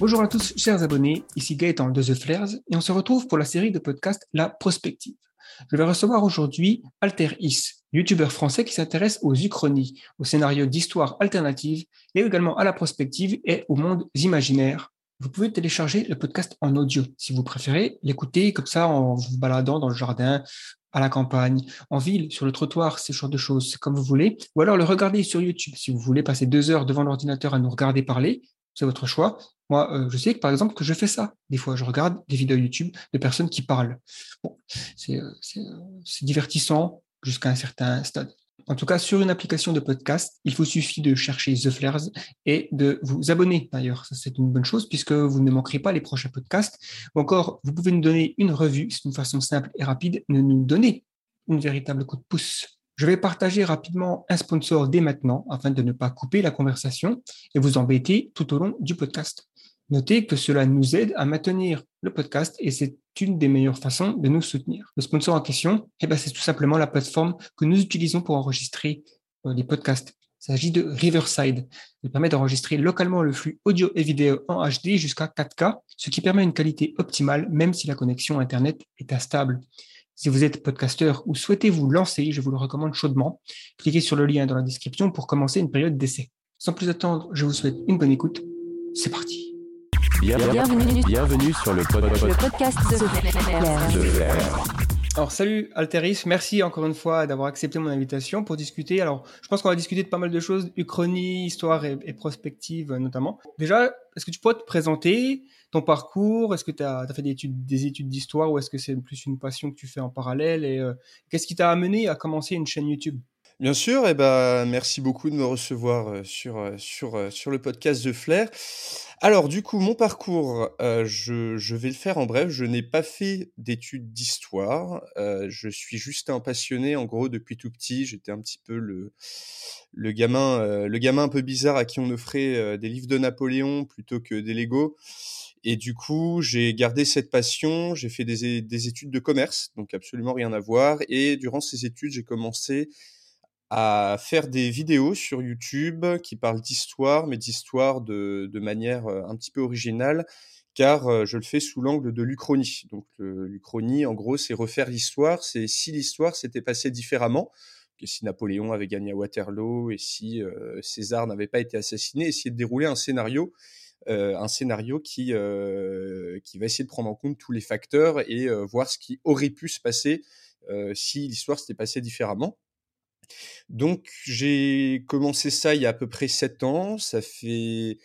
Bonjour à tous, chers abonnés, ici Gaëtan de The Flares et on se retrouve pour la série de podcast La Prospective. Je vais recevoir aujourd'hui Alter Is, youtubeur français qui s'intéresse aux uchronies, aux scénarios d'histoire alternative et également à la prospective et aux mondes imaginaires. Vous pouvez télécharger le podcast en audio si vous préférez l'écouter comme ça en vous baladant dans le jardin, à la campagne, en ville, sur le trottoir, ce genre de choses, comme vous voulez, ou alors le regarder sur YouTube si vous voulez passer deux heures devant l'ordinateur à nous regarder parler, c'est votre choix. Moi, euh, je sais que par exemple que je fais ça. Des fois, je regarde des vidéos YouTube de personnes qui parlent. Bon, c'est euh, euh, divertissant jusqu'à un certain stade. En tout cas, sur une application de podcast, il vous suffit de chercher The Flares et de vous abonner. D'ailleurs, ça c'est une bonne chose puisque vous ne manquerez pas les prochains podcasts. Ou encore, vous pouvez nous donner une revue. C'est une façon simple et rapide de nous donner une véritable coup de pouce. Je vais partager rapidement un sponsor dès maintenant afin de ne pas couper la conversation et vous embêter tout au long du podcast. Notez que cela nous aide à maintenir le podcast et c'est une des meilleures façons de nous soutenir. Le sponsor en question, eh ben, c'est tout simplement la plateforme que nous utilisons pour enregistrer euh, les podcasts. Il s'agit de Riverside. Il permet d'enregistrer localement le flux audio et vidéo en HD jusqu'à 4K, ce qui permet une qualité optimale même si la connexion Internet est instable. Si vous êtes podcasteur ou souhaitez vous lancer, je vous le recommande chaudement. Cliquez sur le lien dans la description pour commencer une période d'essai. Sans plus attendre, je vous souhaite une bonne écoute. C'est parti. Bienvenue, bienvenue sur le, podcast de, Alors salut Alteris, merci encore une fois d'avoir accepté mon invitation pour discuter. Alors je pense qu'on va discuter de pas mal de choses, uchronie, histoire et, prospective notamment. Déjà, est-ce que tu pourrais te présenter ton parcours? Est-ce que tu as, fait des études, des études d'histoire ou est-ce que c'est plus une passion que tu fais en parallèle? Et euh, qu'est-ce qui t'a amené à commencer une chaîne YouTube? Bien sûr, et eh ben, merci beaucoup de me recevoir euh, sur, euh, sur, sur le podcast de Flair. Alors, du coup, mon parcours, je, je vais le faire en bref. Je n'ai pas fait d'études d'histoire. je suis juste un passionné, en gros, depuis tout petit. J'étais un petit peu le, le, gamin, le gamin un peu bizarre à qui on offrait des livres de Napoléon plutôt que des Lego. Et du coup, j'ai gardé cette passion. J'ai fait des, des études de commerce, donc absolument rien à voir. Et durant ces études, j'ai commencé à faire des vidéos sur YouTube qui parlent d'histoire, mais d'histoire de, de, manière un petit peu originale, car je le fais sous l'angle de l'Uchronie. Donc l'Uchronie, en gros, c'est refaire l'histoire, c'est si l'histoire s'était passée différemment, que si Napoléon avait gagné à Waterloo et si César n'avait pas été assassiné, essayer de dérouler un scénario. Euh, un scénario qui, euh, qui va essayer de prendre en compte tous les facteurs et voir ce qui aurait pu se passer si l'histoire s'était passée différemment. Donc j'ai commencé ça il y a à peu près sept ans. Ça fait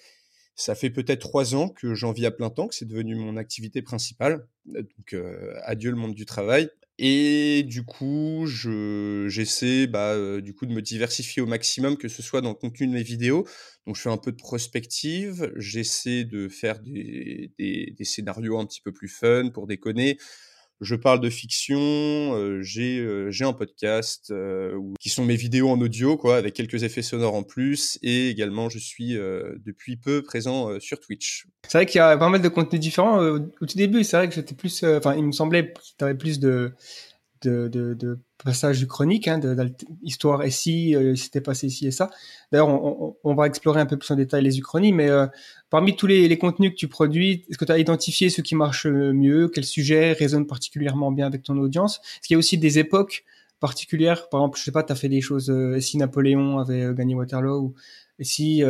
ça fait peut-être trois ans que j'en vis à plein temps, que c'est devenu mon activité principale. Donc adieu le monde du travail. Et du coup, je, j'essaie bah, du coup de me diversifier au maximum, que ce soit dans le contenu de mes vidéos. Donc, je fais un peu de prospective. J'essaie de faire des, des scénarios un petit peu plus fun pour déconner je parle de fiction, euh, j'ai euh, j'ai un podcast euh, qui sont mes vidéos en audio quoi avec quelques effets sonores en plus et également je suis depuis peu présent sur Twitch. C'est vrai qu'il y a pas mal de contenus différents au tout début, c'est vrai que j'étais plus enfin il me semblait que tu avais plus de de, de, de passage chronique, hein, d'histoire et si euh, c'était passé ici et ça. D'ailleurs, on, on, va explorer un peu plus en détail les uchronies, mais euh, parmi tous les, les, contenus que tu produis, est-ce que tu as identifié ceux qui marchent mieux? Quel sujet résonne particulièrement bien avec ton audience? Est-ce qu'il y a aussi des époques particulières? Par exemple, je sais pas, tu as fait des choses, euh, si Napoléon avait gagné Waterloo, ou si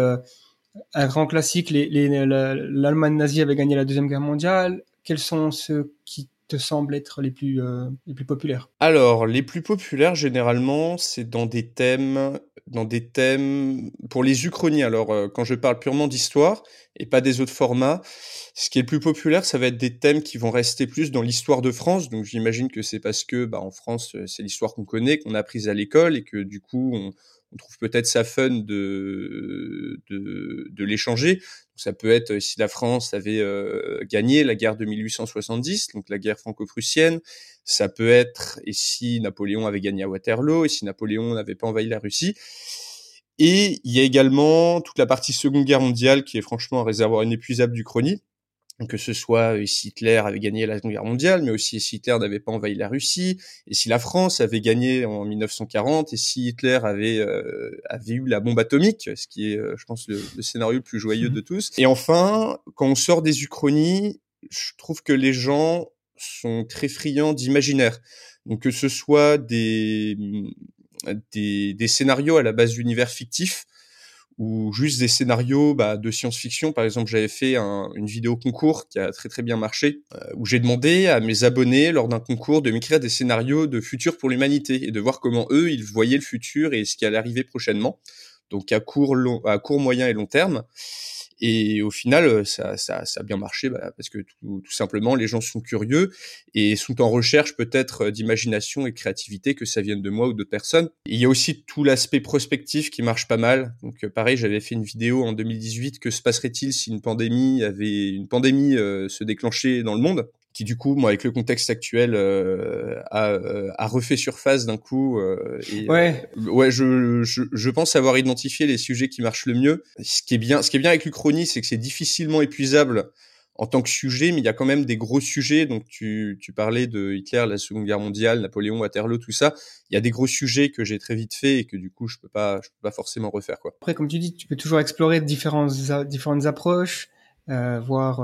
un grand classique, l'Allemagne nazie avait gagné la Deuxième Guerre mondiale, quels sont ceux qui te semblent être les plus, euh, les plus populaires Alors, les plus populaires, généralement, c'est dans des thèmes, dans des thèmes pour les uchronies. Alors, euh, quand je parle purement d'histoire et pas des autres formats, ce qui est le plus populaire, ça va être des thèmes qui vont rester plus dans l'histoire de France. Donc, j'imagine que c'est parce que, bah, en France, euh, c'est l'histoire qu'on connaît, qu'on a apprise à l'école et que du coup, on, on trouve peut-être ça fun de, l'échanger. Ça peut être si la France avait euh, gagné la guerre de 1870, donc la guerre franco-prussienne. Ça peut être et si Napoléon avait gagné à Waterloo et si Napoléon n'avait pas envahi la Russie. Et il y a également toute la partie Seconde Guerre mondiale qui est franchement un réservoir inépuisable du chrony. Que ce soit euh, si Hitler avait gagné la Seconde Guerre mondiale, mais aussi si Hitler n'avait pas envahi la Russie, et si la France avait gagné en 1940, et si Hitler avait euh, avait eu la bombe atomique, ce qui est, euh, je pense, le, scénario le plus joyeux mmh. de tous. Et enfin, quand on sort des uchronies, je trouve que les gens sont très friands d'imaginaire. Donc que ce soit des, des, des scénarios à la base d'univers fictifs, ou juste des scénarios bah, de science-fiction. Par exemple, j'avais fait un, une vidéo concours qui a très très bien marché, euh, où j'ai demandé à mes abonnés lors d'un concours de m'écrire des scénarios de futur pour l'humanité et de voir comment eux ils voyaient le futur et ce qui allait arriver prochainement. Donc à court, long, à court, moyen et long terme. Et au final, euh, ça, ça, ça a bien marché bah, parce que tout, simplement, les gens sont curieux et sont en recherche peut-être euh, d'imagination et de créativité, que ça vienne de moi ou d'autres personnes. il y a aussi tout l'aspect prospectif qui marche pas mal. Donc euh, pareil, j'avais fait une vidéo en 2018, que se passerait-il si une pandémie avait une pandémie se déclenchait dans le monde? Qui du coup, moi, avec le contexte actuel, euh, a, euh, a, refait surface d'un coup. Euh, et, ouais. ouais, je, je, je, pense avoir identifié les sujets qui marchent le mieux. Ce qui est bien, ce qui est bien avec l'Uchronie, c'est que c'est difficilement épuisable en tant que sujet, mais il y a quand même des gros sujets. Donc, tu, tu parlais de Hitler, la Seconde Guerre mondiale, Napoléon, Waterloo, tout ça. Il y a des gros sujets que j'ai très vite fait et que du coup, je peux pas, je peux pas forcément refaire, quoi. Après, comme tu dis, tu peux toujours explorer différentes, différentes approches, euh, voir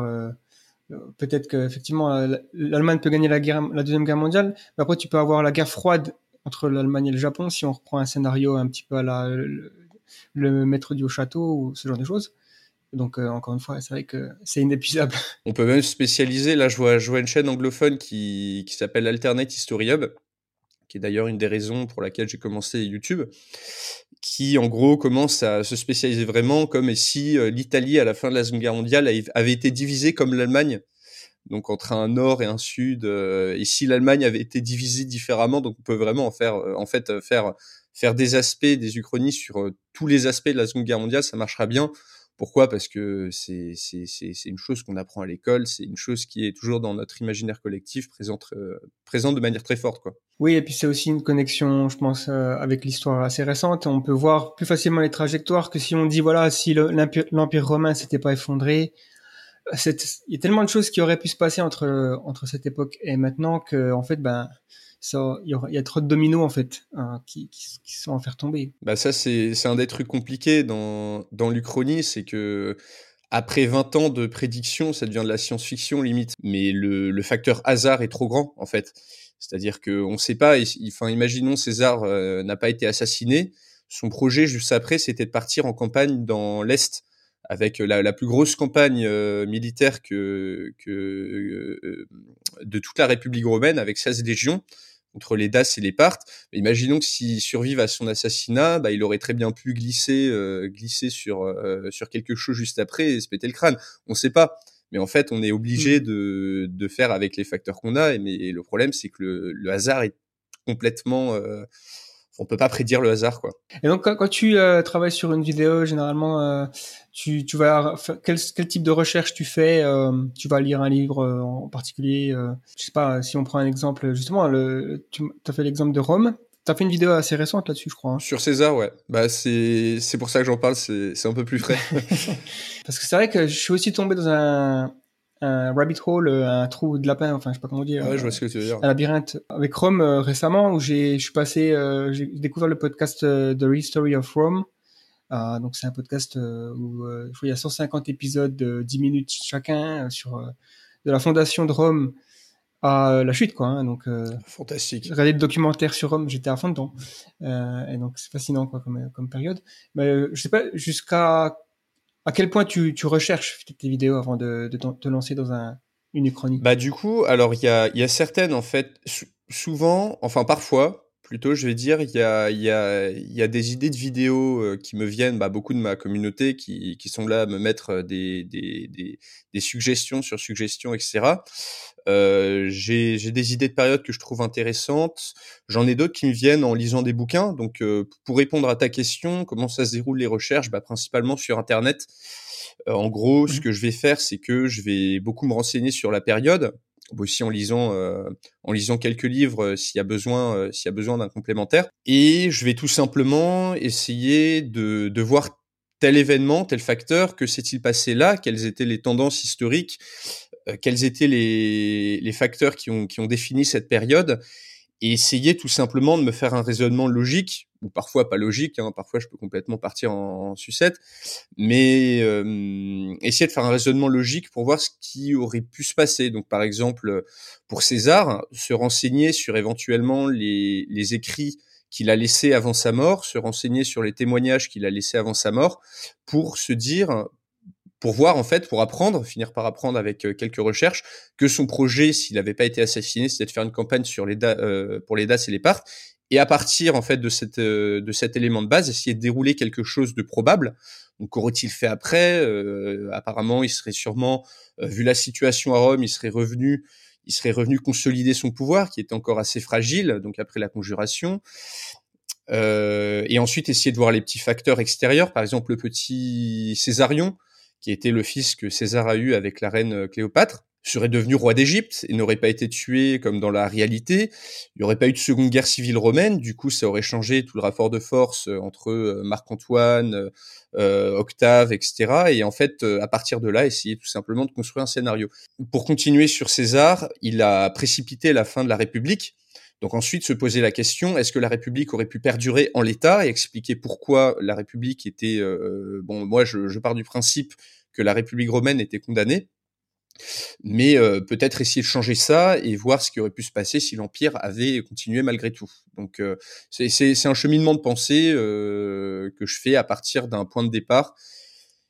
peut-être qu'effectivement l'Allemagne peut gagner la, guerre, la deuxième guerre mondiale, mais après tu peux avoir la guerre froide entre l'Allemagne et le Japon si on reprend un scénario un petit peu à la le, maître du haut château ou ce genre de choses. Donc euh, encore une fois, c'est vrai que c'est inépuisable. On peut même spécialiser. Là, je vois, je une chaîne anglophone qui, qui s'appelle Alternate History Hub, qui est d'ailleurs une des raisons pour laquelle j'ai commencé YouTube, qui en gros commence à se spécialiser vraiment comme si euh, l'Italie à la fin de la Seconde Guerre mondiale avait été divisée comme l'Allemagne, donc entre un nord et un sud, euh, et si l'Allemagne avait été divisée différemment, donc on peut vraiment en faire, euh, en fait, faire faire des aspects des uchronies sur tous les aspects de la Seconde Guerre mondiale, ça marchera bien. Pourquoi? Parce que c'est une chose qu'on apprend à l'école, c'est une chose qui est toujours dans notre imaginaire collectif, présente, euh, de manière très forte. Quoi. Oui, et puis c'est aussi une connexion, je pense, euh, avec l'histoire assez récente. On peut voir plus facilement les trajectoires que si on dit, voilà, si l'Empire romain s'était pas effondré. Il y a tellement de choses qui auraient pu se passer entre, entre cette époque et maintenant que, en fait, ben, il y, a trop de dominos en fait hein, qui, qui, sont à faire tomber. Bah ça c'est un des trucs compliqués dans dans l'Uchronie, c'est que après 20 ans de prédiction, ça devient de la science-fiction limite. Mais le, le, facteur hasard est trop grand en fait. C'est-à-dire que on sait pas. Enfin, imaginons César euh, n'a pas été assassiné. Son projet juste après, c'était de partir en campagne dans l'est avec la, la, plus grosse campagne euh, militaire que, que euh, de toute la République romaine, avec 16 légions contre les Daces et les Parthes. imaginons que s'il survive à son assassinat, bah, il aurait très bien pu glisser, euh, glisser sur, euh, sur quelque chose juste après et se péter le crâne. On ne sait pas. Mais en fait, on est obligé mmh. de, de faire avec les facteurs qu'on a. Et, mais le problème, c'est que le, le, hasard est complètement euh, on peut pas prédire le hasard quoi. Et donc quand, tu euh, travailles sur une vidéo, généralement euh, tu, tu vas quel, quel type de recherche tu fais euh, Tu vas lire un livre en particulier Je sais pas si on prend un exemple justement, le, tu as fait l'exemple de Rome. Tu as fait une vidéo assez récente là-dessus, je crois. Hein. Sur César, ouais. Bah c'est c'est pour ça que j'en parle, c'est c'est un peu plus frais. Parce que c'est vrai que je suis aussi tombé dans un un rabbit hole, euh, un trou de lapin, enfin je sais pas comment dire. Ouais, je vois ce que tu veux dire. Un labyrinthe avec Rome euh, récemment où j'ai, je suis passé, euh, j'ai découvert le podcast The Restory of Rome. donc c'est un podcast où il y a 150 épisodes de 10 minutes chacun sur de la fondation de Rome à la chute quoi. Hein, donc fantastique. Regarder le documentaire sur Rome, j'étais à fond dedans. et donc c'est fascinant quoi comme, comme période. Mais je sais pas jusqu'à à quel point tu, recherches tes vidéos avant de, te lancer dans un, une uchronie Bah du coup, alors il y a certaines en fait, souvent, enfin parfois, plutôt, je vais dire, il y a, y, a, y a des idées de vidéos euh, qui me viennent, bah, beaucoup de ma communauté qui, qui sont là à me mettre euh, des, des, des, des suggestions sur suggestions, etc. Euh, j'ai des idées de période que je trouve intéressantes. J'en ai d'autres qui me viennent en lisant des bouquins. Donc, euh, pour répondre à ta question, comment ça se déroule les recherches? Bah, Principalement sur Internet. Euh, en gros, ce mmh que je vais faire, c'est que je vais beaucoup me renseigner sur la période, aussi en lisant en lisant quelques livres s'il y a besoin s'il y a besoin d'un complémentaire. Et je vais tout simplement essayer de, de voir tel événement, tel facteur, que s'est-il passé là, quelles étaient les tendances historiques, quels étaient les, les facteurs qui ont, qui ont défini cette période et essayer tout simplement de me faire un raisonnement logique ou parfois pas logique, hein, parfois je peux complètement partir en, sucette, mais euh, essayer de faire un raisonnement logique pour voir ce qui aurait pu se passer. Donc par exemple, pour César, se renseigner sur éventuellement les, les écrits qu'il a laissés avant sa mort, se renseigner sur les témoignages qu'il a laissés avant sa mort, pour se dire, pour voir en fait, pour apprendre, finir par apprendre avec euh, quelques recherches, que son projet, s'il n'avait pas été assassiné, c'était de faire une campagne sur les euh, pour les DAS et les parts, et à partir en fait de cette euh, de cet élément de base, essayer de dérouler quelque chose de probable. Donc qu'aurait-il fait après? Apparemment, il serait sûrement, vu la situation à Rome, il serait revenu, il serait revenu consolider son pouvoir, qui était encore assez fragile. Donc après la conjuration. et ensuite essayer de voir les petits facteurs extérieurs, par exemple le petit Césarion, qui était le fils que César a eu avec la reine euh, Cléopâtre, serait devenu roi d'Égypte et n'aurait pas été tué comme dans la réalité. Il n'y aurait pas eu de seconde guerre civile romaine. Du coup, ça aurait changé tout le rapport de force euh, entre euh, Marc-Antoine, Octave, etc. Et en fait, à partir de là, essayer tout simplement de construire un scénario. Pour continuer sur César, il a précipité la fin de la République. Donc ensuite, se poser la question est-ce que la République aurait pu perdurer en l'état et expliquer pourquoi la République était bon. Moi, je, je pars du principe que la République romaine était condamnée. Mais euh, peut-être essayer de changer ça et voir ce qui aurait pu se passer si l'Empire avait continué malgré tout. Donc euh, c'est un cheminement de pensée euh, que je fais à partir d'un point de départ.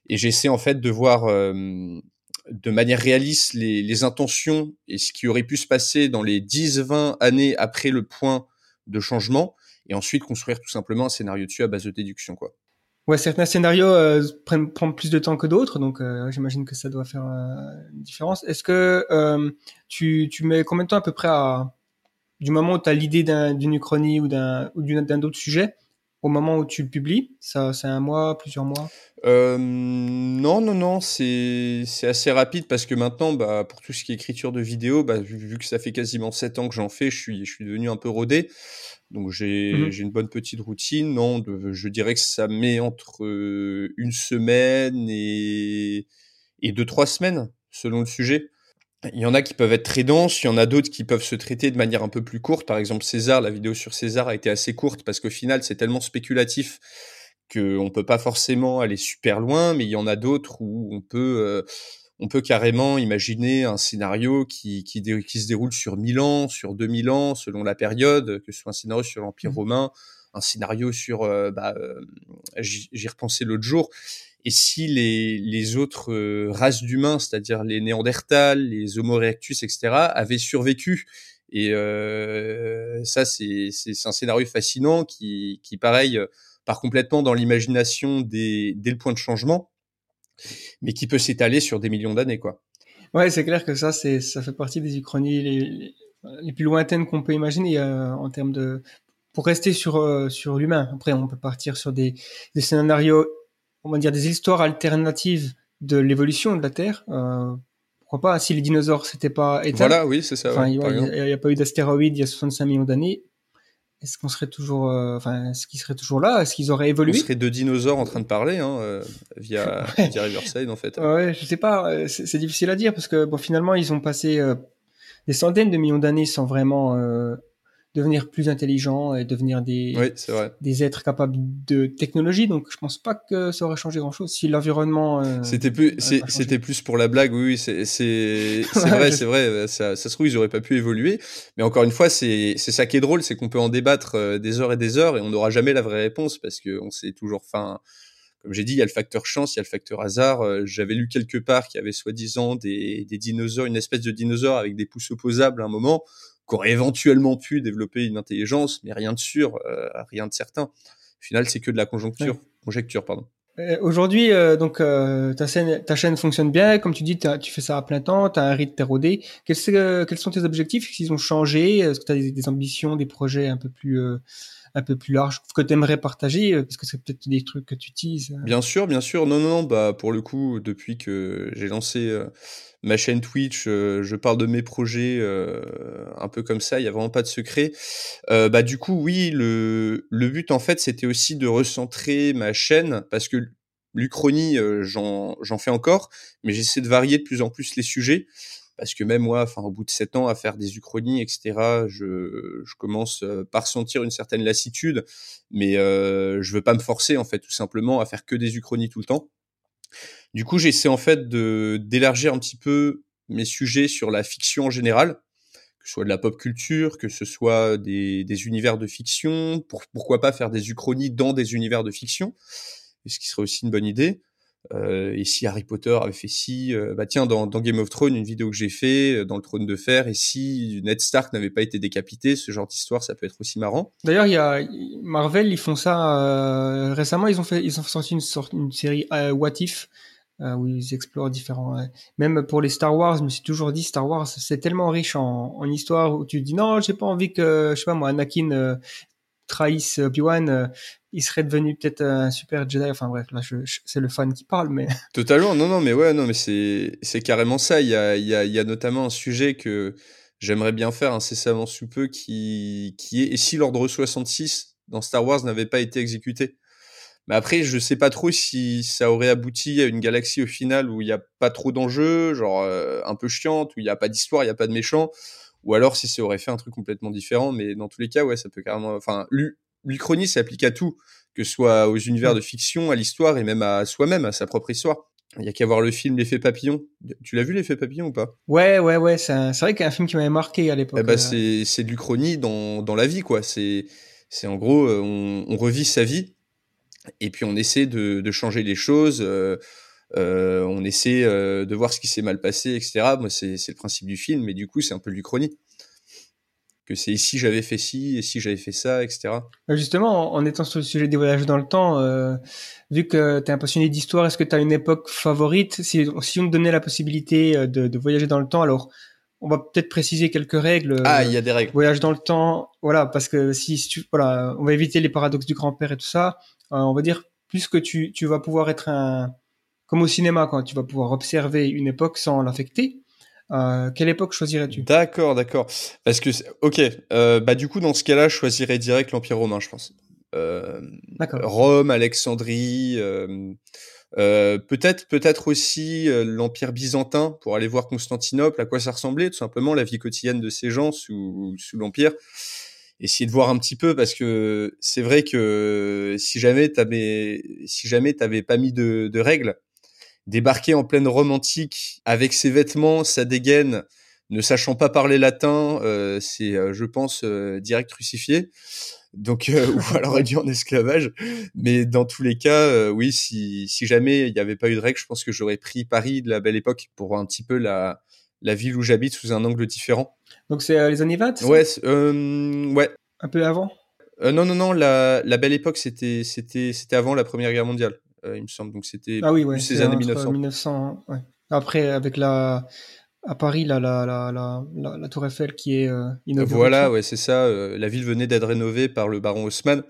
Et j'essaie en fait de voir de manière réaliste les, intentions et ce qui aurait pu se passer dans les 10-20 années après le point de changement. Et ensuite construire tout simplement un scénario dessus à base de déduction. Quoi. Ouais, certains scénarios euh, prennent, plus de temps que d'autres, donc euh, j'imagine que ça doit faire euh, une différence. Est-ce que tu, tu mets combien de temps à peu près à, du moment où tu as l'idée d'une uchronie ou d'un ou d'un autre sujet? Au moment où tu le publies Ça, c'est un mois, plusieurs mois? Euh, Non, non, non, c'est c'est assez rapide parce que maintenant, bah, pour tout ce qui est écriture de vidéo, bah, vu, vu que ça fait quasiment sept ans que j'en fais, je suis je suis devenu un peu rodé. Donc j'ai mmh j'ai une bonne petite routine. Non, de, je dirais que ça met entre euh, une semaine et, et deux, trois semaines, selon le sujet. Il y en a qui peuvent être très denses, il y en a d'autres qui peuvent se traiter de manière un peu plus courte. Par exemple, César, la vidéo sur César a été assez courte parce qu'au final, c'est tellement spéculatif qu'on peut pas forcément aller super loin, mais il y en a d'autres où on peut, euh, on peut carrément imaginer un scénario qui, qui, qui, se déroule sur 1000 ans, sur 2000 ans, selon la période, que ce soit un scénario sur l'Empire mmh. romain, un scénario sur... Euh, bah, euh, J'y repensé l'autre jour. Et si les, les autres euh, races d'humains, c'est-à-dire les Néandertals, les Homo erectus, etc., avaient survécu et euh, ça, c'est un scénario fascinant qui, qui pareil, part complètement dans l'imagination dès le point de changement mais qui peut s'étaler sur des millions d'années, quoi. Ouais, c'est clair que ça, c'est, ça fait partie des uchronies les, les, plus lointaines qu'on peut imaginer euh, en termes de, pour rester sur euh, sur l'humain. Après, on peut partir sur des, des scénarios, on va dire des histoires alternatives de l'évolution de la Terre. Euh, pourquoi pas Si les dinosaures s'étaient pas éteints. Voilà, oui, c'est ça. il n'y a, pas eu d'astéroïdes il y a 65 millions d'années est-ce qu'on serait toujours, euh, enfin, est-ce qu'ils seraient toujours là? Est-ce qu'ils auraient évolué? On serait deux dinosaures en train de parler, hein, euh, via, via Riverside en fait. Ouais, je sais pas, euh, c'est difficile à dire parce que bon, finalement, ils ont passé des centaines de millions d'années sans vraiment devenir plus intelligents et devenir des, des êtres capables de technologie. Donc, je pense pas que ça aurait changé grand chose si l'environnement. Euh, c'était plus, c'était plus pour la blague. Oui, c'est, c'est, vrai, c'est vrai. Ça, ça se trouve, ils auraient pas pu évoluer. Mais encore une fois, c'est, c'est ça qui est drôle, c'est qu'on peut en débattre euh, des heures et des heures et on n'aura jamais la vraie réponse parce que on sait toujours, enfin, comme j'ai dit, il y a le facteur chance, il y a le facteur hasard. Euh, j'avais lu quelque part qu'il y avait soi-disant des, des dinosaures, une espèce de dinosaure avec des pouces opposables à un moment qu'aurait éventuellement pu développer une intelligence, mais rien de sûr, euh, rien de certain. Au final, c'est que de la conjoncture, conjecture, pardon. Euh, aujourd'hui, euh, donc ta, chaîne, ta chaîne fonctionne bien, comme tu dis, tu fais ça à plein temps, tu as un rythme rodé. Quels, quels sont tes objectifs? S'ils ont changé? Est-ce que tu as des, des, ambitions, des projets un peu plus un peu plus large que tu aimerais partager parce que c'est peut-être des trucs que tu utilises Bien sûr, bien sûr. Non, non, non. Bah pour le coup, depuis que j'ai lancé ma chaîne Twitch, euh, je parle de mes projets euh, un peu comme ça, il y a vraiment pas de secret. Euh, bah du coup oui, le, le but en fait c'était aussi de recentrer ma chaîne parce que l'Uchronie j'en fais encore, mais j'essaie de varier de plus en plus les sujets. Parce que même moi, enfin, au bout de sept ans à faire des uchronies, etc., je, je commence euh, par sentir une certaine lassitude, mais euh, je veux pas me forcer en fait, tout simplement, à faire que des uchronies tout le temps. Du coup, j'essaie en fait de d'élargir un petit peu mes sujets sur la fiction en général, que ce soit de la pop culture, que ce soit des, des univers de fiction, pour, pourquoi pas faire des uchronies dans des univers de fiction, ce qui serait aussi une bonne idée. Euh, et si Harry Potter avait fait si, euh, bah tiens, dans, Game of Thrones, une vidéo que j'ai fait euh, dans le Trône de Fer, et si Ned Stark n'avait pas été décapité, ce genre d'histoire, ça peut être aussi marrant. D'ailleurs, il y a Marvel, ils font ça récemment. Ils ont fait, ils ont sorti une sorte, une série What If. où ils explorent différents. Même pour les Star Wars, je me suis toujours dit Star Wars, c'est tellement riche en, en histoire où tu dis non, j'ai pas envie que, je sais pas moi, Anakin trahisse Obi-Wan, il serait devenu peut-être un super Jedi. Enfin bref, là, c'est le fan qui parle, mais. Totalement, non, non, mais ouais, non, mais c'est, carrément ça. Il y a, y, a, notamment un sujet que j'aimerais bien faire incessamment sous peu qui, qui est et si l'ordre 66 dans Star Wars n'avait pas été exécuté? Mais après, je sais pas trop si ça aurait abouti à une galaxie au final où il n'y a pas trop d'enjeux, genre euh, un peu chiante, où il n'y a pas d'histoire, il n'y a pas de méchants, ou alors si ça aurait fait un truc complètement différent. Mais dans tous les cas, ouais, ça peut carrément. Enfin, l'Uchronie s'applique à tout, que ce soit aux univers de fiction, à l'histoire et même à soi-même, à sa propre histoire. Il y a qu'à voir le film L'effet papillon. Tu l'as vu l'effet papillon ou pas? Ouais, ouais, ouais. C'est, vrai qu'il y a un film qui m'avait marqué à l'époque. Eh ben, c'est, c'est de l'Uchronie dans, dans la vie, quoi. C'est, c'est en gros, euh, on, on revit sa vie et puis on essaie de, de changer les choses. Euh, euh, on essaie euh, de voir ce qui s'est mal passé, etc. Moi, c'est, c'est le principe du film, mais du coup, c'est un peu de l'Uchronie que c'est si j'avais fait ci et si j'avais fait ça, etc. Bah, justement, en étant sur le sujet des voyages dans le temps, euh, vu que tu es un passionné d'histoire, est-ce que tu as une époque favorite? Si, si on te donnait la possibilité euh, de, de voyager dans le temps, alors on va peut-être préciser quelques règles. Ah, il y a des règles. Voyage dans le temps, voilà, parce que si, tu, voilà, on va éviter les paradoxes du grand-père et tout ça. Euh, on va dire plus que tu, tu vas pouvoir être un, comme au cinéma, quand tu vas pouvoir observer une époque sans l'affecter. Euh, quelle époque choisirais-tu? D'accord, d'accord. Parce que, ok, euh, bah du coup dans ce cas-là, je choisirais direct l'Empire romain, je pense. Euh, Rome, Alexandrie, euh, euh, peut-être, peut-être aussi euh, l'Empire byzantin pour aller voir Constantinople, à quoi ça ressemblait, tout simplement la vie quotidienne de ces gens sous, sous l'Empire. Essayer de voir un petit peu parce que c'est vrai que si jamais t'avais, si jamais t'avais pas mis de, de règles, débarquer en pleine Rome antique avec ses vêtements, sa dégaine, ne sachant pas parler latin, euh, c'est, euh, je pense, euh, direct crucifié. Donc, euh, ou alors réduit en esclavage. Mais dans tous les cas, oui, si, si jamais il n'y avait pas eu de règles, je pense que j'aurais pris Paris de la belle époque pour voir un petit peu la, la ville où j'habite sous un angle différent. Donc c'est les années 20 Ouais, ouais. Un peu avant? Non, non, non, la, la belle époque, c'était, c'était, c'était avant la Première Guerre mondiale. Euh, il me semble. Donc c'était ah oui, ouais, ces années 1900. 1900 ouais. Après, avec la à Paris, la, la, la, la, la Tour Eiffel qui est euh, inaugurée. Voilà, ouais, c'est ça. Euh, la ville venait d'être rénovée par le baron Haussmann,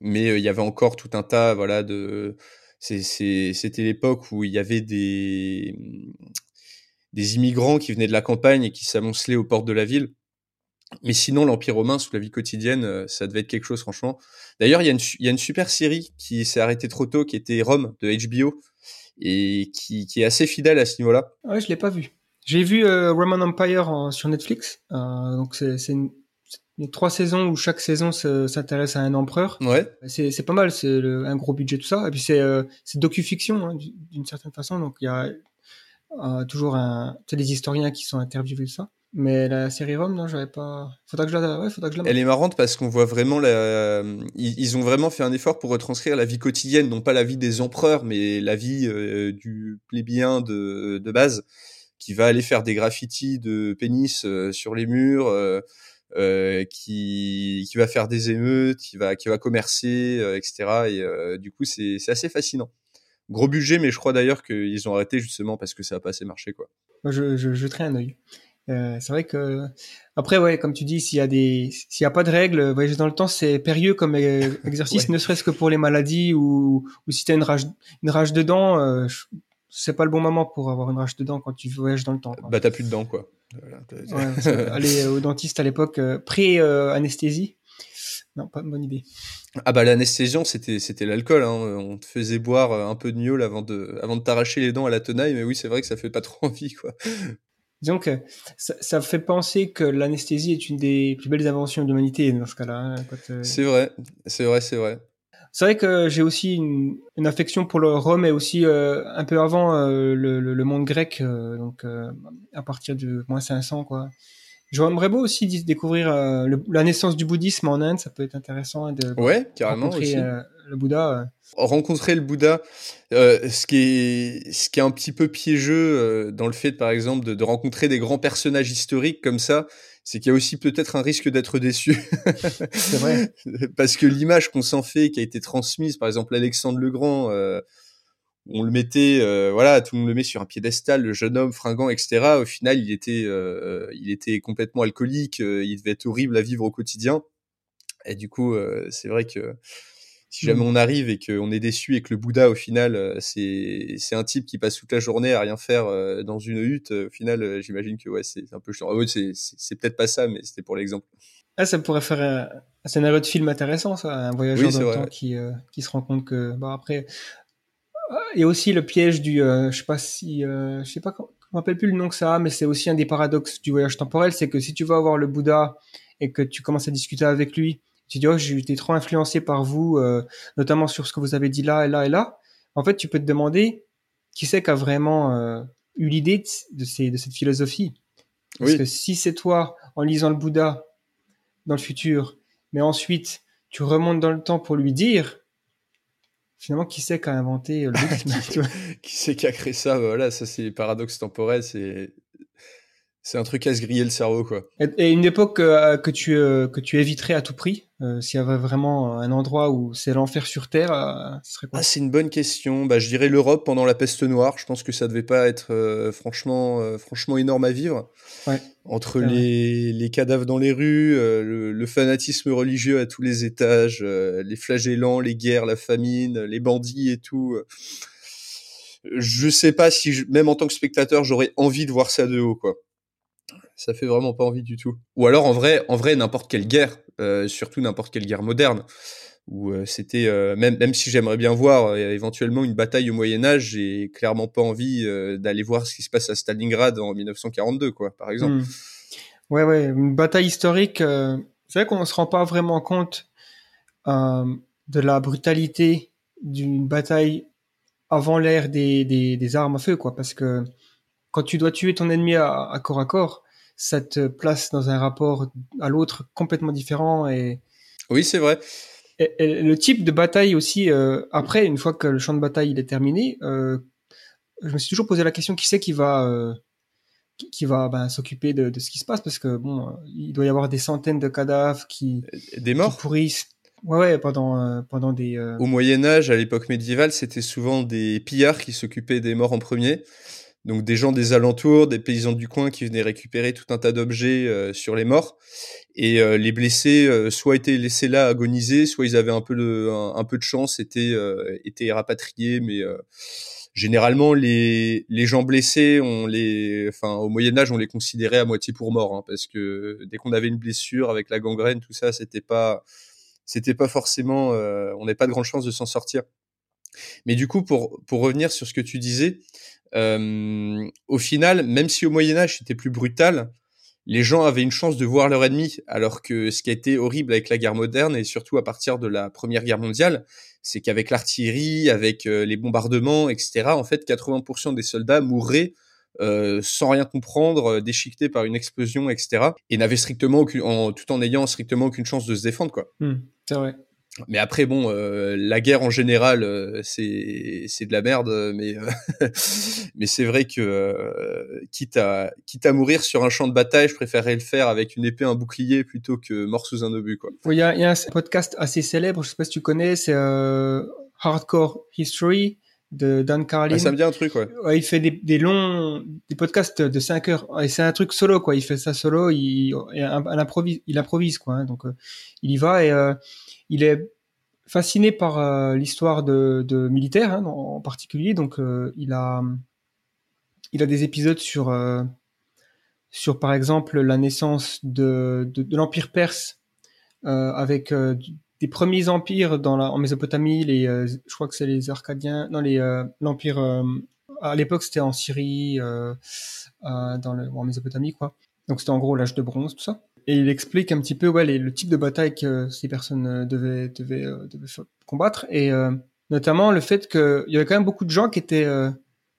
mais euh, il y avait encore tout un tas, voilà, de. C'était l'époque où il y avait des des immigrants qui venaient de la campagne et qui s'amoncelaient aux portes de la ville. Mais sinon, l'Empire romain, sous la vie quotidienne, euh, ça devait être quelque chose, franchement. D'ailleurs, il y, a une, y a une super série qui s'est arrêtée trop tôt, qui était Rome, de HBO, et qui, qui est assez fidèle à ce niveau-là. Ouais, je l'ai pas vu. J'ai vu euh, Roman Empire en, sur Netflix. Euh, donc, c'est a trois saisons où chaque saison s'intéresse à un empereur. Ouais. C'est pas mal, c'est un gros budget, tout ça. Et puis, c'est euh, docu-fiction, hein, d'une certaine façon. Donc, il y a euh, toujours un, des historiens qui sont interviewés, ça. Mais la série Rome, non, j'avais pas. Faudra que je la, ouais, faudra que je la. Elle est marrante parce qu'on voit vraiment la. Ils, ont vraiment fait un effort pour retranscrire la vie quotidienne, non pas la vie des empereurs, mais la vie euh, du plébéien de, de base, qui va aller faire des graffitis de pénis euh, sur les murs, euh, euh, qui qui va faire des émeutes, qui va qui va commercer, etc. Et du coup, c'est c'est assez fascinant. Gros budget, mais je crois d'ailleurs qu'ils ont arrêté justement parce que ça a pas assez marché, quoi. Je, je jeterai un œil. Euh, c'est vrai que après ouais comme tu dis s'il y a des s'il y a pas de règles voyager dans le temps c'est périlleux comme euh, exercice ouais. ne serait-ce que pour les maladies ou ou si t'as une rage une rage de dents euh, c'est pas le bon moment pour avoir une rage de dents quand tu voyages dans le temps quoi. bah t'as plus de dents quoi ouais, aller au dentiste à l'époque euh, pré anesthésie non pas une bonne idée ah bah l'anesthésion c'était c'était l'alcool hein. on te faisait boire un peu de mieux avant de avant de t'arracher les dents à la tenaille mais oui c'est vrai que ça fait pas trop envie quoi Disons que ça, ça fait penser que l'anesthésie est une des plus belles inventions de l'humanité dans ce cas-là. hein, euh, C'est vrai, c'est vrai, c'est vrai. C'est vrai que j'ai aussi une, une affection pour le Rome et aussi euh, un peu avant euh, le, le, le monde grec, donc à partir de moins 500 quoi. J'aimerais beau aussi découvrir euh, le- la naissance du bouddhisme en Inde, ça peut être intéressant de Ouais, carrément rencontrer aussi. euh, le Bouddha. euh. rencontrer le Bouddha, euh, ce qui est ce qui est un petit peu piégeux dans le fait, par exemple, de, de rencontrer des grands personnages historiques comme ça, c'est qu'il y a aussi peut-être un risque d'être déçu, C'est vrai. parce que l'image qu'on s'en fait, qui a été transmise, par exemple, Alexandre le Grand, on le mettait, euh, voilà, tout le monde le met sur un piédestal, le jeune homme fringant, etc. Au final, il était, euh, il était complètement alcoolique, euh, il devait être horrible à vivre au quotidien. Et du coup, euh, c'est vrai que si jamais Mm. on arrive et qu'on est déçu et que le Bouddha, au final, euh, c'est c'est un type qui passe toute la journée à rien faire euh, dans une hutte, euh, au final, euh, j'imagine que ouais, c'est un peu chiant. Ah ouais, c'est peut-être pas ça, mais c'était pour l'exemple. Ah, ça pourrait faire un, un scénario de film intéressant, ça, un voyageur Oui, dans le vrai. temps qui, euh, qui se rend compte que, bon, après, a aussi le piège du, euh, je sais pas si, euh, je sais pas, comment- je me rappelle plus le nom que ça a, mais c'est aussi un des paradoxes du voyage temporel, c'est que si tu vas voir le Bouddha et que tu commences à discuter avec lui, tu dis, oh, j'ai été trop influencé par vous, euh, notamment sur ce que vous avez dit là et là et là. En fait, tu peux te demander qui c'est qui a vraiment euh, eu l'idée de, de ces, de cette philosophie. Parce Oui. que si c'est toi, en lisant le Bouddha dans le futur, mais ensuite tu remontes dans le temps pour lui dire, finalement, qui c'est qui a inventé euh, le tu vois? Qui c'est qui a créé ça? Voilà, ça c'est paradoxe temporel, c'est c'est un truc à se griller le cerveau, quoi. et, une époque euh, que tu euh, que tu éviterais à tout prix, euh, s'il y avait vraiment un endroit où c'est l'enfer sur terre, ce serait quoi? Ah, c'est une bonne question. Bah, je dirais l'Europe pendant la peste noire. Je pense que ça devait pas être franchement, franchement énorme à vivre. Ouais. Entre les, les cadavres dans les rues, le, le fanatisme religieux à tous les étages, les flagellants, les guerres, la famine, les bandits et tout. Je sais pas si, je- même en tant que spectateur, j'aurais envie de voir ça de haut, quoi. Ça fait vraiment pas envie du tout. Ou alors, en vrai, en vrai, n'importe quelle guerre, euh, surtout n'importe quelle guerre moderne, où euh, c'était euh, même même si j'aimerais bien voir éventuellement une bataille au Moyen Âge, j'ai clairement pas envie d'aller voir ce qui se passe à Stalingrad en 1942, quoi, par exemple. Hmm. Ouais, ouais, une bataille historique. c'est vrai qu'on se rend pas vraiment compte de la brutalité d'une bataille avant l'ère des, des, armes à feu, quoi. Parce que quand tu dois tuer ton ennemi à corps à corps, ça te place dans un rapport à l'autre complètement différent et, Oui, c'est vrai. et- et le type de bataille aussi. euh, après, une fois que le champ de bataille il est terminé, euh, je me suis toujours posé la question qui c'est qui va euh, qui, qui va ben, s'occuper de, de ce qui se passe? Parce que bon, il doit y avoir des centaines de cadavres qui, Des qui morts. pourrissent. Ouais, ouais, pendant euh, pendant des. euh, Au Moyen Âge, à l'époque médiévale, c'était souvent des pillards qui s'occupaient des morts en premier. Donc des gens des alentours, des paysans du coin qui venaient récupérer tout un tas d'objets euh, sur les morts. Et euh, les blessés, euh, soit étaient laissés là agoniser, soit ils avaient un peu de, un, peu de chance, étaient, euh, étaient rapatriés. Mais euh, généralement, les, les gens blessés, on les, enfin, au Moyen Âge, on les considérait à moitié pour morts, hein, parce que dès qu'on avait une blessure avec la gangrène, tout ça, c'était pas, c'était pas forcément, euh, on n'avait pas de grande chance de s'en sortir. Mais du coup, pour pour revenir sur ce que tu disais, euh, au final, même si au Moyen Âge c'était plus brutal, les gens avaient une chance de voir leur ennemi, alors que ce qui a été horrible avec la guerre moderne et surtout à partir de la Première Guerre mondiale, c'est qu'avec l'artillerie, avec euh, les bombardements, etc., en fait, 80% des soldats mourraient euh, sans rien comprendre, déchiquetés par une explosion, etc., et n'avaient strictement aucune, en, tout en ayant strictement aucune chance de se défendre, quoi. hmm, c'est vrai. Mais après, bon, euh, la guerre en général, euh, c'est c'est de la merde, euh, mais euh, mais c'est vrai que euh, quitte à quitte à mourir sur un champ de bataille, je préférerais le faire avec une épée, un bouclier, plutôt que mort sous un obus, quoi. Il y, a, y a un podcast assez célèbre, je sais pas si tu connais, c'est euh, Hardcore History de Dan Carlin. Ah, ça me dit un truc, ouais. Ouais, il fait des, des longs des podcasts de 5 heures et c'est un truc solo quoi il fait ça solo il improvise il improvise quoi hein. donc euh, il y va et euh, il est fasciné par euh, l'histoire de, de militaires hein, en particulier donc il a il a des épisodes sur sur par exemple la naissance de de, de l'empire perse avec des premiers empires dans la, en Mésopotamie, les, euh, je crois que c'est les Arcadiens, non les euh, l'empire, euh, à l'époque, c'était en Syrie, euh, euh, dans le, en Mésopotamie, quoi. Donc c'était en gros l'âge de bronze, tout ça. Et il explique un petit peu ouais, les, le type de bataille que ces personnes euh, devaient, devaient, euh, devaient combattre. Et euh, notamment le fait qu'il y avait quand même beaucoup de gens qui étaient euh,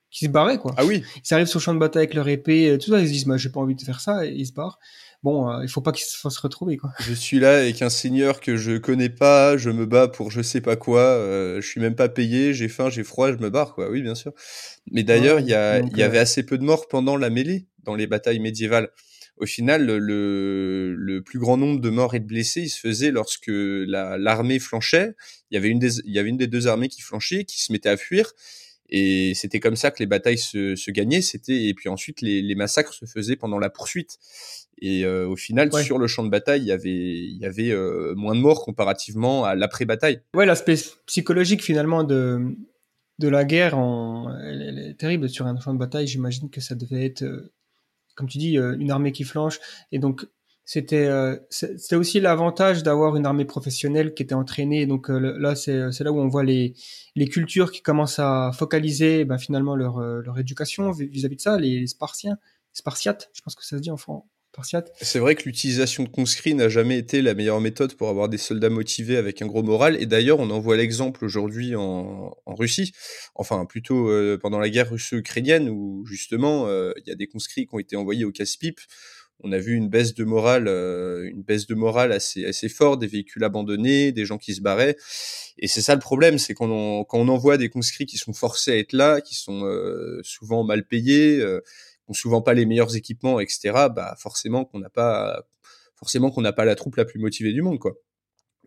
qui se barraient quoi. Ah oui. Ils arrivent sur le champ de bataille avec leur épée, tout ça, ils se disent moi j'ai pas envie de faire ça et ils se barrent. Bon, euh, il faut pas qu'ils se retrouver quoi. Je suis là avec un seigneur que je connais pas, je me bats pour je sais pas quoi, euh, je suis même pas payé, j'ai faim, j'ai froid, je me barre quoi. Oui, bien sûr. Mais d'ailleurs, il y, a, donc, il y avait euh, assez peu de morts pendant la mêlée dans les batailles médiévales. Au final, le, le plus grand nombre de morts et de blessés, il se faisait lorsque la- l'armée flanchait. Il y avait une des, il y avait une des deux armées qui flanchait, qui se mettait à fuir. Et c'était comme ça que les batailles se, se gagnaient. C'était et puis ensuite les, les massacres se faisaient pendant la poursuite. Et euh, au final, Ouais. sur le champ de bataille, il y avait, il y avait euh, moins de morts comparativement à l'après-bataille. Ouais, l'aspect psychologique finalement de de la guerre, en, elle, elle est terrible sur un champ de bataille. J'imagine que ça devait être, euh, comme tu dis, une armée qui flanche. Et donc c'était euh, c'était aussi l'avantage d'avoir une armée professionnelle qui était entraînée. Donc euh, là, c'est c'est là où on voit les les cultures qui commencent à focaliser ben, finalement leur euh, leur éducation vis- vis-à-vis de ça. Les, les Spartiens, Spartiates, je pense que ça se dit en français. Spartiates. C'est vrai que l'utilisation de conscrits n'a jamais été la meilleure méthode pour avoir des soldats motivés avec un gros moral. Et d'ailleurs, on en voit l'exemple aujourd'hui en, en Russie, enfin plutôt euh, pendant la guerre russo-ukrainienne, où justement euh, il y a des conscrits qui ont été envoyés au casse-pipe. On a vu une baisse de morale, euh, une baisse de morale assez assez forte, des véhicules abandonnés, des gens qui se barraient. Et c'est ça le problème, c'est quand on, quand on envoie des conscrits qui sont forcés à être là, qui sont euh, souvent mal payés. euh, qui ont souvent pas les meilleurs équipements, etc. Bah forcément qu'on n'a pas, forcément qu'on n'a pas la troupe la plus motivée du monde, quoi.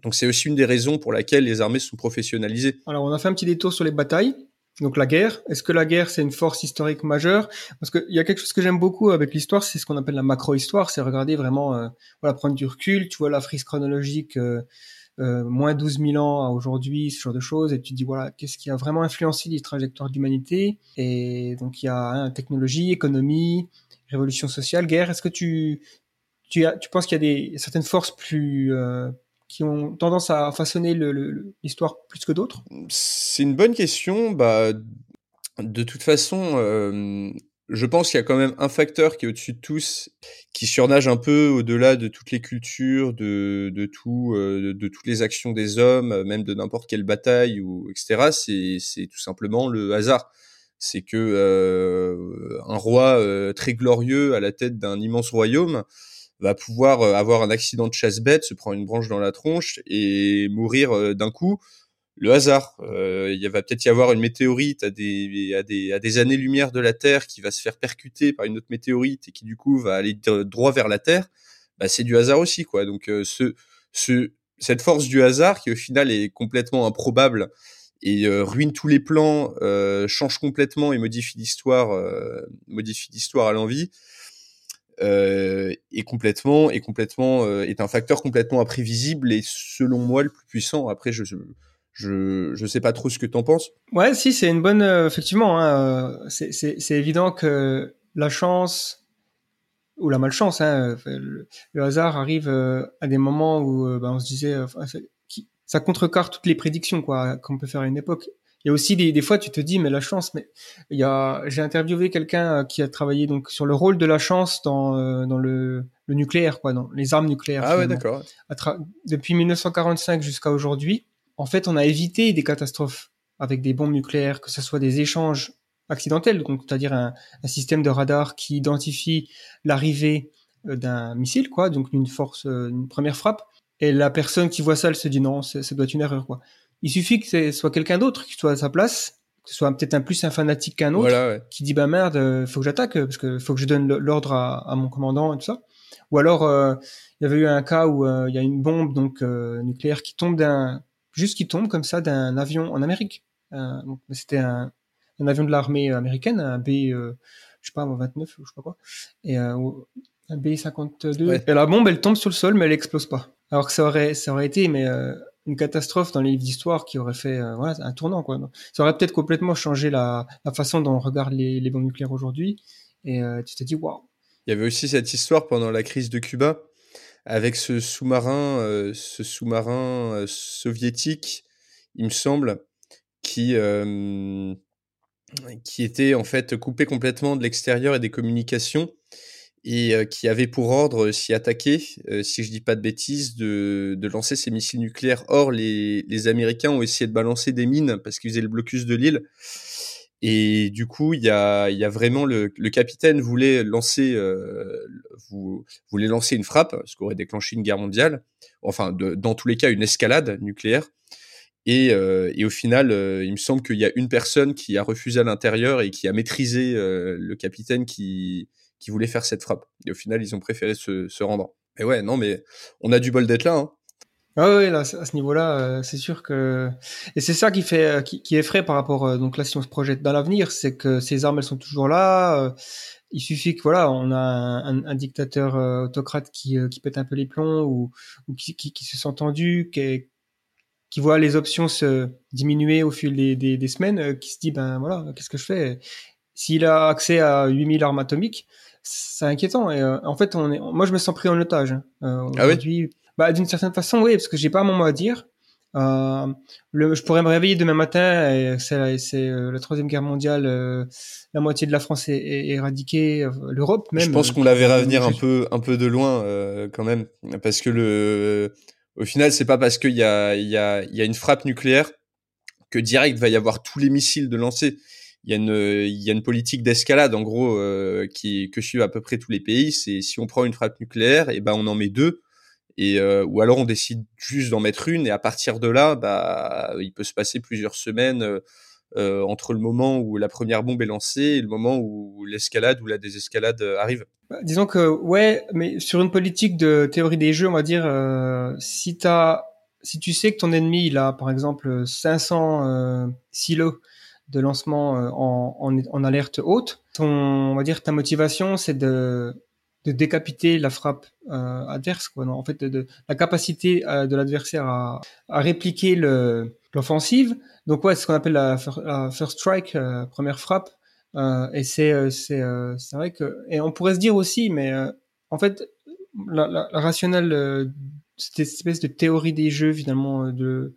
Donc c'est aussi une des raisons pour laquelle les armées sont professionnalisées. Alors, on a fait un petit détour sur les batailles. Donc, la guerre. Est-ce que la guerre, c'est une force historique majeure? Parce qu'il y a quelque chose que j'aime beaucoup avec l'histoire, c'est ce qu'on appelle la macro-histoire. C'est regarder vraiment, euh, voilà, prendre du recul. Tu vois la frise chronologique, euh, euh, moins 12 000 ans à aujourd'hui, ce genre de choses. Et tu dis, voilà, qu'est-ce qui a vraiment influencé les trajectoires de l'humanité Et donc, il y a hein, technologie, économie, révolution sociale, guerre. Est-ce que tu, tu, as, tu penses qu'il y a des, certaines forces plus... qui ont tendance à façonner l'histoire plus que d'autres? C'est une bonne question. Bah, de toute façon, euh, je pense qu'il y a quand même un facteur qui est au-dessus de tous, qui surnage un peu au-delà de toutes les cultures, de, tout, euh, de, toutes les actions des hommes, euh, même de n'importe quelle bataille ou etc. C'est, tout simplement le hasard. C'est que un roi très glorieux à la tête d'un immense royaume va pouvoir euh, avoir un accident de chasse-bête, se prendre une branche dans la tronche et mourir euh, d'un coup le hasard. Euh, il va peut-être y avoir une météorite à des, à des, à des années-lumière de la Terre qui va se faire percuter par une autre météorite et qui du coup va aller droit vers la Terre. Bah, c'est du hasard aussi, quoi. Donc euh, ce, ce, cette force du hasard qui au final est complètement improbable et euh, ruine tous les plans, euh, change complètement et modifie l'histoire, modifie l'histoire à l'envie. Euh, est complètement est complètement euh, est un facteur complètement imprévisible et selon moi le plus puissant. Après, je je je, sais pas trop ce que t'en penses. Ouais, si, c'est une bonne. euh, effectivement, hein, euh, c'est- c'est évident que la chance ou la malchance, hein, euh, le, hasard arrive euh, à des moments où euh, ben, on se disait, euh, ça contrecarre toutes les prédictions quoi qu'on peut faire à une époque. Il y a aussi des, des fois, tu te dis, mais la chance, mais il y a, j'ai interviewé quelqu'un euh, qui a travaillé donc sur le rôle de la chance dans euh, dans le, le nucléaire, quoi, dans les armes nucléaires. Ah ouais, d'accord. depuis 1945 jusqu'à aujourd'hui, en fait, on a évité des catastrophes avec des bombes nucléaires, que ce soit des échanges accidentels, donc c'est-à-dire un, un système de radar qui identifie l'arrivée euh, d'un missile, quoi, donc une force, euh, une première frappe, et la personne qui voit ça, elle se dit non, ça doit être une erreur, quoi. Il suffit que ce soit quelqu'un d'autre qui soit à sa place, que ce soit peut-être un plus un fanatique qu'un autre, Voilà, ouais. qui dit bah merde, euh, faut que j'attaque parce que faut que je donne l'ordre à, à mon commandant et tout ça. Ou alors euh, il y avait eu un cas où euh, il y a une bombe donc euh, nucléaire qui tombe d'un juste qui tombe comme ça d'un avion en Amérique. Donc, C'était un, un avion de l'armée américaine, un B, je sais pas, 29 ou je sais pas quoi, et un B52. Ouais. Et la bombe elle tombe sur le sol mais elle explose pas. Alors que ça aurait ça aurait été mais euh, une catastrophe dans les livres d'histoire qui aurait fait euh, voilà, un tournant quoi. Ça aurait peut-être complètement changé la, la façon dont on regarde les, les bombes nucléaires aujourd'hui. Et euh, tu te dis waouh. Il y avait aussi cette histoire pendant la crise de Cuba avec ce sous-marin, euh, sous-marin soviétique, il me semble, qui qui était en fait coupé complètement de l'extérieur et des communications et qui avait pour ordre, s'y attaquer, si je dis pas de bêtises, de, de lancer ses missiles nucléaires. Or, les, les Américains ont essayé de balancer des mines parce qu'ils faisaient le blocus de l'île. Et du coup, il y a, y a vraiment le, le capitaine voulait lancer, euh, voulait lancer une frappe, ce qui aurait déclenché une guerre mondiale. Enfin, de, dans tous les cas, une escalade nucléaire. Et, euh, et au final, euh, il me semble qu'il y a une personne qui a refusé à l'intérieur et qui a maîtrisé euh, le capitaine qui, qui voulait faire cette frappe. Et au final, ils ont préféré se, rendre. Mais ouais, non, mais on a du bol d'être là. Hein. Ah oui, là, à ce niveau-là, euh, c'est sûr que et c'est ça qui fait euh, qui, effraie par rapport euh, donc là si on se projette dans l'avenir, c'est que ces armes elles sont toujours là. il suffit que voilà, on a un, dictateur autocrate qui, qui pète un peu les plombs ou, qui, qui, se sent tendu, qui, qui voit les options se diminuer au fil des, des semaines, qui se dit ben voilà, qu'est-ce que je fais? S'il a accès à 8000 armes atomiques, c'est inquiétant. Et en fait, on est, moi je me sens pris en otage. Hein. ah oui bah, d'une certaine façon, oui, parce que j'ai pas mon mot à dire. Euh, le, je pourrais me réveiller demain matin et c'est, c'est euh, la troisième guerre mondiale, euh, la moitié de la France est, est éradiquée, euh, l'Europe même. Je pense qu'on la verra venir un peu, un peu de loin quand même, parce que le, au final, c'est pas parce qu'il y a, il y a, il y a une frappe nucléaire que direct va y avoir tous les missiles de lancer. Il y a une, il y a une politique d'escalade en gros qui que suivent à peu près tous les pays. C'est si on prend une frappe nucléaire, et ben on en met deux et euh, ou alors on décide juste d'en mettre une et à partir de là bah il peut se passer plusieurs semaines euh, euh, entre le moment où la première bombe est lancée et le moment où l'escalade ou la désescalade arrive. Bah, disons que ouais, mais sur une politique de théorie des jeux, on va dire si t'as si tu sais que ton ennemi il a par exemple 500 silos de lancement en, en, en alerte haute, ton on va dire ta motivation c'est de de décapiter la frappe euh, adverse. Quoi, non en fait, de, la capacité euh, de l'adversaire à, à, répliquer l'offensive. Donc ouais, c'est ce qu'on appelle la, first strike, euh, première frappe. Euh, et c'est euh, c'est c'est vrai que et on pourrait se dire aussi, mais en fait, la, la, la rationnelle cette espèce de théorie des jeux finalement de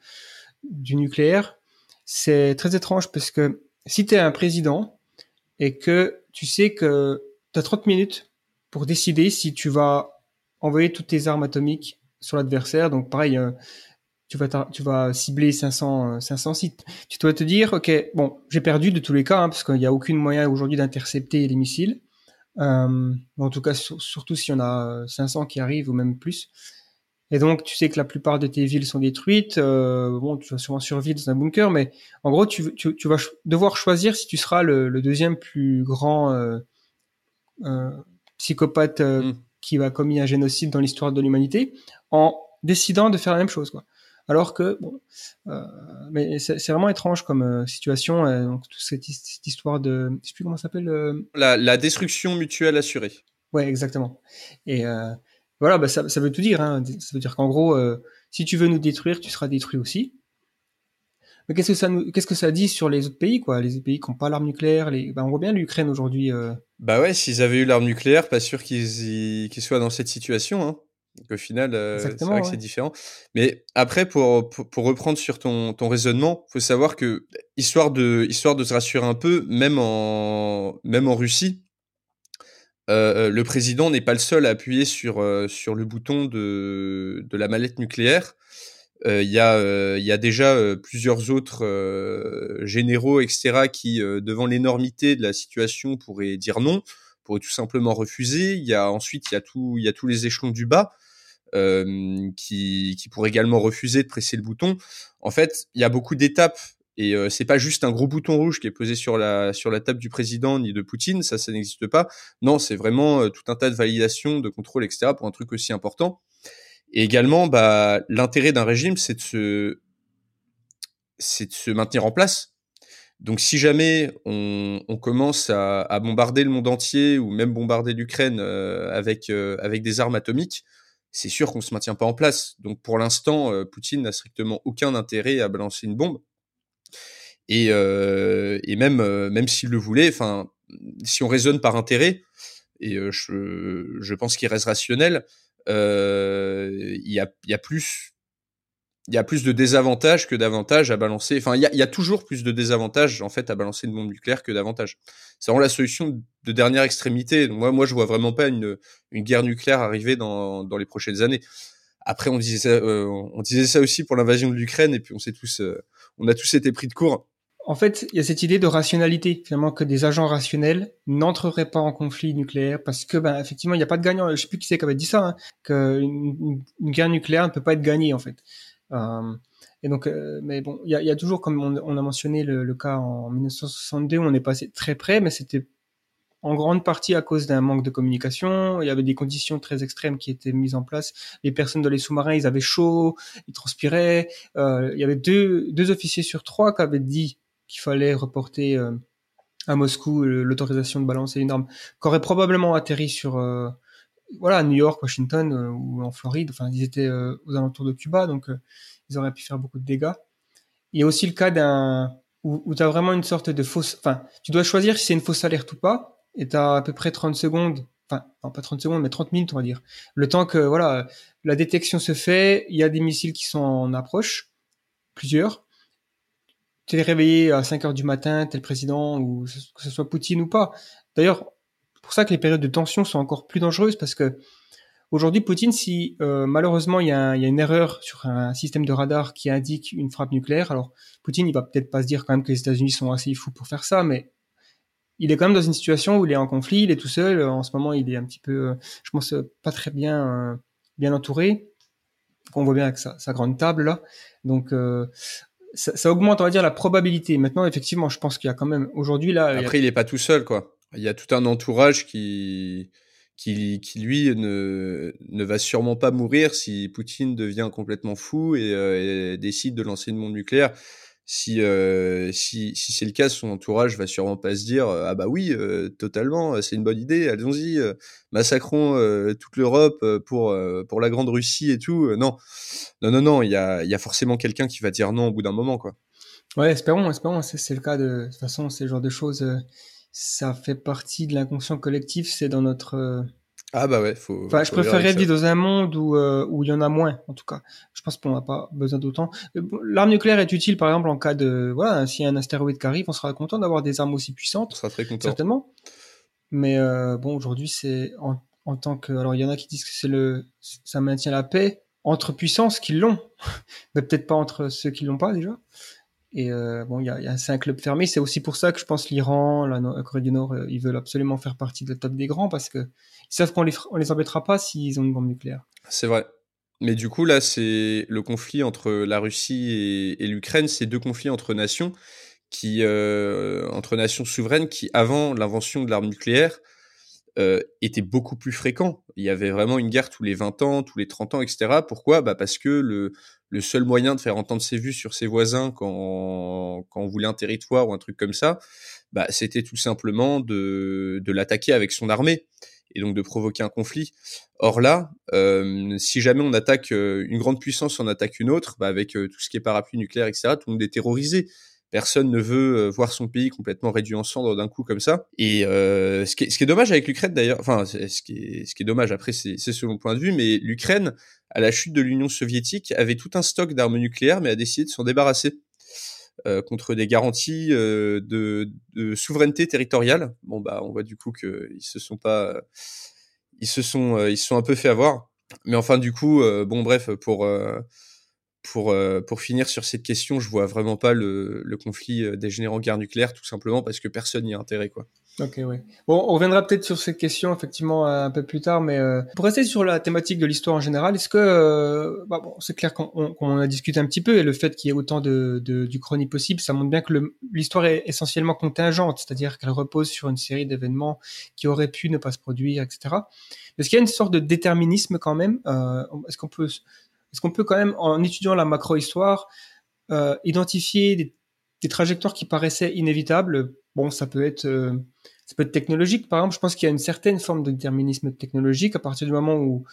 du nucléaire, c'est très étrange parce que si tu es un président et que tu sais que tu as 30 minutes pour décider si tu vas envoyer toutes tes armes atomiques sur l'adversaire. Donc pareil, euh, tu vas tu vas cibler 500 500 sites. Tu dois te dire OK, bon, j'ai perdu de tous les cas hein, parce qu'il n'y a aucun moyen aujourd'hui d'intercepter les missiles. Euh, en tout cas, surtout si on a 500 qui arrivent ou même plus. Et donc, tu sais que la plupart de tes villes sont détruites. Euh, bon, tu vas sûrement survivre dans un bunker, mais en gros, tu, tu, tu vas devoir choisir si tu seras le, le deuxième plus grand euh, euh, psychopathe mm. qui va commis un génocide dans l'histoire de l'humanité en décidant de faire la même chose quoi. Alors que bon, mais c'est vraiment étrange comme situation. donc toute cette, histoire de, je sais plus comment ça s'appelle. La, la, destruction mutuelle assurée. Ouais, exactement. Et voilà, bah, ça, ça, veut tout dire. Hein. Ça veut dire qu'en gros, si tu veux nous détruire, tu seras détruit aussi. Mais qu'est-ce que ça nous, qu'est-ce que ça dit sur les autres pays, quoi? Les pays qui n'ont pas l'arme nucléaire, les, bah, on voit bien l'Ukraine aujourd'hui. Euh... Bah ouais, s'ils avaient eu l'arme nucléaire, pas sûr qu'ils qu'ils soient dans cette situation. Hein. Donc au final, euh, c'est vrai ouais. que c'est différent. Mais après, pour, pour, pour, reprendre sur ton, ton raisonnement, faut savoir que histoire de histoire de se rassurer un peu, même en même en Russie, euh, le président n'est pas le seul à appuyer sur euh, sur le bouton de de la mallette nucléaire. Euh, il y, a, y a déjà plusieurs autres généraux, etc., qui, devant l'énormité de la situation, pourraient dire non, pourraient tout simplement refuser. Il y a ensuite, il y a y a tous les échelons du bas. Euh, qui, qui pourraient également refuser de presser le bouton. En fait, il y a beaucoup d'étapes et euh, c'est pas juste un gros bouton rouge qui est posé sur la sur la table du président ni de Poutine, ça ça n'existe pas. Non, c'est vraiment tout un tas de validations, de contrôle, etc. pour un truc aussi important. Et également, bah, l'intérêt d'un régime, c'est de se, c'est de se maintenir en place. Donc, si jamais on, on commence à, à, bombarder le monde entier ou même bombarder l'Ukraine euh, avec euh, avec des armes atomiques, c'est sûr qu'on se maintient pas en place. Donc, pour l'instant, euh, Poutine n'a strictement aucun intérêt à balancer une bombe. Et, même même s'il le voulait, enfin, si on raisonne par intérêt, et je, je pense qu'il reste rationnel, il y, a, y a plus il y a plus de désavantages que d'avantages à balancer. Enfin, il y, a, toujours plus de désavantages en fait à balancer une bombe nucléaire que d'avantages. C'est vraiment la solution de dernière extrémité. moi, moi, je vois vraiment pas une, une guerre nucléaire arriver dans, dans les prochaines années. Après, on disait ça, on disait ça aussi pour l'invasion de l'Ukraine, et puis on s'est tous, on a tous été pris de court. En fait, il y a cette idée de rationalité, finalement, que des agents rationnels n'entreraient pas en conflit nucléaire parce que, ben, effectivement, il n'y a pas de gagnant. Je sais plus qui c'est qui avait dit ça, hein, qu'une une guerre nucléaire ne peut pas être gagnée, en fait. Euh, et donc, euh, mais bon, il y a, toujours, comme on, on a mentionné le, le, cas en 1962, où on est passé très près, mais c'était en grande partie à cause d'un manque de communication. Il y avait des conditions très extrêmes qui étaient mises en place. Les personnes dans les sous-marins, ils avaient chaud, ils transpiraient. Euh, il y avait deux, deux officiers sur trois qui avaient dit qu'il fallait reporter euh, à Moscou l'autorisation de balancer une arme, qui aurait probablement atterri sur euh, voilà New York, Washington euh, ou en Floride. Enfin, ils étaient aux alentours de Cuba, donc ils auraient pu faire beaucoup de dégâts. Il y a aussi le cas d'un où, où tu as vraiment une sorte de fausse. Enfin, tu dois choisir si c'est une fausse alerte ou pas, et tu as à peu près 30 secondes. Enfin, non, pas 30 secondes, mais 30 minutes, on va dire. Le temps que voilà, la détection se fait, il y a des missiles qui sont en approche, plusieurs. Tu es réveillé à 5 heures du matin, tel président, ou que ce soit Poutine ou pas. D'ailleurs, pour ça que les périodes de tension sont encore plus dangereuses parce que aujourd'hui, Poutine, si euh, malheureusement il y, a, une erreur sur un système de radar qui indique une frappe nucléaire, alors Poutine, il va peut-être pas se dire quand même que les États-Unis sont assez fous pour faire ça, mais il est quand même dans une situation où il est en conflit, il est tout seul. En ce moment, il est un petit peu, je pense, pas très bien, bien entouré. On voit bien avec sa, grande table là. Donc, euh, ça, ça, augmente, on va dire, la probabilité. Maintenant, effectivement, je pense qu'il y a quand même aujourd'hui là. Après, il, est pas tout seul, quoi. Il y a tout un entourage qui, qui, qui lui ne, ne va sûrement pas mourir si Poutine devient complètement fou et, euh, décide de lancer une bombe nucléaire. Si, euh, si, si c'est le cas, son entourage va sûrement pas se dire ah bah oui, euh, totalement, c'est une bonne idée, allons-y, euh, massacrons euh, toute l'Europe pour pour la grande Russie et tout. non, non, non, non, il y a, y a forcément quelqu'un qui va dire non au bout d'un moment, quoi. Ouais, espérons, espérons. C'est le cas de, de toute façon, ces genres de choses ça fait partie de l'inconscient collectif, c'est dans notre. Ah bah ouais, faut. Enfin, je préférerais vivre dans un monde où euh, où il y en a moins, en tout cas. Je pense qu'on n'a pas besoin d'autant. L'arme nucléaire est utile, par exemple, en cas de voilà, s'il y a un astéroïde qui arrive, on sera content d'avoir des armes aussi puissantes. On sera très content. Certainement. Mais euh, bon, aujourd'hui, c'est en, en tant que. Alors, il y en a qui disent que c'est le, ça maintient la paix entre puissances qui l'ont, mais peut-être pas entre ceux qui l'ont pas déjà. Et euh, bon, il y a, y a c'est un club fermé. C'est aussi pour ça que je pense l'Iran, la, Corée du Nord, euh, ils veulent absolument faire partie de la top des grands parce que ils savent qu'on les, les embêtera pas s'ils ont une bombe nucléaire. C'est vrai. Mais du coup, là, c'est le conflit entre la Russie et, et l'Ukraine. C'est deux conflits entre nations qui, euh, entre nations souveraines qui, avant l'invention de l'arme nucléaire, euh, était beaucoup plus fréquent. Il y avait vraiment une guerre tous les 20 ans, tous les 30 ans, etc. Pourquoi? Bah Parce que le, seul moyen de faire entendre ses vues sur ses voisins quand, on voulait un territoire ou un truc comme ça, bah, c'était tout simplement de, l'attaquer avec son armée et donc de provoquer un conflit. Or là, euh, si jamais on attaque euh, une grande puissance, on attaque une autre, bah avec tout ce qui est parapluie nucléaire, etc., tout le monde est terrorisé. Personne ne veut euh, voir son pays complètement réduit en cendres d'un coup comme ça. Et euh, ce, qui est, ce, qui est, dommage avec l'Ukraine d'ailleurs, enfin ce qui est, ce qui est dommage après c'est selon mon point de vue, mais l'Ukraine à la chute de l'Union soviétique avait tout un stock d'armes nucléaires, mais a décidé de s'en débarrasser. Euh, contre des garanties euh, de, de, souveraineté territoriale. Bon bah on voit du coup qu'ils se sont pas, ils se sont, euh, ils se sont un peu fait avoir. Mais enfin du coup, bon bref pour pour, euh, pour finir sur cette question, je vois vraiment pas le, conflit euh, dégénérant en guerre nucléaire, tout simplement parce que personne n'y a intérêt, quoi. Ok, oui. Bon, on reviendra peut-être sur cette question effectivement un peu plus tard, mais euh, pour rester sur la thématique de l'histoire en général, est-ce que, bah bon, c'est clair qu'on qu a discuté un petit peu et le fait qu'il y ait autant de, de du chronique possible, ça montre bien que l'histoire est essentiellement contingente, c'est-à-dire qu'elle repose sur une série d'événements qui auraient pu ne pas se produire, etc. Est-ce qu'il y a une sorte de déterminisme quand même Est-ce qu'on peut est-ce qu'on peut quand même, en étudiant la macro-histoire, euh, identifier des, trajectoires qui paraissaient inévitables Bon, ça peut être, euh, peut être technologique. Par exemple, je pense qu'il y a une certaine forme de déterminisme technologique à partir du moment où,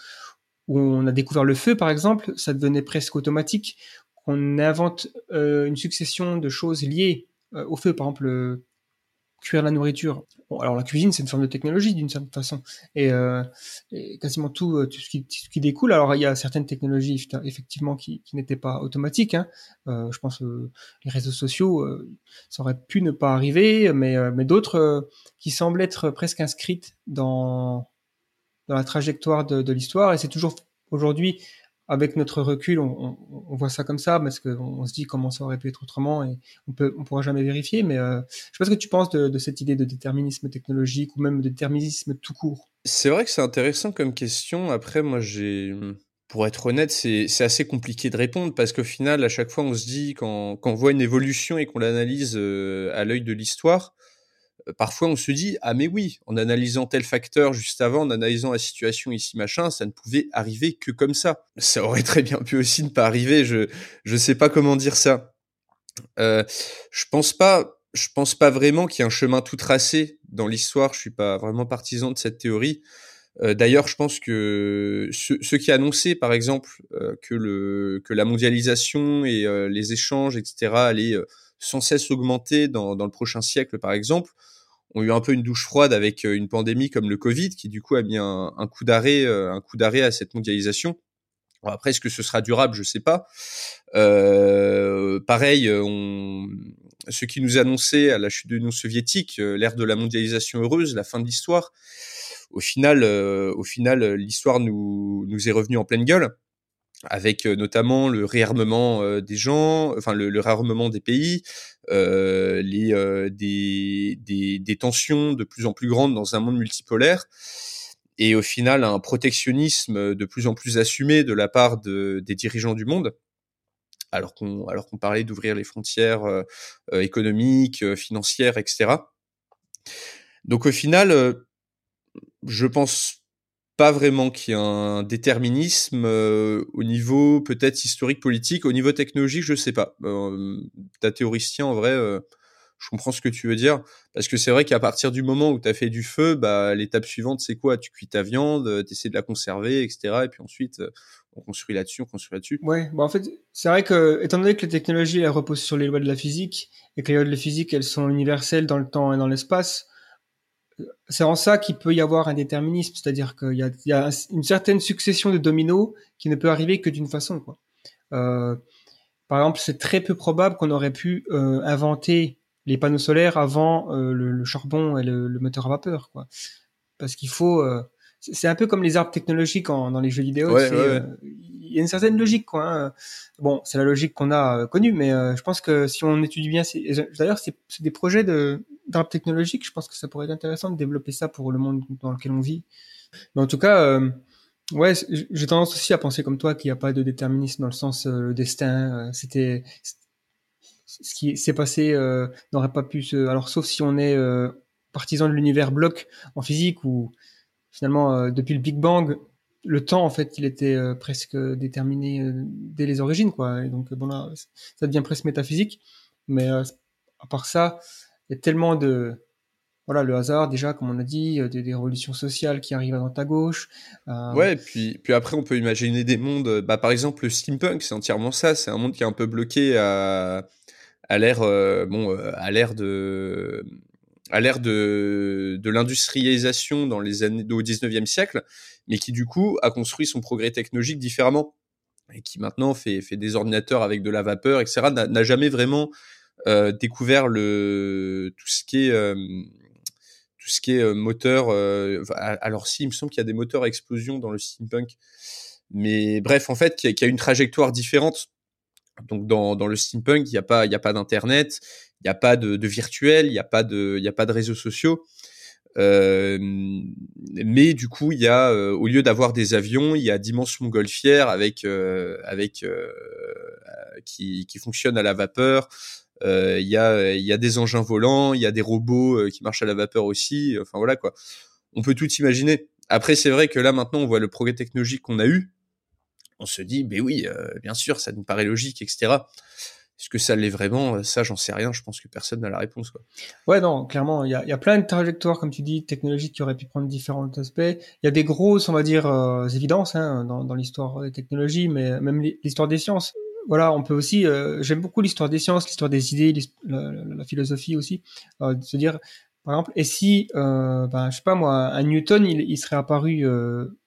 on a découvert le feu, par exemple, ça devenait presque automatique qu'on invente euh, une succession de choses liées au feu. Par exemple, cuire la nourriture. Bon, alors la cuisine, c'est une forme de technologie d'une certaine façon, et, euh, quasiment tout, euh, tout, ce qui, découle. Alors il y a certaines technologies effectivement qui, n'étaient pas automatiques. Hein. Euh, je pense euh, les réseaux sociaux, ça aurait pu ne pas arriver, mais, mais d'autres qui semblent être presque inscrites dans dans la trajectoire de l'histoire. Et c'est toujours aujourd'hui avec notre recul, on, voit ça comme ça parce qu'on on se dit comment ça aurait pu être autrement et on on pourra jamais vérifier. Mais euh, je sais pas ce que tu penses de, cette idée de déterminisme technologique ou même de déterminisme tout court. C'est vrai que c'est intéressant comme question. Après, moi, pour être honnête, c'est assez compliqué de répondre parce qu'au final, à chaque fois, on se dit quand, quand on voit une évolution et qu'on l'analyse euh, à l'œil de l'histoire, parfois on se dit ah mais oui en analysant tel facteur juste avant en analysant la situation ici machin ça ne pouvait arriver que comme ça. Ça aurait très bien pu aussi ne pas arriver je je sais pas comment dire ça. Euh, je pense pas je pense pas vraiment qu'il y ait un chemin tout tracé dans l'histoire. Je suis pas vraiment partisan de cette théorie euh, D'ailleurs, je pense que ceux, qui annonçaient, par exemple, euh, que, la mondialisation et euh, les échanges, etc., allaient sans cesse augmenter dans, le prochain siècle, par exemple, ont eu un peu une douche froide avec une pandémie comme le Covid, qui du coup a mis un, coup d'arrêt, un coup d'arrêt à cette mondialisation. Après, est-ce que ce sera durable? Je sais pas. Pareil, on... ce qui nous annonçait à la chute de l'Union soviétique, l'ère de la mondialisation heureuse, la fin de l'histoire. Au final, euh, au final, l'histoire nous, nous est revenue en pleine gueule avec euh, notamment le réarmement euh, des gens, enfin le, le réarmement des pays, euh, les, euh, des, des, des, tensions de plus en plus grandes dans un monde multipolaire, et au final un protectionnisme de plus en plus assumé de la part de, des dirigeants du monde, alors qu'on alors qu'on parlait d'ouvrir les frontières euh, économiques, financières, etc. Donc au final, je pense pas vraiment qu'il y ait un déterminisme euh, au niveau peut-être historique politique, au niveau technologique, je sais pas. Euh, ta théoricien en vrai, euh, je comprends ce que tu veux dire parce que c'est vrai qu'à partir du moment où tu as fait du feu, bah l'étape suivante c'est quoi? Tu cuis ta viande, tu essaies de la conserver, etc. Et puis ensuite on construit là-dessus, on construit là-dessus. Ouais, bah en fait, c'est vrai que étant donné que les technologies elles reposent sur les lois de la physique et que les lois de la physique elles sont universelles dans le temps et dans l'espace, c'est en ça qu'il peut y avoir un déterminisme, c'est-à-dire qu'il y a, une certaine succession de dominos qui ne peut arriver que d'une façon. Euh, par exemple, c'est très peu probable qu'on aurait pu euh, inventer les panneaux solaires avant euh, le, charbon et le, moteur à vapeur. Parce qu'il faut, c'est un peu comme les arbres technologiques en, dans les jeux vidéo. Ouais, ouais. Euh, il y a une certaine logique, quoi. Hein. Bon, c'est la logique qu'on a connue, mais je pense que si on étudie bien, d'ailleurs, c'est des projets de d'arbres technologiques, je pense que ça pourrait être intéressant de développer ça pour le monde dans lequel on vit. Mais en tout cas, euh, ouais, j'ai tendance aussi à penser comme toi qu'il n'y a pas de déterminisme dans le sens euh, le destin. Euh, C'était ce qui s'est passé euh, n'aurait pas pu se. Alors sauf si on est euh, partisan de l'univers bloc en physique où finalement euh, depuis le Big Bang le temps en fait il était presque déterminé dès les origines quoi. Et donc bon là ça devient presque métaphysique. Mais à part ça, il y a tellement de voilà le hasard déjà comme on a dit des, révolutions sociales qui arrivent à droite à gauche euh... ouais puis puis après on peut imaginer des mondes bah par exemple le steampunk c'est entièrement ça c'est un monde qui est un peu bloqué à à l'ère euh, bon à l'ère de à l'ère de, l'industrialisation dans les années au 19e siècle mais qui du coup a construit son progrès technologique différemment et qui maintenant fait des ordinateurs avec de la vapeur etc n'a jamais vraiment euh, découvert le tout ce qui est euh, tout ce qui est euh, moteur. Alors si, il me semble qu'il y a des moteurs à explosion dans le steampunk, mais bref, en fait, qu'il y, a une trajectoire différente. Donc dans, le steampunk, il n'y a pas a pas d'internet, il n'y a pas de, de virtuel, il n'y a pas de il a pas de réseaux sociaux. Euh, mais du coup, il y a, euh, au lieu d'avoir des avions, il y a d'immenses montgolfières avec, euh, avec qui, qui fonctionnent à la vapeur, il euh, y a il y a des engins volants, il y a des robots euh, qui marchent à la vapeur aussi. Enfin voilà quoi. On peut tout imaginer. Après c'est vrai que là maintenant on voit le progrès technologique qu'on a eu. On se dit ben oui euh, bien sûr ça nous paraît logique etc. Est-ce que ça l'est vraiment? Ça, j'en sais rien. Je pense que personne n'a la réponse. Ouais, non, clairement, il y a, y a, plein de trajectoires, comme tu dis, technologiques qui auraient pu prendre différents aspects. Il y a des grosses, on va dire, euh, évidences hein, dans, dans l'histoire des technologies, mais même l'histoire des sciences voilà, on peut aussi. Euh, J'aime beaucoup l'histoire des sciences, l'histoire des idées, la, philosophie aussi. Euh, se dire, par exemple, et si, euh, ben, je sais pas moi, un Newton, il, serait apparu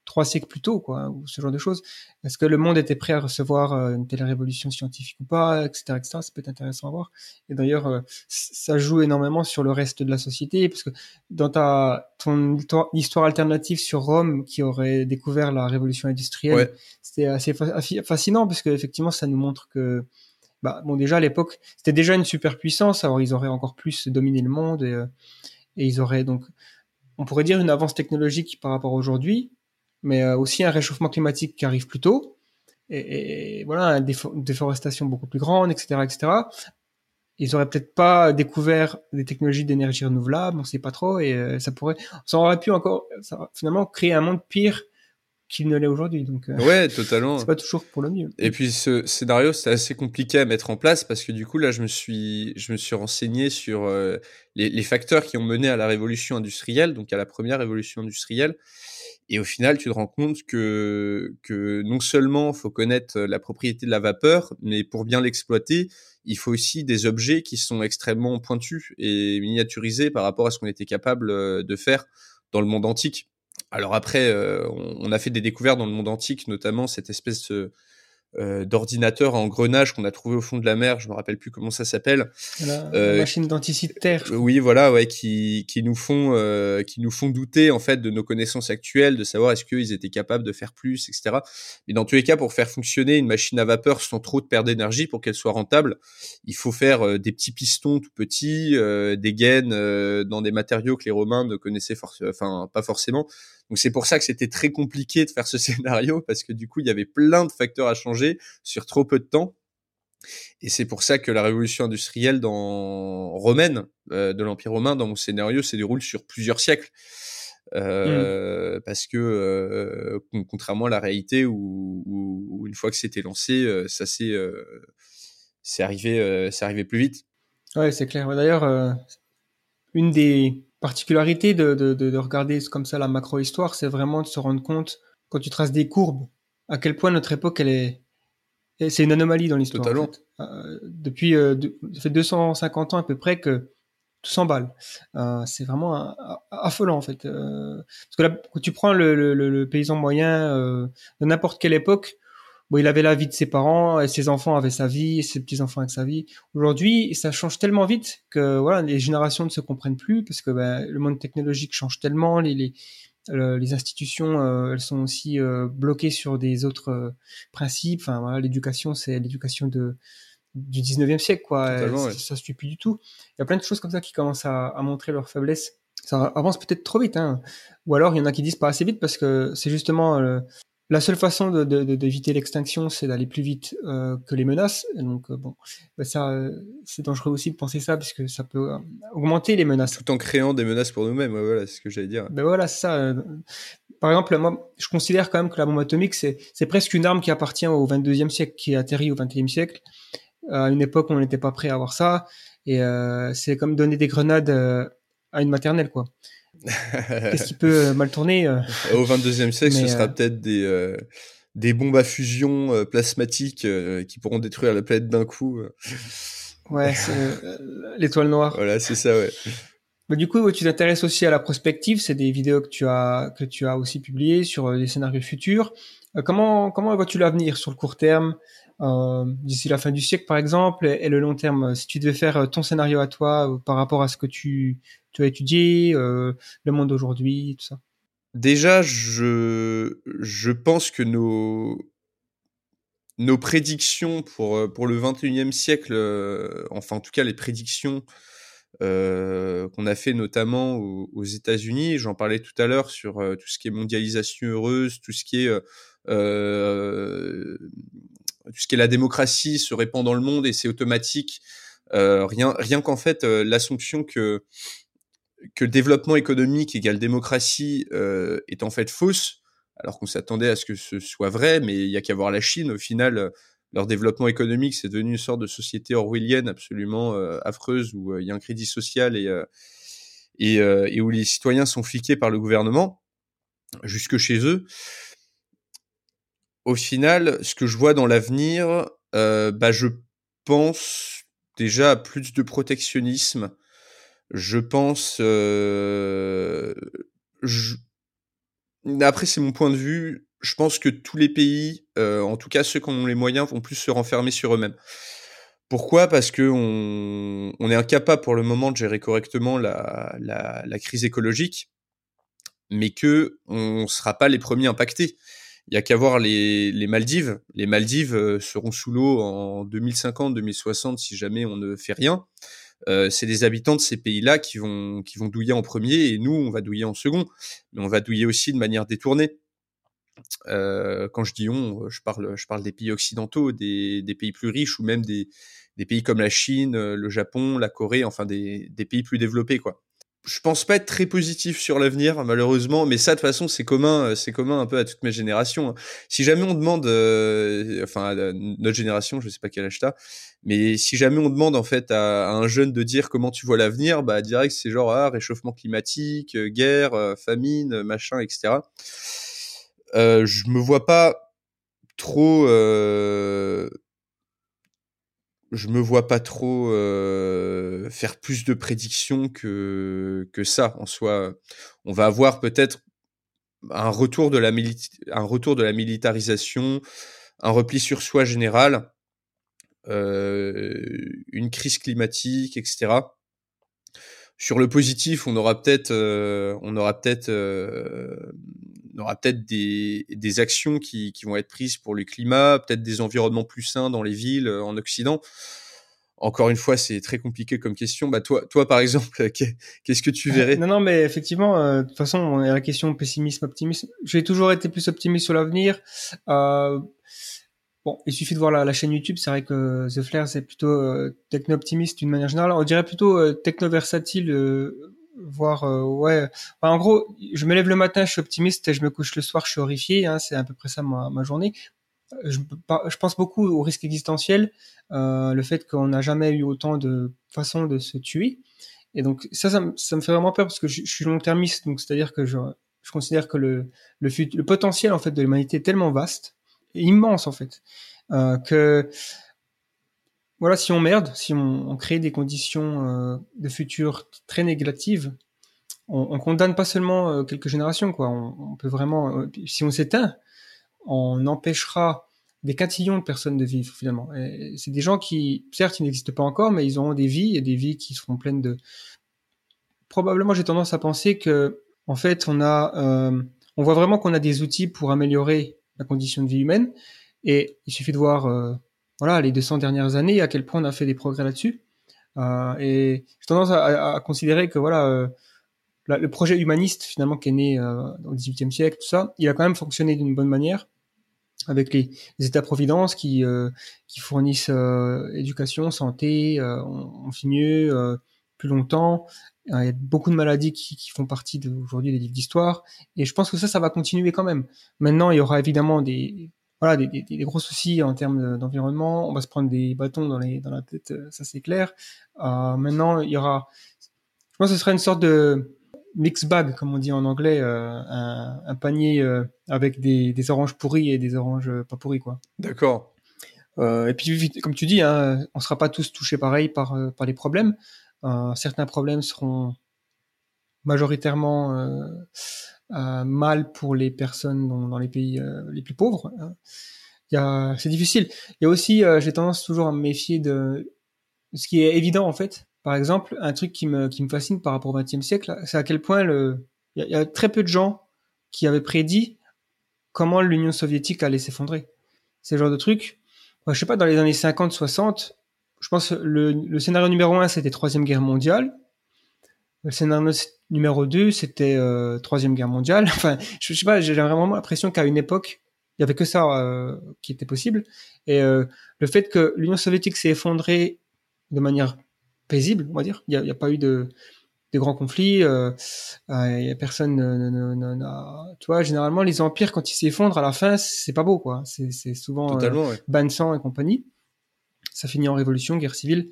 trois siècles plus tôt, quoi, ou ce genre de choses. Est-ce que le monde était prêt à recevoir euh, une telle révolution scientifique ou pas, etc., etc. Ça peut être intéressant à voir. Et d'ailleurs, euh, ça joue énormément sur le reste de la société, parce que dans ta ton histoire alternative sur Rome, qui aurait découvert la révolution industrielle, Ouais. c'était assez fa- fascinant, parce que effectivement, ça nous montre que bah, bon, déjà à l'époque, c'était déjà une superpuissance, alors ils auraient encore plus dominé le monde et, euh, et ils auraient donc, on pourrait dire une avance technologique par rapport à aujourd'hui, mais euh, aussi un réchauffement climatique qui arrive plus tôt et, et voilà, une défo- une déforestation beaucoup plus grande, etc., etc. Ils auraient peut-être pas découvert des technologies d'énergie renouvelable, on sait pas trop, et euh, ça pourrait, ça aurait pu encore, ça, finalement, créer un monde pire qu'il ne l'est aujourd'hui. Donc, euh, Ouais, totalement. c'est pas toujours pour le mieux. Et puis ce scénario, c'était assez compliqué à mettre en place parce que du coup, là, je me suis, je me suis renseigné sur euh, les, les facteurs qui ont mené à la révolution industrielle, donc à la première révolution industrielle. Et au final, tu te rends compte que, non seulement faut connaître la propriété de la vapeur, mais pour bien l'exploiter, il faut aussi des objets qui sont extrêmement pointus et miniaturisés par rapport à ce qu'on était capable euh, de faire dans le monde antique. Alors après, euh, on, a fait des découvertes dans le monde antique, notamment cette espèce euh, d'ordinateur à engrenage qu'on a trouvé au fond de la mer. Je me rappelle plus comment ça s'appelle. La, Euh, machine d'anticitaire. Euh, Oui, voilà, ouais, qui, qui nous font, euh, qui nous font douter en fait de nos connaissances actuelles, de savoir est-ce qu'ils étaient capables de faire plus, etc. Mais dans tous les cas, pour faire fonctionner une machine à vapeur sans trop de perte d'énergie, pour qu'elle soit rentable, il faut faire euh, des petits pistons tout petits, euh, des gaines euh, dans des matériaux que les Romains ne connaissaient, for- enfin pas forcément. Donc c'est pour ça que c'était très compliqué de faire ce scénario parce que du coup il y avait plein de facteurs à changer sur trop peu de temps. Et c'est pour ça que la révolution industrielle dans romaine euh, de l'Empire romain, dans mon scénario, se déroule sur plusieurs siècles. Euh, Parce que euh, con- contrairement à la réalité où, où- où une fois que c'était lancé, euh, ça s'est euh, c'est arrivé, euh, c'est arrivé plus vite. Ouais, c'est clair. D'ailleurs, une des particularités de, de, de, de regarder comme ça la macro-histoire, c'est vraiment de se rendre compte, quand tu traces des courbes, à quel point notre époque, elle est... C'est une anomalie dans l'histoire. Totalement. En fait. Euh, depuis euh, de- ça fait 250 ans à peu près que tout s'emballe. Euh, c'est vraiment un- affolant en fait. Parce que là, quand tu prends le, le, le- le paysan moyen de n'importe quelle époque, bon, il avait la vie de ses parents, et ses enfants avaient sa vie, et ses petits enfants avec sa vie. Aujourd'hui, ça change tellement vite que voilà, les générations ne se comprennent plus parce que ben, le monde technologique change tellement, les, les, le- les institutions, euh, elles sont aussi euh, bloquées sur des autres euh, principes. Enfin, voilà, l'éducation, c'est l'éducation de du 19e siècle, quoi. Ouais. Ça se suit plus du tout. Il y a plein de choses comme ça qui commencent à, à montrer leur faiblesse. Ça avance peut-être trop vite, hein. Ou alors, il y en a qui disent pas assez vite parce que c'est justement euh, la seule façon d'éviter l'extinction, c'est d'aller plus vite euh, que les menaces. Et donc, euh, bon, ben ça, euh, c'est dangereux aussi de penser ça puisque ça peut augmenter les menaces. Tout en créant des menaces pour nous-mêmes, ouais, voilà, c'est ce que j'allais dire. Ben voilà, ça. Par exemple, moi, je considère quand même que la bombe atomique, c'est, presque une arme qui appartient au 22e siècle, qui atterrit au 21e siècle, à une époque où on n'était pas prêt à avoir ça. Et c'est comme donner des grenades à une maternelle, quoi. Qu'est-ce qui peut euh, mal tourner euh, Au 22e siècle, Mais, ce sera euh, peut-être des, des bombes à fusion plasmatiques qui pourront détruire la planète d'un coup. Ouais, c'est l'étoile noire. Voilà, c'est ça, ouais. Mais du coup, tu t'intéresses aussi à la prospective. C'est des vidéos que tu as que tu as aussi publiées sur des scénarios futurs. Euh, comment comment vois-tu l'avenir sur le court terme, euh, d'ici la fin du siècle par exemple, et, et le long terme? Si tu devais faire ton scénario à toi euh, par rapport à ce que tu tu as étudié, euh, le monde d'aujourd'hui, tout ça? Déjà, je, je pense que nos, nos prédictions pour, euh, pour le 21e siècle, euh, enfin en tout cas les prédictions qu'on a fait notamment aux, États-Unis, j'en parlais tout à l'heure sur tout ce qui est mondialisation heureuse, tout ce qui est tout ce qui est la démocratie se répand dans le monde et c'est automatique. Rien rien qu'en fait l'assumption que que le développement économique égale démocratie euh, est en fait fausse, alors qu'on s'attendait à ce que ce soit vrai, mais il y a qu'à voir la Chine. Au final, euh, leur développement économique, c'est devenu une sorte de société orwellienne absolument euh, affreuse où il y a un crédit social et, et, où les citoyens sont fliqués par le gouvernement jusque chez eux. Au final, ce que je vois dans l'avenir, bah, je pense déjà à plus de protectionnisme, je pense. je... Après, c'est mon point de vue. Je pense que tous les pays, en tout cas ceux qui ont les moyens, vont plus se renfermer sur eux-mêmes. Pourquoi? Parce que on, est incapable pour le moment de gérer correctement la crise écologique, mais que on sera pas les premiers impactés. Il y a qu'à voir les, les, Maldives. Les Maldives euh, seront sous l'eau en 2050, 2060 si jamais on ne fait rien. Euh, c'est des habitants de ces pays-là qui vont qui vont douiller en premier et nous on va douiller en second, mais on va douiller aussi de manière détournée. Euh, quand je dis on, je parle, je parle des pays occidentaux, des, des pays plus riches ou même des, des, pays comme la Chine, euh, le Japon, la Corée, enfin des, des pays plus développés, quoi. Je pense pas être très positif sur l'avenir, malheureusement, mais ça, de toute façon, c'est commun, euh, c'est commun un peu à toutes mes générations. Hein. Si jamais on demande, euh, enfin, notre génération, je sais pas quel âge t'as, mais si jamais on demande, en fait, à, à un jeune de dire comment tu vois l'avenir, bah, direct, c'est genre, ah, réchauffement climatique, guerre, famine, machin, etc. Euh, je me vois pas trop. Euh, je me vois pas trop euh, faire plus de prédictions que que ça en soi. On va avoir peut-être un retour de la un retour de la militarisation, un repli sur soi général, euh, une crise climatique, etc. Sur le positif, on aura peut-être, euh, on aura peut-être euh, aura peut-être des, des actions qui, qui, vont être prises pour le climat, peut-être des environnements plus sains dans les villes euh, en Occident. Encore une fois, c'est très compliqué comme question. Bah toi, toi par exemple, qu'est-ce que tu verrais? Non, non, mais effectivement, euh, de toute façon, on a la question pessimisme, optimisme. J'ai toujours été plus optimiste sur l'avenir. Euh, bon, il suffit de voir la, chaîne YouTube. C'est vrai que The Flair, c'est plutôt techno-optimiste d'une manière générale. On dirait plutôt techno-versatile voir euh, ouais. En gros je me lève le matin je suis optimiste et je me couche le soir je suis horrifié hein, c'est à peu près ça ma, journée. Je, je, pense beaucoup au risque existentiel euh, le fait qu'on n'a jamais eu autant de façons de se tuer. Et donc ça ça, me fait vraiment peur parce que je, suis long-termiste donc c'est à dire que je, je considère que le le, le potentiel en fait de l'humanité est tellement vaste immense en fait euh, que voilà, si on merde, si on, crée des conditions euh, de futur très négatives, on, on, condamne pas seulement euh, quelques générations, quoi. On, peut vraiment, euh, si on s'éteint, on empêchera des quintillons de personnes de vivre finalement. C'est des gens qui, certes, ils n'existent pas encore, mais ils auront des vies et des vies qui seront pleines de. Probablement, j'ai tendance à penser que, en fait, on a, on voit vraiment qu'on a des outils pour améliorer la condition de vie humaine, et il suffit de voir voilà, les 200 dernières années, à quel point on a fait des progrès là-dessus. Euh, et j'ai tendance à, considérer que voilà, euh, le projet humaniste finalement qui est né euh, au XVIIIe siècle, tout ça, il a quand même fonctionné d'une bonne manière avec les, États-providence qui, fournissent éducation, santé, on, on, fait mieux plus longtemps. Il y a beaucoup de maladies qui font partie aujourd'hui des livres d'histoire, et je pense que ça, ça va continuer quand même. Maintenant, il y aura évidemment des voilà, des, des, des, gros soucis en termes d'environnement. On va se prendre des bâtons dans, les, dans la tête, euh, ça c'est clair. Euh, maintenant, il y aura, je pense que ce sera une sorte de mix bag, comme on dit en anglais, euh, un, un, panier euh, avec des, des, oranges pourries et des oranges pas pourries, quoi. D'accord. Et puis, comme tu dis, hein, on sera pas tous touchés pareil par, par les problèmes. certains problèmes seront majoritairement mal pour les personnes dans, les pays euh, les plus pauvres. Hein. C'est difficile. Il y a aussi, euh, j'ai tendance toujours à me méfier de ce qui est évident en fait. Par exemple, un truc qui me, qui me fascine par rapport au XXe siècle, c'est à quel point il y, a, très peu de gens qui avaient prédit comment l'Union soviétique allait s'effondrer. C'est le genre de truc. Je sais pas, dans les années 50, 60, je pense le, le scénario numéro un, c'était Troisième Guerre mondiale. Le scénario numéro 2, c'était euh, Troisième Guerre mondiale. Enfin, je, je sais pas, j'ai vraiment l'impression qu'à une époque, il y avait que ça euh, qui était possible. Et euh, le fait que l'Union soviétique s'est effondrée de manière paisible, on va dire, il n'y a, a, pas eu de, de grands conflits. Euh, euh y a personne, ne, ne, ne, tu vois, généralement les empires quand ils s'effondrent à la fin, c'est pas beau, quoi. C'est souvent ouais. bain de sang et compagnie. Ça finit en révolution, guerre civile.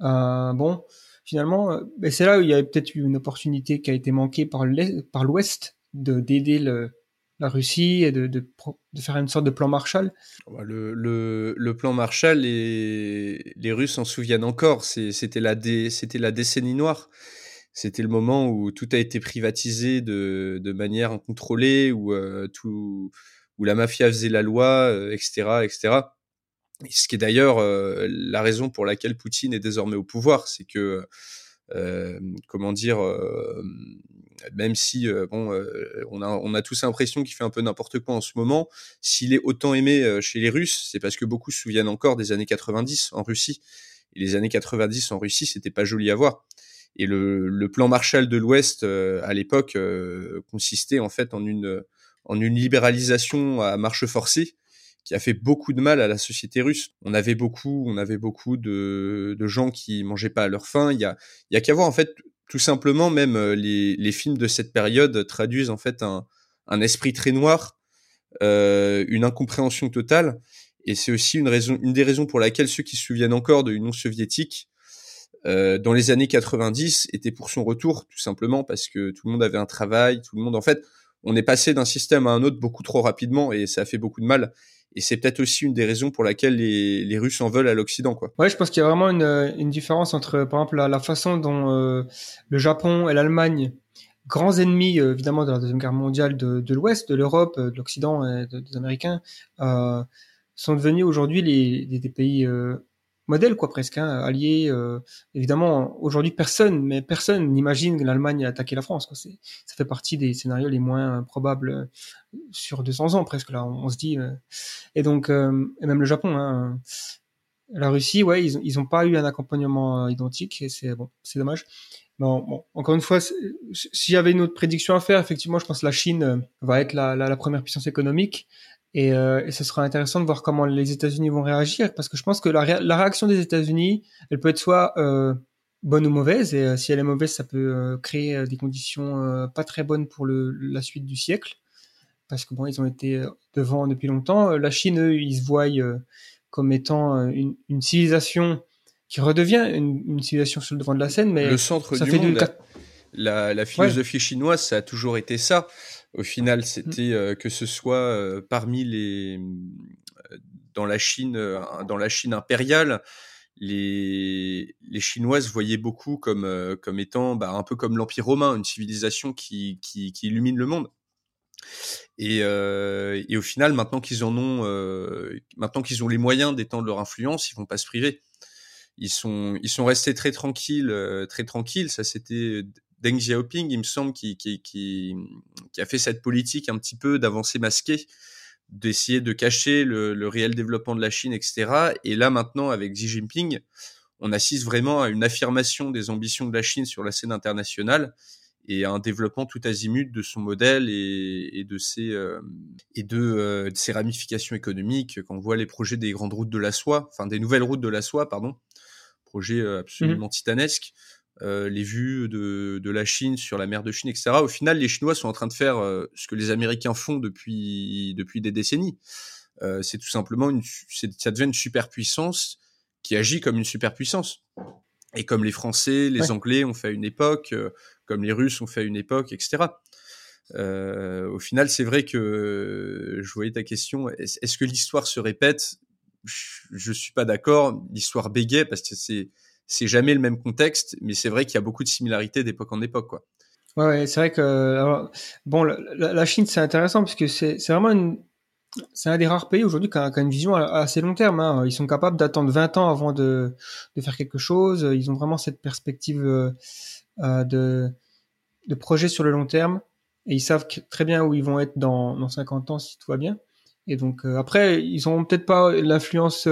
Bon, finalement, euh, ben c'est là où il y a peut-être eu une opportunité qui a été manquée par l'Ouest de d'aider la Russie et de, de, faire une sorte de plan Marshall. Le, plan Marshall, les, Russes s'en souviennent encore. C'était la, dé, la décennie noire. c'était le moment où tout a été privatisé de, de manière incontrôlée, où tout, où la mafia faisait la loi, etc., etc. ce qui est d'ailleurs la raison pour laquelle Poutine est désormais au pouvoir, c'est que euh, comment dire, euh, même si euh, bon, on a on a tous l'impression qu'il fait un peu n'importe quoi en ce moment. S'il est autant aimé chez les Russes, c'est parce que beaucoup se souviennent encore des années 90 en Russie. Et les années 90 en Russie, c'était pas joli à voir. Et le, le plan Marshall de l'Ouest à l'époque consistait en fait en une en une libéralisation à marche forcée qui a fait beaucoup de mal à la société russe. On avait beaucoup, on avait beaucoup de, de gens qui mangeaient pas à leur faim. Il y a, il y a qu'à voir en fait tout simplement même euh, les, les films de cette période traduisent en fait un, un esprit très noir, euh, une incompréhension totale. Et c'est aussi une raison, une des raisons pour laquelle ceux qui se souviennent encore de l'Union soviétique euh, dans les années 90 étaient pour son retour, tout simplement parce que tout le monde avait un travail, tout le monde en fait, on est passé d'un système à un autre beaucoup trop rapidement et ça a fait beaucoup de mal. Et c'est peut-être aussi une des raisons pour laquelle les, Russes en veulent à l'Occident. Quoi. Ouais, je pense qu'il y a vraiment une, une différence entre, par exemple, la, façon dont euh, le Japon et l'Allemagne, grands ennemis euh, évidemment de la Deuxième Guerre mondiale de, l'Ouest, de l'Europe, euh, de l'Occident et des Américains, euh, sont devenus aujourd'hui des pays modèle quoi presque hein, allié euh, évidemment aujourd'hui personne mais personne n'imagine que l'Allemagne attaquer la France quoi ça fait partie des scénarios les moins probables euh, sur 200 ans presque là on, se dit euh. et donc et même le Japon hein, la Russie ouais ils ils ont pas eu un accompagnement identique et c'est bon c'est dommage Bon, bon, encore une fois, s'il y avait une autre prédiction à faire, effectivement, je pense que la Chine va être la, la première puissance économique. Et, euh, et, ce sera intéressant de voir comment les États-Unis vont réagir, parce que je pense que la, la réaction des États-Unis, elle peut être soit euh, bonne ou mauvaise, et euh, si elle est mauvaise, ça peut euh, créer des conditions pas très bonnes pour le, la suite du siècle, parce que bon, ils ont été devant depuis longtemps. La Chine, eux, ils se voient comme étant une, une, civilisation qui redevient une, une, civilisation sur le devant de la scène, mais le centre ça du fait monde. La, la, philosophie ouais. chinoise, ça a toujours été ça. Au final, mmh. c'était euh, que ce soit euh, parmi les euh, dans la Chine dans la Chine impériale, les les Chinois se voyaient beaucoup comme comme étant bah, un peu comme l'Empire romain, une civilisation qui qui, qui illumine le monde. Et, euh, et, au final, maintenant qu'ils en ont, euh, maintenant qu'ils ont les moyens d'étendre leur influence, ils vont pas se priver. Ils sont, ils sont restés très tranquilles, euh, très tranquilles. Ça, c'était Deng Xiaoping, il me semble, qui, qui, qui, qui, a fait cette politique un petit peu d'avancée masquée, d'essayer de cacher le, le, réel développement de la Chine, etc. Et là, maintenant, avec Xi Jinping, on assiste vraiment à une affirmation des ambitions de la Chine sur la scène internationale et à un développement tout azimut de son modèle et, et de ses euh, et de, euh, de, ses ramifications économiques. Quand on voit les projets des grandes routes de la soie, enfin des nouvelles routes de la soie, pardon, projet euh, absolument mmh. titanesque euh, les vues de, de, la Chine sur la mer de Chine, etc. Au final, les Chinois sont en train de faire euh, ce que les Américains font depuis, depuis des décennies. Euh, c'est tout simplement une, ça devient une superpuissance qui agit comme une superpuissance. Et comme les Français, les ouais. Anglais ont fait à une époque, euh, comme les Russes ont fait à une époque, etc. Euh, au final, c'est vrai que je voyais ta question. Est-ce est que l'histoire se répète? Je suis pas d'accord. L'histoire bégaye parce que c'est c'est jamais le même contexte, mais c'est vrai qu'il y a beaucoup de similarités d'époque en époque, quoi. Ouais, c'est vrai que bon, la, Chine c'est intéressant parce que c'est vraiment une c'est un des rares pays aujourd'hui qui a, une vision assez long terme. Hein. Ils sont capables d'attendre 20 ans avant de, faire quelque chose. Ils ont vraiment cette perspective euh, euh, de, de projet sur le long terme. Et ils savent très bien où ils vont être dans, dans 50 ans si tout va bien. Et donc euh, après, ils ont peut-être pas l'influence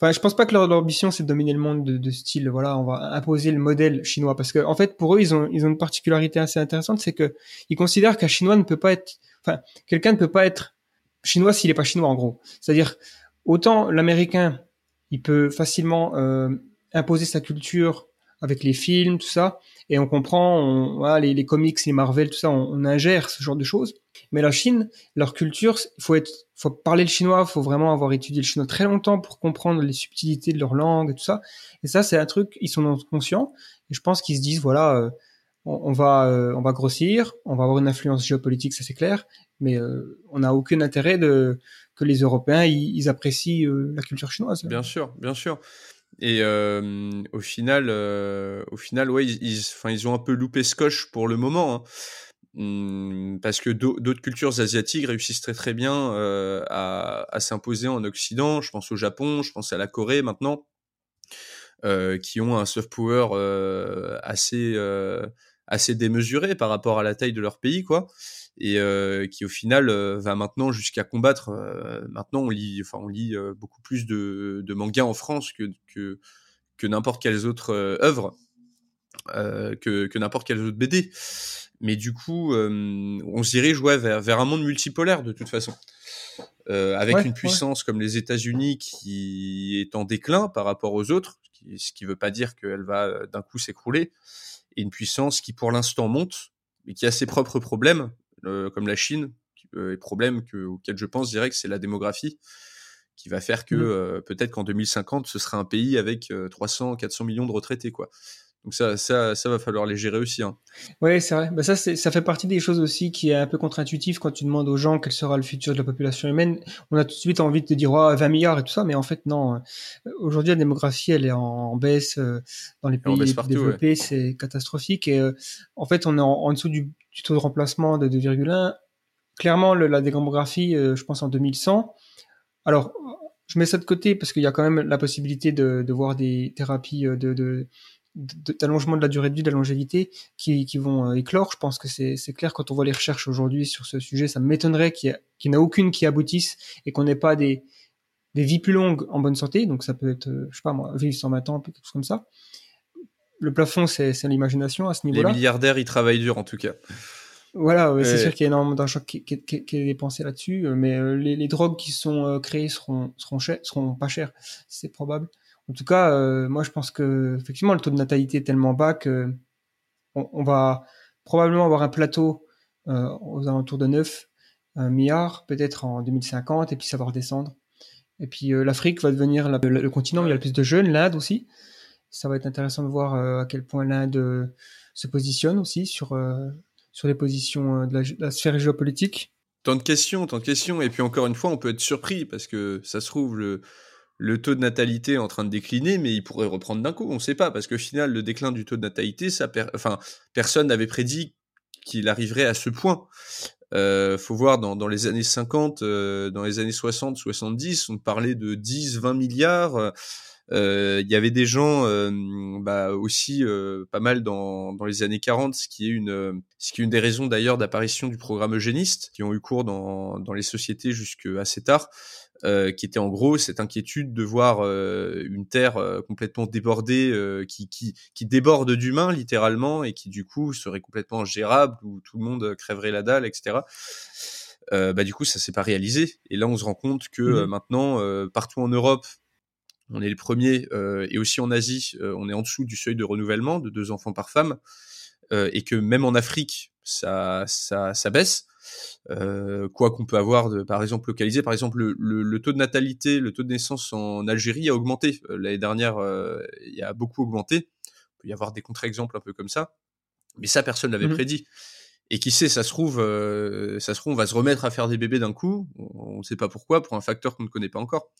Enfin, je pense pas que leur, leur ambition c'est de dominer le monde de, de, style. Voilà, on va imposer le modèle chinois parce que en fait pour eux ils ont ils ont une particularité assez intéressante, c'est que ils considèrent qu'un chinois ne peut pas être, enfin quelqu'un ne peut pas être chinois s'il est pas chinois en gros. C'est-à-dire autant l'américain il peut facilement euh, imposer sa culture avec les films tout ça et on comprend les, comics les Marvel tout ça on, ingère ce genre de choses mais la Chine, leur culture, il faut parler le chinois, faut vraiment avoir étudié le chinois très longtemps pour comprendre les subtilités de leur langue et tout ça. Et ça, c'est un truc, ils sont conscients. Et je pense qu'ils se disent, voilà, euh, on, va, euh, on va grossir, on va avoir une influence géopolitique, ça c'est clair, mais euh, on n'a aucun intérêt que les Européens ils, apprécient la culture chinoise. Bien sûr, bien sûr. Et au final, au final, ouais, ils, enfin, ils ont un peu loupé scotch pour le moment. Hein. Mmh, parce que d'autres cultures asiatiques réussissent très très bien à, à s'imposer en Occident. Je pense au Japon, je pense à la Corée maintenant, qui ont un soft power assez assez démesuré par rapport à la taille de leur pays, quoi et euh, qui au final euh, va maintenant jusqu'à combattre. Euh, maintenant, on lit, enfin, on lit beaucoup plus de, de mangas en France que que, que n'importe quelles autres œuvres, que, que n'importe quelle autre BD. Mais du coup, on se dirige ouais, vers, vers un monde multipolaire de toute façon. Euh, avec une puissance comme les États-Unis qui est en déclin par rapport aux autres, ce qui ne veut pas dire qu'elle va d'un coup s'écrouler, et une puissance qui pour l'instant monte, mais qui a ses propres problèmes, euh, comme la Chine, euh, et problème que, auquel je pense direct, c'est la démographie, qui va faire que mmh. euh, peut-être qu'en 2050, ce sera un pays avec 300, 400 millions de retraités, quoi. Donc ça, ça, ça va falloir les gérer aussi. Hein. Oui, c'est vrai. Bah ça, ça fait partie des choses aussi qui est un peu contre-intuitif quand tu demandes aux gens quel sera le futur de la population humaine. On a tout de suite envie de te dire 20 milliards et tout ça, mais en fait non. Aujourd'hui, la démographie, elle est en, baisse dans les pays développés, c'est catastrophique. Et en fait, on est en dessous du, du taux de remplacement de 2,1. Clairement, le, la démographie, euh, je pense en 2100. Alors, je mets ça de côté parce qu'il y a quand même la possibilité de, de voir des thérapies euh, de, d'allongement de, la durée de vie, de la longévité qui, qui vont euh, éclore. Je pense que c'est, clair quand on voit les recherches aujourd'hui sur ce sujet. Ça m'étonnerait qu'il n'y ait aucune qui aboutisse et qu'on n'ait pas des, des vies plus longues en bonne santé. Donc ça peut être, je sais pas moi, vivre 120 ans, quelque chose comme ça le plafond, c'est l'imagination à ce niveau-là. Les milliardaires, ils travaillent dur en tout cas. Voilà, c'est sûr qu'il y a énormément d'argent qui, qui, qui, est dépensé là-dessus, euh, mais euh, les, les, drogues qui sont euh, créées seront, seront, seront pas chères, c'est probable. En tout cas, moi je pense que effectivement le taux de natalité est tellement bas que on, va probablement avoir un plateau aux alentours de 9 milliards, peut-être en 2050, et puis ça va redescendre. Et puis l'Afrique va devenir le continent où il y a le plus de jeunes, l'Inde aussi ça va être intéressant de voir euh, à quel point l'Inde euh, se positionne aussi sur, euh, sur les positions de la, sphère géopolitique. Tant de questions, tant de questions. Et puis encore une fois, on peut être surpris parce que ça se trouve, le, le taux de natalité est en train de décliner, mais il pourrait reprendre d'un coup. On ne sait pas parce qu'au final, le déclin du taux de natalité, ça enfin, personne n'avait prédit qu'il arriverait à ce point. Euh, faut voir dans, les années 50, dans les années 60, 70, on parlait de 10, 20 milliards. Euh, il y avait des gens euh, bah, aussi euh, pas mal dans, dans les années 40, ce qui est une, ce qui est une des raisons d'ailleurs d'apparition du programme eugéniste, qui ont eu cours dans, dans les sociétés jusqu'à assez tard. Euh, qui était en gros cette inquiétude de voir euh, une terre euh, complètement débordée, qui, qui, qui déborde d'humains littéralement et qui du coup serait complètement gérable où tout le monde crèverait la dalle, etc. bah du coup ça s'est pas réalisé et là on se rend compte que mmh maintenant partout en Europe on est le premier, euh, et aussi en Asie, euh, on est en dessous du seuil de renouvellement de deux enfants par femme, euh, et que même en Afrique, ça, ça, ça baisse. Quoi qu'on peut avoir, de, par exemple, localisé. Par exemple, le, le, taux de natalité, le taux de naissance en Algérie a augmenté. L'année dernière, il a beaucoup augmenté. Il peut y avoir des contre-exemples un peu comme ça. Mais ça, personne l'avait mmh prédit. Et qui sait, ça se trouve, ça se trouve, on va se remettre à faire des bébés d'un coup. On ne sait pas pourquoi, pour un facteur qu'on ne connaît pas encore.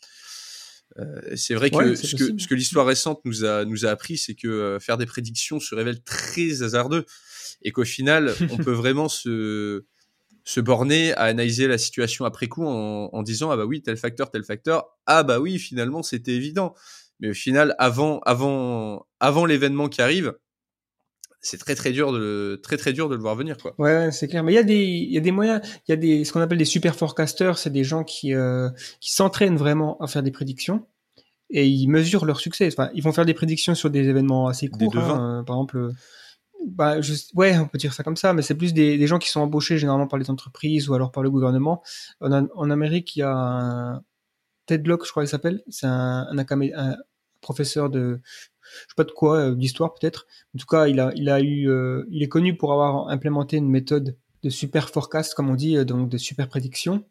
Euh, c'est vrai que, ce que, ce que l'histoire récente nous a, nous a appris, c'est que euh, faire des prédictions se révèle très hasardeux et qu'au final, on peut vraiment se, se borner à analyser la situation après coup en, en, disant ah bah oui tel facteur tel facteur ah bah oui finalement c'était évident mais au final avant avant avant l'événement qui arrive c'est très très dur de très très dur de le voir venir quoi. Ouais, c'est clair. Mais il y a des il y a des moyens, il y a des ce qu'on appelle des super forecasters, c'est des gens qui euh, qui s'entraînent vraiment à faire des prédictions et ils mesurent leur succès. Enfin, ils vont faire des prédictions sur des événements assez courts, hein, par exemple. Bah, ouais, on peut dire ça comme ça, mais c'est plus des, gens qui sont embauchés généralement par les entreprises ou alors par le gouvernement. En, Amérique, il y a un Ted Locke, je crois qu'il s'appelle. C'est un, professeur de je sais pas de quoi, euh, d'histoire peut-être. En tout cas, il a, il a eu, euh, il est connu pour avoir implémenté une méthode de super forecast, comme on dit, euh, donc de super prédiction,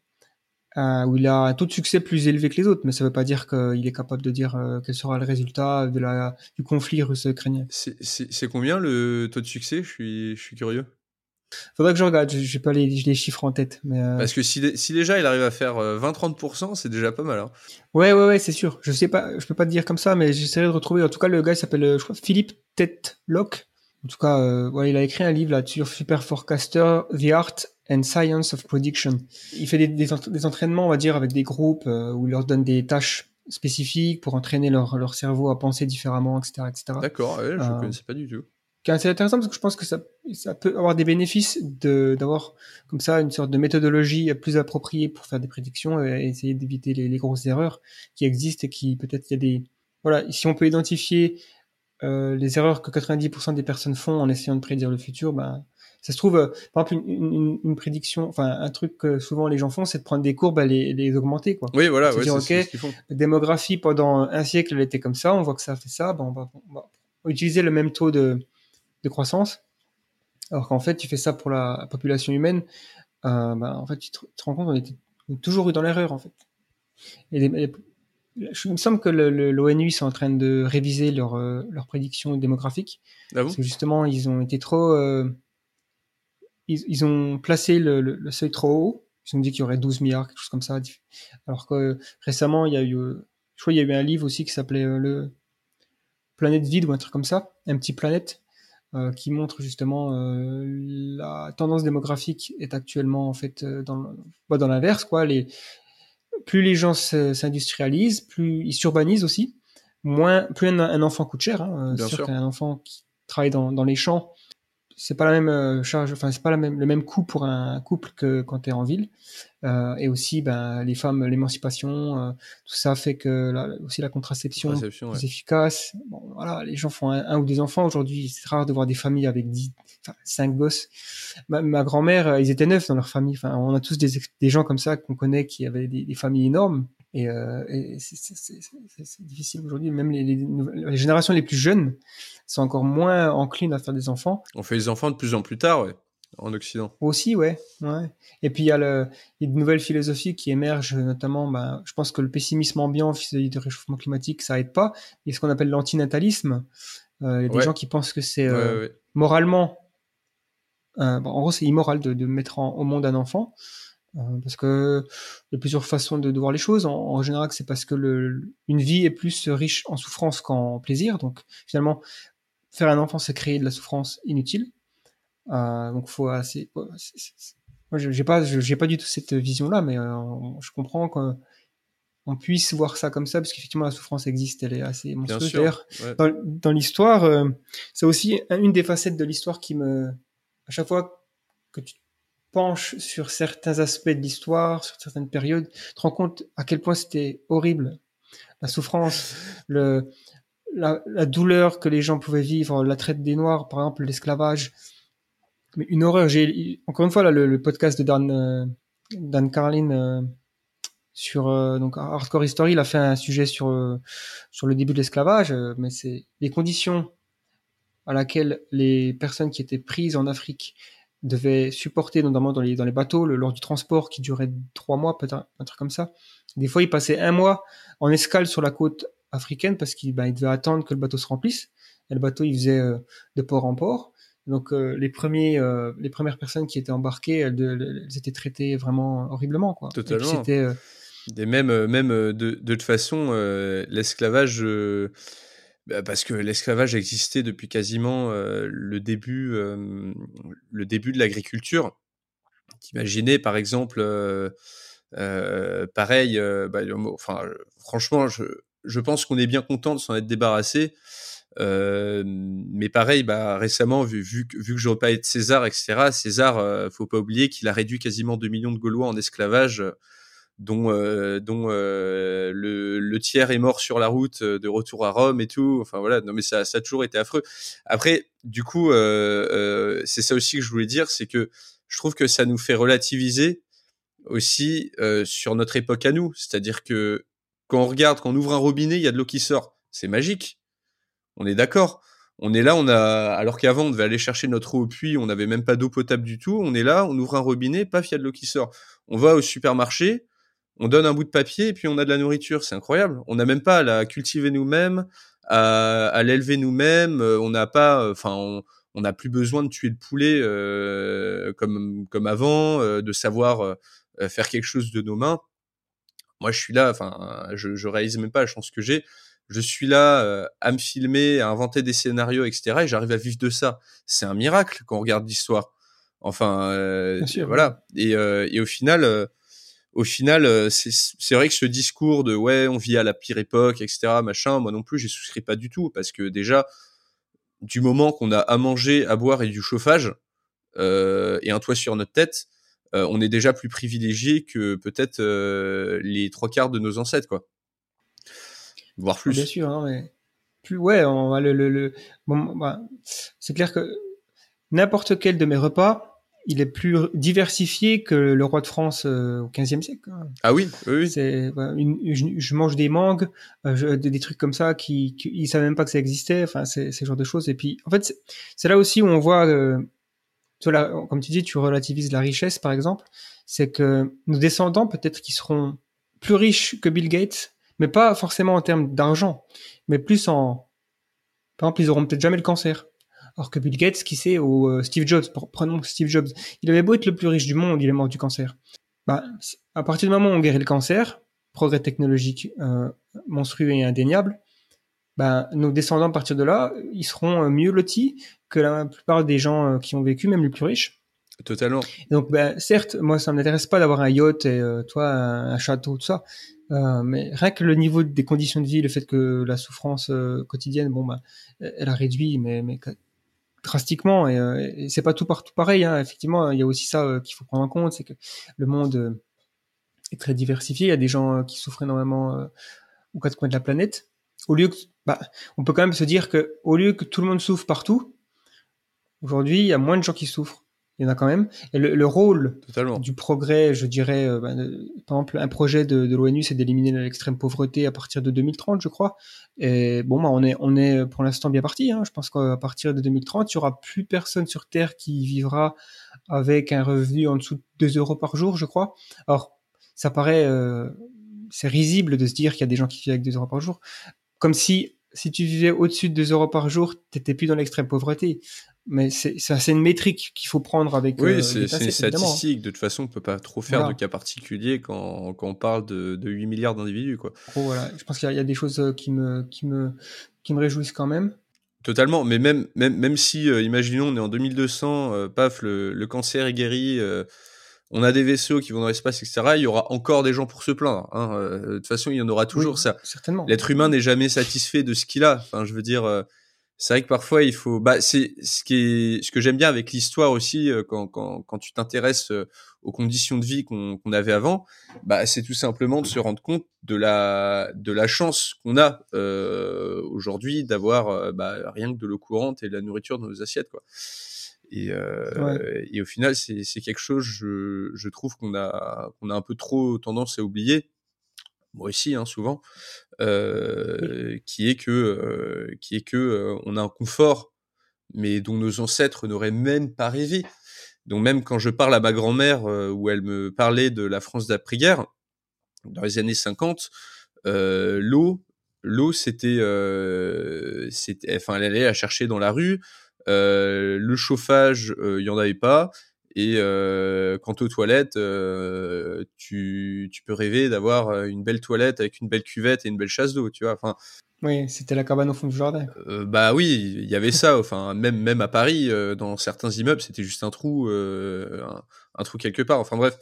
où il a un taux de succès plus élevé que les autres, mais ça veut pas dire qu'il est capable de dire quel sera le résultat de la, du conflit russo-ukrainien. C'est combien le taux de succès? Je suis, je suis curieux. Faudrait que je regarde, je j'ai pas les, les chiffres en tête. Mais euh, Parce que si, si déjà il arrive à faire euh, 20-30%, c'est déjà pas mal. Hein. Ouais, ouais, ouais, c'est sûr. Je sais pas, je peux pas te dire comme ça, mais j'essaierai de retrouver. En tout cas, le gars s'appelle, euh, je crois, Philippe Tetlock. En tout cas, euh, il a écrit un livre là sur Super Forecaster, The Art and Science of Prediction. Il fait des, des, ent- des entraînements, on va dire, avec des groupes euh, où il leur donne des tâches spécifiques pour entraîner leur, leur cerveau à penser différemment, etc., etc. D'accord, ouais, je Euh, connaissais pas du tout. C'est intéressant parce que je pense que ça, ça peut avoir des bénéfices de d'avoir comme ça une sorte de méthodologie plus appropriée pour faire des prédictions et essayer d'éviter les, les grosses erreurs qui existent et qui peut-être il y a des voilà si on peut identifier euh, les erreurs que 90% des personnes font en essayant de prédire le futur ben ça se trouve euh, par exemple une, une, une prédiction enfin un truc que souvent les gens font c'est de prendre des courbes et les, les augmenter quoi Oui, voilà, ouais, dire, c'est ok, ce font. démographie pendant un siècle elle était comme ça on voit que ça fait ça ben on va, on va utiliser le même taux de de croissance. Alors qu'en fait, tu fais ça pour la population humaine, euh, ben, en fait, tu te, rends compte était on est toujours eu dans l'erreur, en fait. Et les- il me semble que l'ONU sont en train de réviser leurs euh, leurs prédictions démographiques, Ah bon? Parce que justement, ils ont été trop... euh, ils, ils ont placé le, le- le seuil trop haut. Ils ont dit qu'il y aurait 12 milliards, quelque chose comme ça. Alors que euh, récemment, il y a eu... euh, je crois qu'il y a eu un livre aussi qui s'appelait euh, le Planète vide ou un truc comme ça, un petit planète, euh, qui montre justement euh, la tendance démographique est actuellement en fait euh, dans, bah, dans l'inverse quoi. Les plus les gens se- s'industrialisent, plus ils s'urbanisent aussi. Moins, plus un, un enfant coûte cher. Hein. Bien C'est sûr qu'un enfant qui travaille dans, dans les champs, c'est pas la même euh, charge, enfin c'est pas la même, le même coût pour un couple que quand tu es en ville. Euh, et aussi, ben les femmes, l'émancipation, euh, tout ça fait que la, aussi la contraception ouais. plus efficace. Bon, voilà, les gens font un, un ou deux enfants aujourd'hui. C'est rare de voir des familles avec dix, enfin, cinq gosses. Ma, ma grand-mère, ils étaient neuf dans leur famille. Enfin, on a tous des, des gens comme ça qu'on connaît qui avaient des, des familles énormes. Et, euh, et c'est- difficile aujourd'hui. Même les, les, nouvelles- les générations les plus jeunes sont encore moins enclines à faire des enfants. On fait les enfants de plus en plus tard, ouais, en Occident. Aussi, ouais, ouais. Et puis il y a y de nouvelles philosophies qui émergent, notamment, ben, je pense que le pessimisme ambiant vis-à-vis du réchauffement climatique, ça aide pas. Il y a ce qu'on appelle l'antinatalisme. Euh, il y a des Ouais. gens qui pensent que c'est euh, moralement, bon, en gros, c'est immoral de, de mettre en- au monde un enfant. Euh, parce que il y a plusieurs façons de, de voir les choses. En, en général, c'est parce que le, une vie est plus riche en souffrance qu'en plaisir. Donc, finalement, faire un enfant, c'est créer de la souffrance inutile. Euh, donc, faut assez. ouais, Moi, je- j'ai pas, j'ai pas du tout cette vision-là, mais euh, je comprends qu'on on puisse voir ça comme ça, parce qu'effectivement, la souffrance existe, elle est assez monstrueuse. sûr. D'ailleurs, ouais. dans, dans l'histoire, euh, c'est aussi un- une des facettes de l'histoire qui me, à chaque fois que tu te penches sur certains aspects de l'histoire, sur certaines périodes, tu te rends compte à quel point c'était horrible. La souffrance, le, la, douleur que les gens pouvaient vivre, la traite des Noirs, par exemple, l'esclavage. Mais une horreur. J'ai encore une fois là le, le podcast de Dan, euh, Dan Carlin euh, sur euh, donc Hardcore History, il a fait un sujet sur sur le début de l'esclavage, mais c'est les conditions à laquelle les personnes qui étaient prises en Afrique devaient supporter, notamment dans les, dans les bateaux, le, lors du transport qui durait trois mois, peut-être un truc comme ça. Des fois, ils passaient un mois en escale sur la côte africaine parce qu'ils ben, ils devaient attendre que le bateau se remplisse. Et le bateau, il faisait euh, de port en port. Donc, euh, les, premiers, euh, les premières personnes qui étaient embarquées, elles, elles, elles étaient traitées vraiment horriblement. Quoi. Et puis, Totalement. c'était, euh, Des même, même de, de toute façon, l'esclavage, parce que l'esclavage existait depuis quasiment le début, le début de l'agriculture. Imaginez par exemple, pareil, bah, enfin, franchement, je, pense qu'on est bien content de s'en être débarrassé. Mais pareil, bah, récemment, vu, vu, que- vu que je repas de César, etc., César, faut pas oublier qu'il a réduit quasiment 2 millions de Gaulois en esclavage, dont, euh, dont euh, le, le tiers est mort sur la route euh, de retour à Rome et tout. Enfin voilà, non mais ça, ça a toujours été affreux. Après, du coup, euh, euh, c'est ça aussi que je voulais dire, c'est que je trouve que ça nous fait relativiser aussi euh, sur notre époque à nous. C'est-à-dire que quand on regarde, quand on ouvre un robinet, il y a de l'eau qui sort. C'est magique. On est d'accord. On est là, on a, alors qu'avant on devait aller chercher notre eau au puits, on n'avait même pas d'eau potable du tout. On est là, on ouvre un robinet, paf, il y a de l'eau qui sort. On va au supermarché, on donne un bout de papier et puis on a de la nourriture. C'est incroyable. On n'a même pas à la cultiver nous-mêmes, à, à l'élever nous-mêmes. euh, On n'a pas, enfin, on, on n'a plus besoin de tuer le poulet euh, comme comme avant, euh, de savoir euh, faire quelque chose de nos mains. Moi, je suis là, enfin, je, je réalise même pas la chance que j'ai. Je suis là à me filmer, à inventer des scénarios, etc. Et j'arrive à vivre de ça. C'est un miracle quand on regarde l'histoire. Enfin, voilà. Et, et, au final, au final, c'est vrai que ce discours de ouais, on vit à la pire époque, etc. Machin, moi non plus, j'y souscris pas du tout parce que déjà, du moment qu'on a à manger, à boire et du chauffage euh, et un toit sur notre tête, euh, on est déjà plus privilégié que peut-être euh, les trois quarts de nos ancêtres, quoi. Voire plus. Bien sûr, hein, mais plus ouais, on le, le, le... Bon, bah, c'est clair que n'importe quel de mes repas, il est plus diversifié que le roi de France euh, au XVe siècle. Ah oui, oui. C'est, je, mange des mangues, euh, des, trucs comme ça qui, qui ils savaient même pas que ça existait. Enfin, c'est ce genre de choses. Et puis, en fait, c'est là aussi où on voit, euh, comme tu dis, tu relativises la richesse, par exemple. C'est que nos descendants, peut-être qu'ils seront plus riches que Bill Gates, mais pas forcément en termes d'argent, mais plus en, par exemple, ils auront peut-être jamais le cancer. Alors que Bill Gates, qui sait, ou euh, Steve Jobs, prenons Steve Jobs, il avait beau être le plus riche du monde, il est mort du cancer. Bah, à partir du moment où on guérit le cancer, progrès technologique euh, monstrueux et indéniable, bah, nos descendants à partir de là, ils seront euh, mieux lotis que la plupart des gens qui ont vécu, même les plus riches. Totalement. donc, bah, certes, moi, ça ne m'intéresse pas d'avoir un yacht et toi, un, château, tout ça. mais rien que le niveau des conditions de vie, le fait que la souffrance quotidienne, bon, bah, elle a réduit, mais, mais drastiquement euh, et, c'est pas tout partout pareil hein. effectivement il y a aussi ça euh, qu'il faut prendre en compte c'est que le monde euh, est très diversifié. Il y a des gens qui souffrent énormément aux quatre coins de la planète. Au lieu que bah, on peut quand même se dire que au lieu que tout le monde souffre partout aujourd'hui il y a moins de gens qui souffrent il y en a quand même. Et le, rôle du progrès, je dirais, euh, bah, par exemple, un projet de, de l'ONU, c'est d'éliminer l'extrême pauvreté à partir de 2030, je crois. Et bon, bah, on est, on est pour l'instant bien parti. Hein. Je pense qu'à partir de 2030, il y aura plus personne sur Terre qui vivra avec un revenu en dessous de 2 euros par jour, je crois. Alors, ça paraît, euh, c'est risible de se dire qu'il y a des gens qui vivent avec 2 euros par jour, comme si si tu vivais au-dessus de 2 euros par jour, t'étais plus dans l'extrême pauvreté mais c'est une métrique qu'il faut prendre avec. Oui, euh, c'est une statistique. De toute façon, on peut pas trop faire de cas particuliers quand, quand on parle de, de 8 milliards d'individus. Quoi. voilà. Je pense qu'il y, a des choses euh, qui me, qui, me, qui me réjouissent quand même. Totalement, mais même, même, même si, euh, imaginons, on est en 2200, paf, le, le, cancer est guéri, on a des vaisseaux qui vont dans l'espace, etc., il y aura encore des gens pour se plaindre. Hein, de toute façon, il y en aura toujours ça. Certainement. L'être humain n'est jamais satisfait de ce qu'il a. Enfin, je veux dire c'est vrai que parfois il faut bah c'est ce qui est ce que j'aime bien avec l'histoire aussi euh, quand quand quand tu t'intéresses euh, aux conditions de vie qu'on qu'on avait avant bah c'est tout simplement de se rendre compte de la de la chance qu'on a euh, aujourd'hui d'avoir euh, bah, rien que de l'eau courante et de la nourriture dans nos assiettes quoi. Et euh, et au final c'est c'est quelque chose je je trouve qu'on a qu'on a un peu trop tendance à oublier moi aussi hein, souvent, euh, qui est que, euh, qui est que euh, on a un confort, mais dont nos ancêtres n'auraient même pas rêvé. Donc même quand je parle à ma grand-mère, où elle me parlait de la France d'après-guerre, dans les années 50, l'eau, l'eau c'était, c'était, enfin elle allait la chercher dans la rue. le chauffage, il y en avait pas. Et euh, quant aux toilettes, euh, tu, tu peux rêver d'avoir une belle toilette avec une belle cuvette et une belle chasse d'eau, tu vois. Enfin, oui, c'était la cabane au fond du jardin. Euh, bah oui, il y avait ça. Enfin, même même à Paris, dans certains immeubles, c'était juste un trou, un, un, trou quelque part. Enfin bref.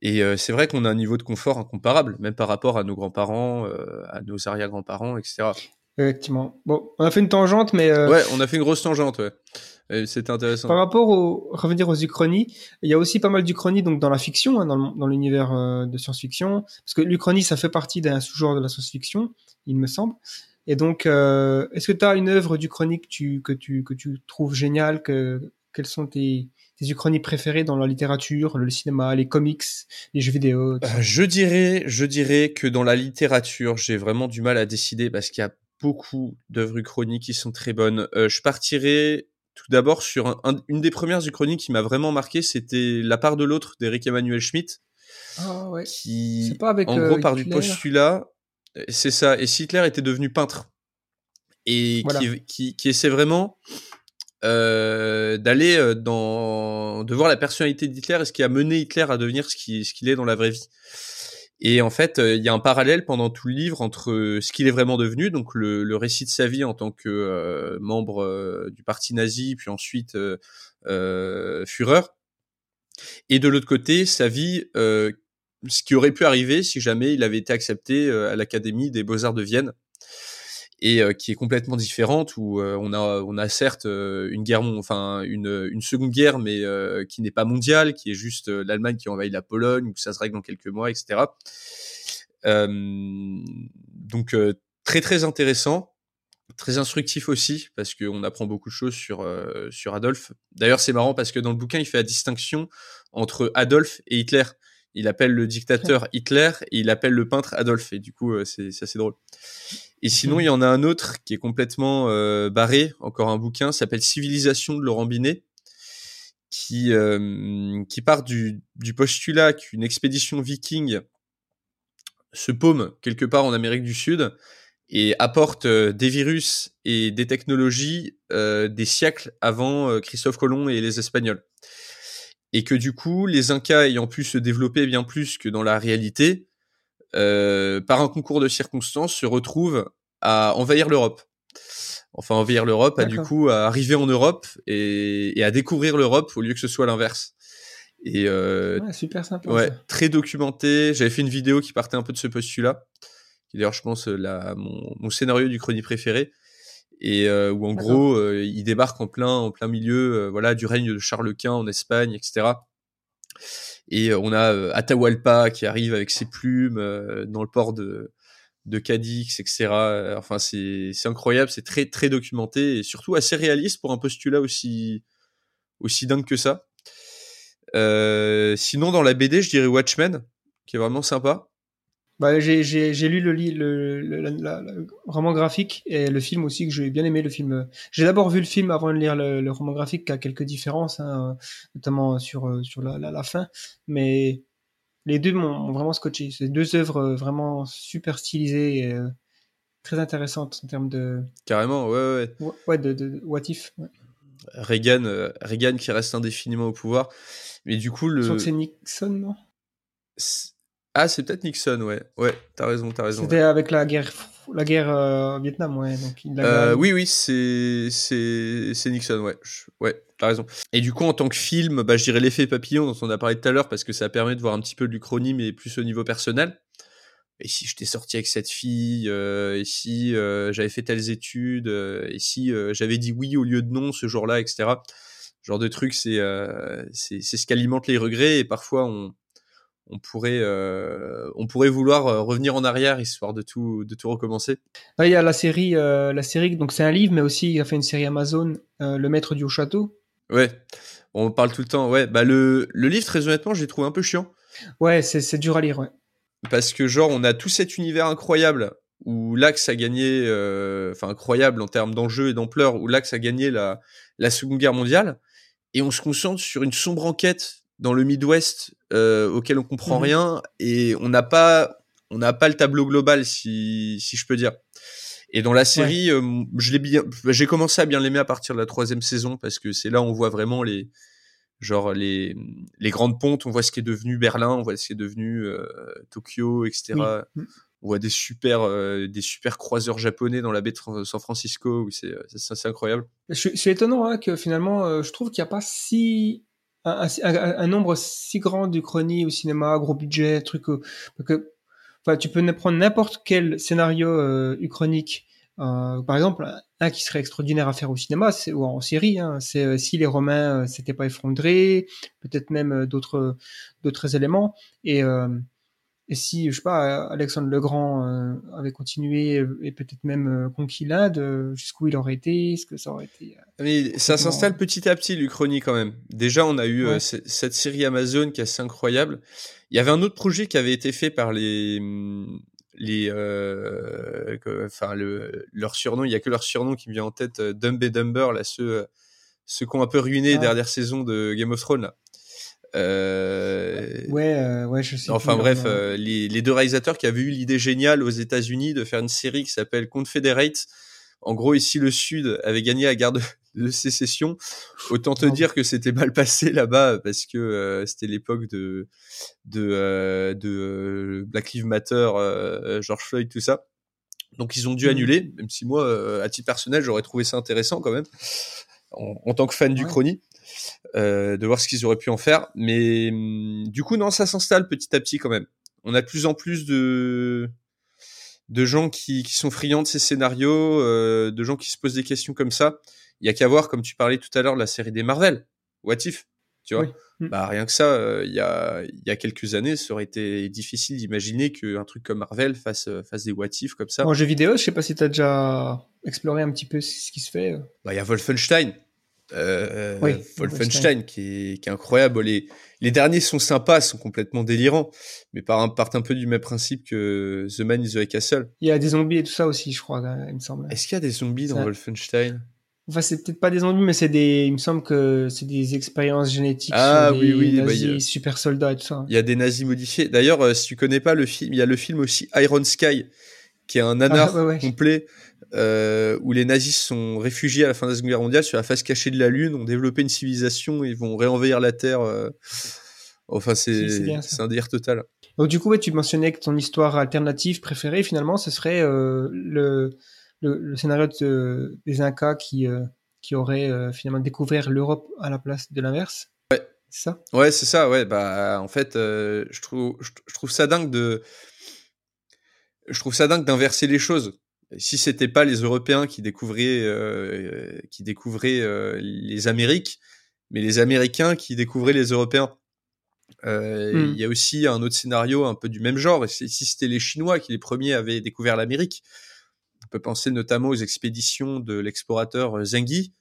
Et c'est vrai qu'on a un niveau de confort incomparable, même par rapport à nos grands-parents, à nos arrière-grands-parents, etc. Effectivement. Bon, on a fait une tangente, mais. Ouais, on a fait une grosse tangente, ouais. C'était intéressant. Par rapport au revenir aux uchronies, il y a aussi pas mal d'uchronies donc dans la fiction, hein, dans l'univers euh, de science-fiction, parce que l'uchronie ça fait partie d'un sous-genre de la science-fiction, il me semble. Et donc, euh, est-ce que tu as une œuvre d'uchronie que tu que tu que tu trouves géniale que quelles sont tes tes uchronies préférées dans la littérature, le cinéma, les comics, les jeux vidéo euh, Je dirais, je dirais que dans la littérature, j'ai vraiment du mal à décider parce qu'il y a beaucoup d'œuvres uchroniques qui sont très bonnes. Euh, je partirais tout d'abord, sur une des premières uchroniques qui m'a vraiment marqué, c'était La part de l'autre d'Eric Emmanuel Schmitt. Ah ouais. Qui, pas avec, en gros, par du postulat, c'est ça. Et si Hitler était devenu peintre et qui, qui, qui, essaie vraiment euh, d'aller euh, dans, de voir la personnalité d'Hitler et ce qui a mené Hitler à devenir ce qu'il ce qu'il est dans la vraie vie. Et en fait, euh, il y a un parallèle pendant tout le livre entre ce qu'il est vraiment devenu, donc le, le, récit de sa vie en tant que membre du parti nazi, puis ensuite euh, Führer, et de l'autre côté, sa vie, ce qui aurait pu arriver si jamais il avait été accepté à l'Académie des Beaux-Arts de Vienne et euh, qui est complètement différente où euh, on a on a certes euh, une guerre enfin une une seconde guerre mais qui n'est pas mondiale qui est juste l'Allemagne qui envahit la Pologne où ça se règle dans quelques mois etc donc très très intéressant très instructif aussi parce qu'on apprend beaucoup de choses sur sur Adolphe. D'ailleurs c'est marrant parce que dans le bouquin il fait la distinction entre Adolphe et Hitler. Il appelle le dictateur Hitler et il appelle le peintre Adolphe et du coup c'est assez drôle et sinon, il y en a un autre qui est complètement euh, barré, encore un bouquin, s'appelle Civilisation de Laurent Binet, qui, euh, qui part du, du postulat qu'une expédition viking se paume quelque part en Amérique du Sud et apporte euh, des virus et des technologies des siècles avant Christophe Colomb et les Espagnols. Et que du coup, les Incas ayant pu se développer bien plus que dans la réalité, euh, par un concours de circonstances, se retrouve à envahir l'Europe. Enfin, envahir l'Europe, à du coup à arriver en Europe et, et à découvrir l'Europe au lieu que ce soit l'inverse. Et euh, ouais, super sympa. Ouais, très documenté. J'avais fait une vidéo qui partait un peu de ce postulat, qui d'ailleurs, je pense, la, mon, mon scénario du chronique préféré, et euh, où en gros, euh, il débarque en plein, en plein milieu, euh, voilà, du règne de Charles Quint en Espagne, etc. Et euh, on a euh, Atahualpa qui arrive avec ses plumes euh, dans le port de, de Cadix, etc. Enfin, c'est incroyable, c'est très très documenté et surtout assez réaliste pour un postulat aussi aussi dingue que ça. Sinon, dans la BD, je dirais Watchmen, qui est vraiment sympa. Bah, j'ai lu le, le, le, le, roman graphique et le film aussi que j'ai bien aimé le film. J'ai d'abord vu le film avant de lire le, roman graphique qui a quelques différences, hein, notamment sur sur la, la, fin, mais les deux m'ont vraiment scotché. C'est deux œuvres vraiment super stylisées et euh, très intéressantes en termes de. Carrément, ouais, ouais. Ouais, de, de, what if. Ouais. Reagan, euh, Reagan qui reste indéfiniment au pouvoir, mais du coup le. Je crois que c'est Nixon, non? Ah, c'est peut-être Nixon, ouais. Ouais, t'as raison, t'as raison. C'était avec la guerre, la guerre euh, Vietnam, ouais. Donc, il euh, oui, oui, c'est, c'est, c'est Nixon, ouais. Ouais, t'as raison. Et du coup, en tant que film, bah, je dirais l'effet papillon dont on a parlé tout à l'heure parce que ça permet de voir un petit peu de l'Uchronie, mais plus au niveau personnel. Et si j'étais sorti avec cette fille, euh, et si j'avais fait telles études, et si j'avais dit oui au lieu de non ce jour-là, etc. genre de truc, c'est, c'est, c'est ce qui alimente les regrets et parfois on on pourrait, euh, on pourrait vouloir euh, revenir en arrière histoire de tout, de tout recommencer. il y a la série, euh, la série, donc c'est un livre, mais aussi il a fait une série Amazon, Le Maître du Haut Château. Ouais, on parle tout le temps. Ouais, bah le, le livre, très honnêtement, j'ai trouvé un peu chiant. Ouais, c'est dur à lire, ouais. Parce que genre, on a tout cet univers incroyable où l'Axe a gagné, enfin incroyable en termes d'enjeux et d'ampleur, où l'Axe a gagné la, la Seconde Guerre mondiale, et on se concentre sur une sombre enquête dans le Midwest euh, auquel on comprend mmh rien et on n'a pas on n'a pas le tableau global si si je peux dire. Et dans la série, ouais. euh, je l'ai bien, j'ai commencé à bien l'aimer à partir de la troisième saison parce que c'est là où on voit vraiment les genre les les grandes pontes, on voit ce qui est devenu Berlin, on voit ce qui est devenu euh, Tokyo, etc. Oui. On voit des super euh, des super croiseurs japonais dans la baie de San Francisco où c'est c'est incroyable. C'est étonnant hein, que finalement, je trouve qu'il n'y a pas si un, un, un, nombre si grand d'Uchronie au cinéma, gros budget, truc euh, que, enfin, tu peux prendre n'importe quel scénario euh, uchronique. Euh, par exemple, un qui serait extraordinaire à faire au cinéma, c'est ou en série, hein, c'est euh, si les Romains euh, s'étaient pas effondrés, peut-être même d'autres d'autres éléments. Et et si, je sais pas, Alexandre le Grand euh, avait continué et peut-être même euh, conquis l'Inde, euh, jusqu'où il aurait été, est-ce que ça aurait été... Mais ça s'installe petit à petit, l'Uchronie, quand même. Déjà, on a eu ouais. cette série Amazon qui est assez incroyable. Il y avait un autre projet qui avait été fait par les... les enfin, le, leur surnom, il y a que leur surnom qui me vient en tête, Dumb et Dumber, là, ceux, ceux qui ont un peu ruiné ah. dernière saison de Game of Thrones, là. Euh... Ouais, euh, ouais, je sais. Enfin bref, euh, les, les, deux réalisateurs qui avaient eu l'idée géniale aux États-Unis de faire une série qui s'appelle Confederate. En gros, ici le Sud avait gagné la guerre de de sécession. Autant te dire que c'était mal passé là-bas parce que c'était l'époque de de de Black Lives Matter, George Floyd, tout ça. Donc ils ont dû mmh. annuler, même si moi, à titre personnel, j'aurais trouvé ça intéressant quand même, en, tant que fan du Chrony, de voir ce qu'ils auraient pu en faire. Mais hum, du coup, non, ça s'installe petit à petit quand même. On a de plus en plus de de gens qui, qui sont friands de ces scénarios, euh, de gens qui se posent des questions comme ça. Il y a qu'à voir, comme tu parlais tout à l'heure, la série des Marvel, What If, tu vois? Mm. Bah rien que ça, euh, il y a il y a quelques années, ça aurait été difficile d'imaginer qu'un truc comme Marvel fasse euh, fasse des What If comme ça. En jeu vidéo, je sais pas si tu as déjà exploré un petit peu ce qui se fait. Bah il y a Wolfenstein. Euh, Wolfenstein, qui est, qui est incroyable. Les, les derniers sont sympas, sont complètement délirants, mais partent un peu du même principe que The Man is the Castle. Il y a des zombies et tout ça aussi, je crois, il me semble. Est-ce qu'il y a des zombies dans Wolfenstein? Enfin, c'est peut-être pas des zombies, mais c'est des. Il me semble que c'est des expériences génétiques ah, sur oui, oui, bah, nazis, super soldats et tout ça. Il y a des nazis modifiés. D'ailleurs, euh, si tu connais pas le film, il y a le film aussi Iron Sky, qui est un nanar ah, complet euh, où les nazis sont réfugiés à la fin de la Seconde Guerre mondiale sur la face cachée de la Lune, ont développé une civilisation et vont réenvahir la Terre. Euh. Enfin, c'est un délire total. Donc du coup, tu mentionnais que ton histoire alternative préférée, finalement, ce serait euh, le, le, scénario des Incas qui, qui auraient finalement découvert l'Europe à la place de l'inverse. Ouais. C'est ça? Ouais, c'est ça. Ouais, bah en fait, je trouve je trouve ça dingue de je trouve ça dingue d'inverser les choses si c'était pas les Européens qui découvraient, euh, qui découvraient euh, les Amériques, mais les Américains qui découvraient les Européens. Euh, hmm. Il y a aussi un autre scénario un peu du même genre. Si c'était les Chinois qui les premiers avaient découvert l'Amérique, on peut penser notamment aux expéditions de l'explorateur Zenghi.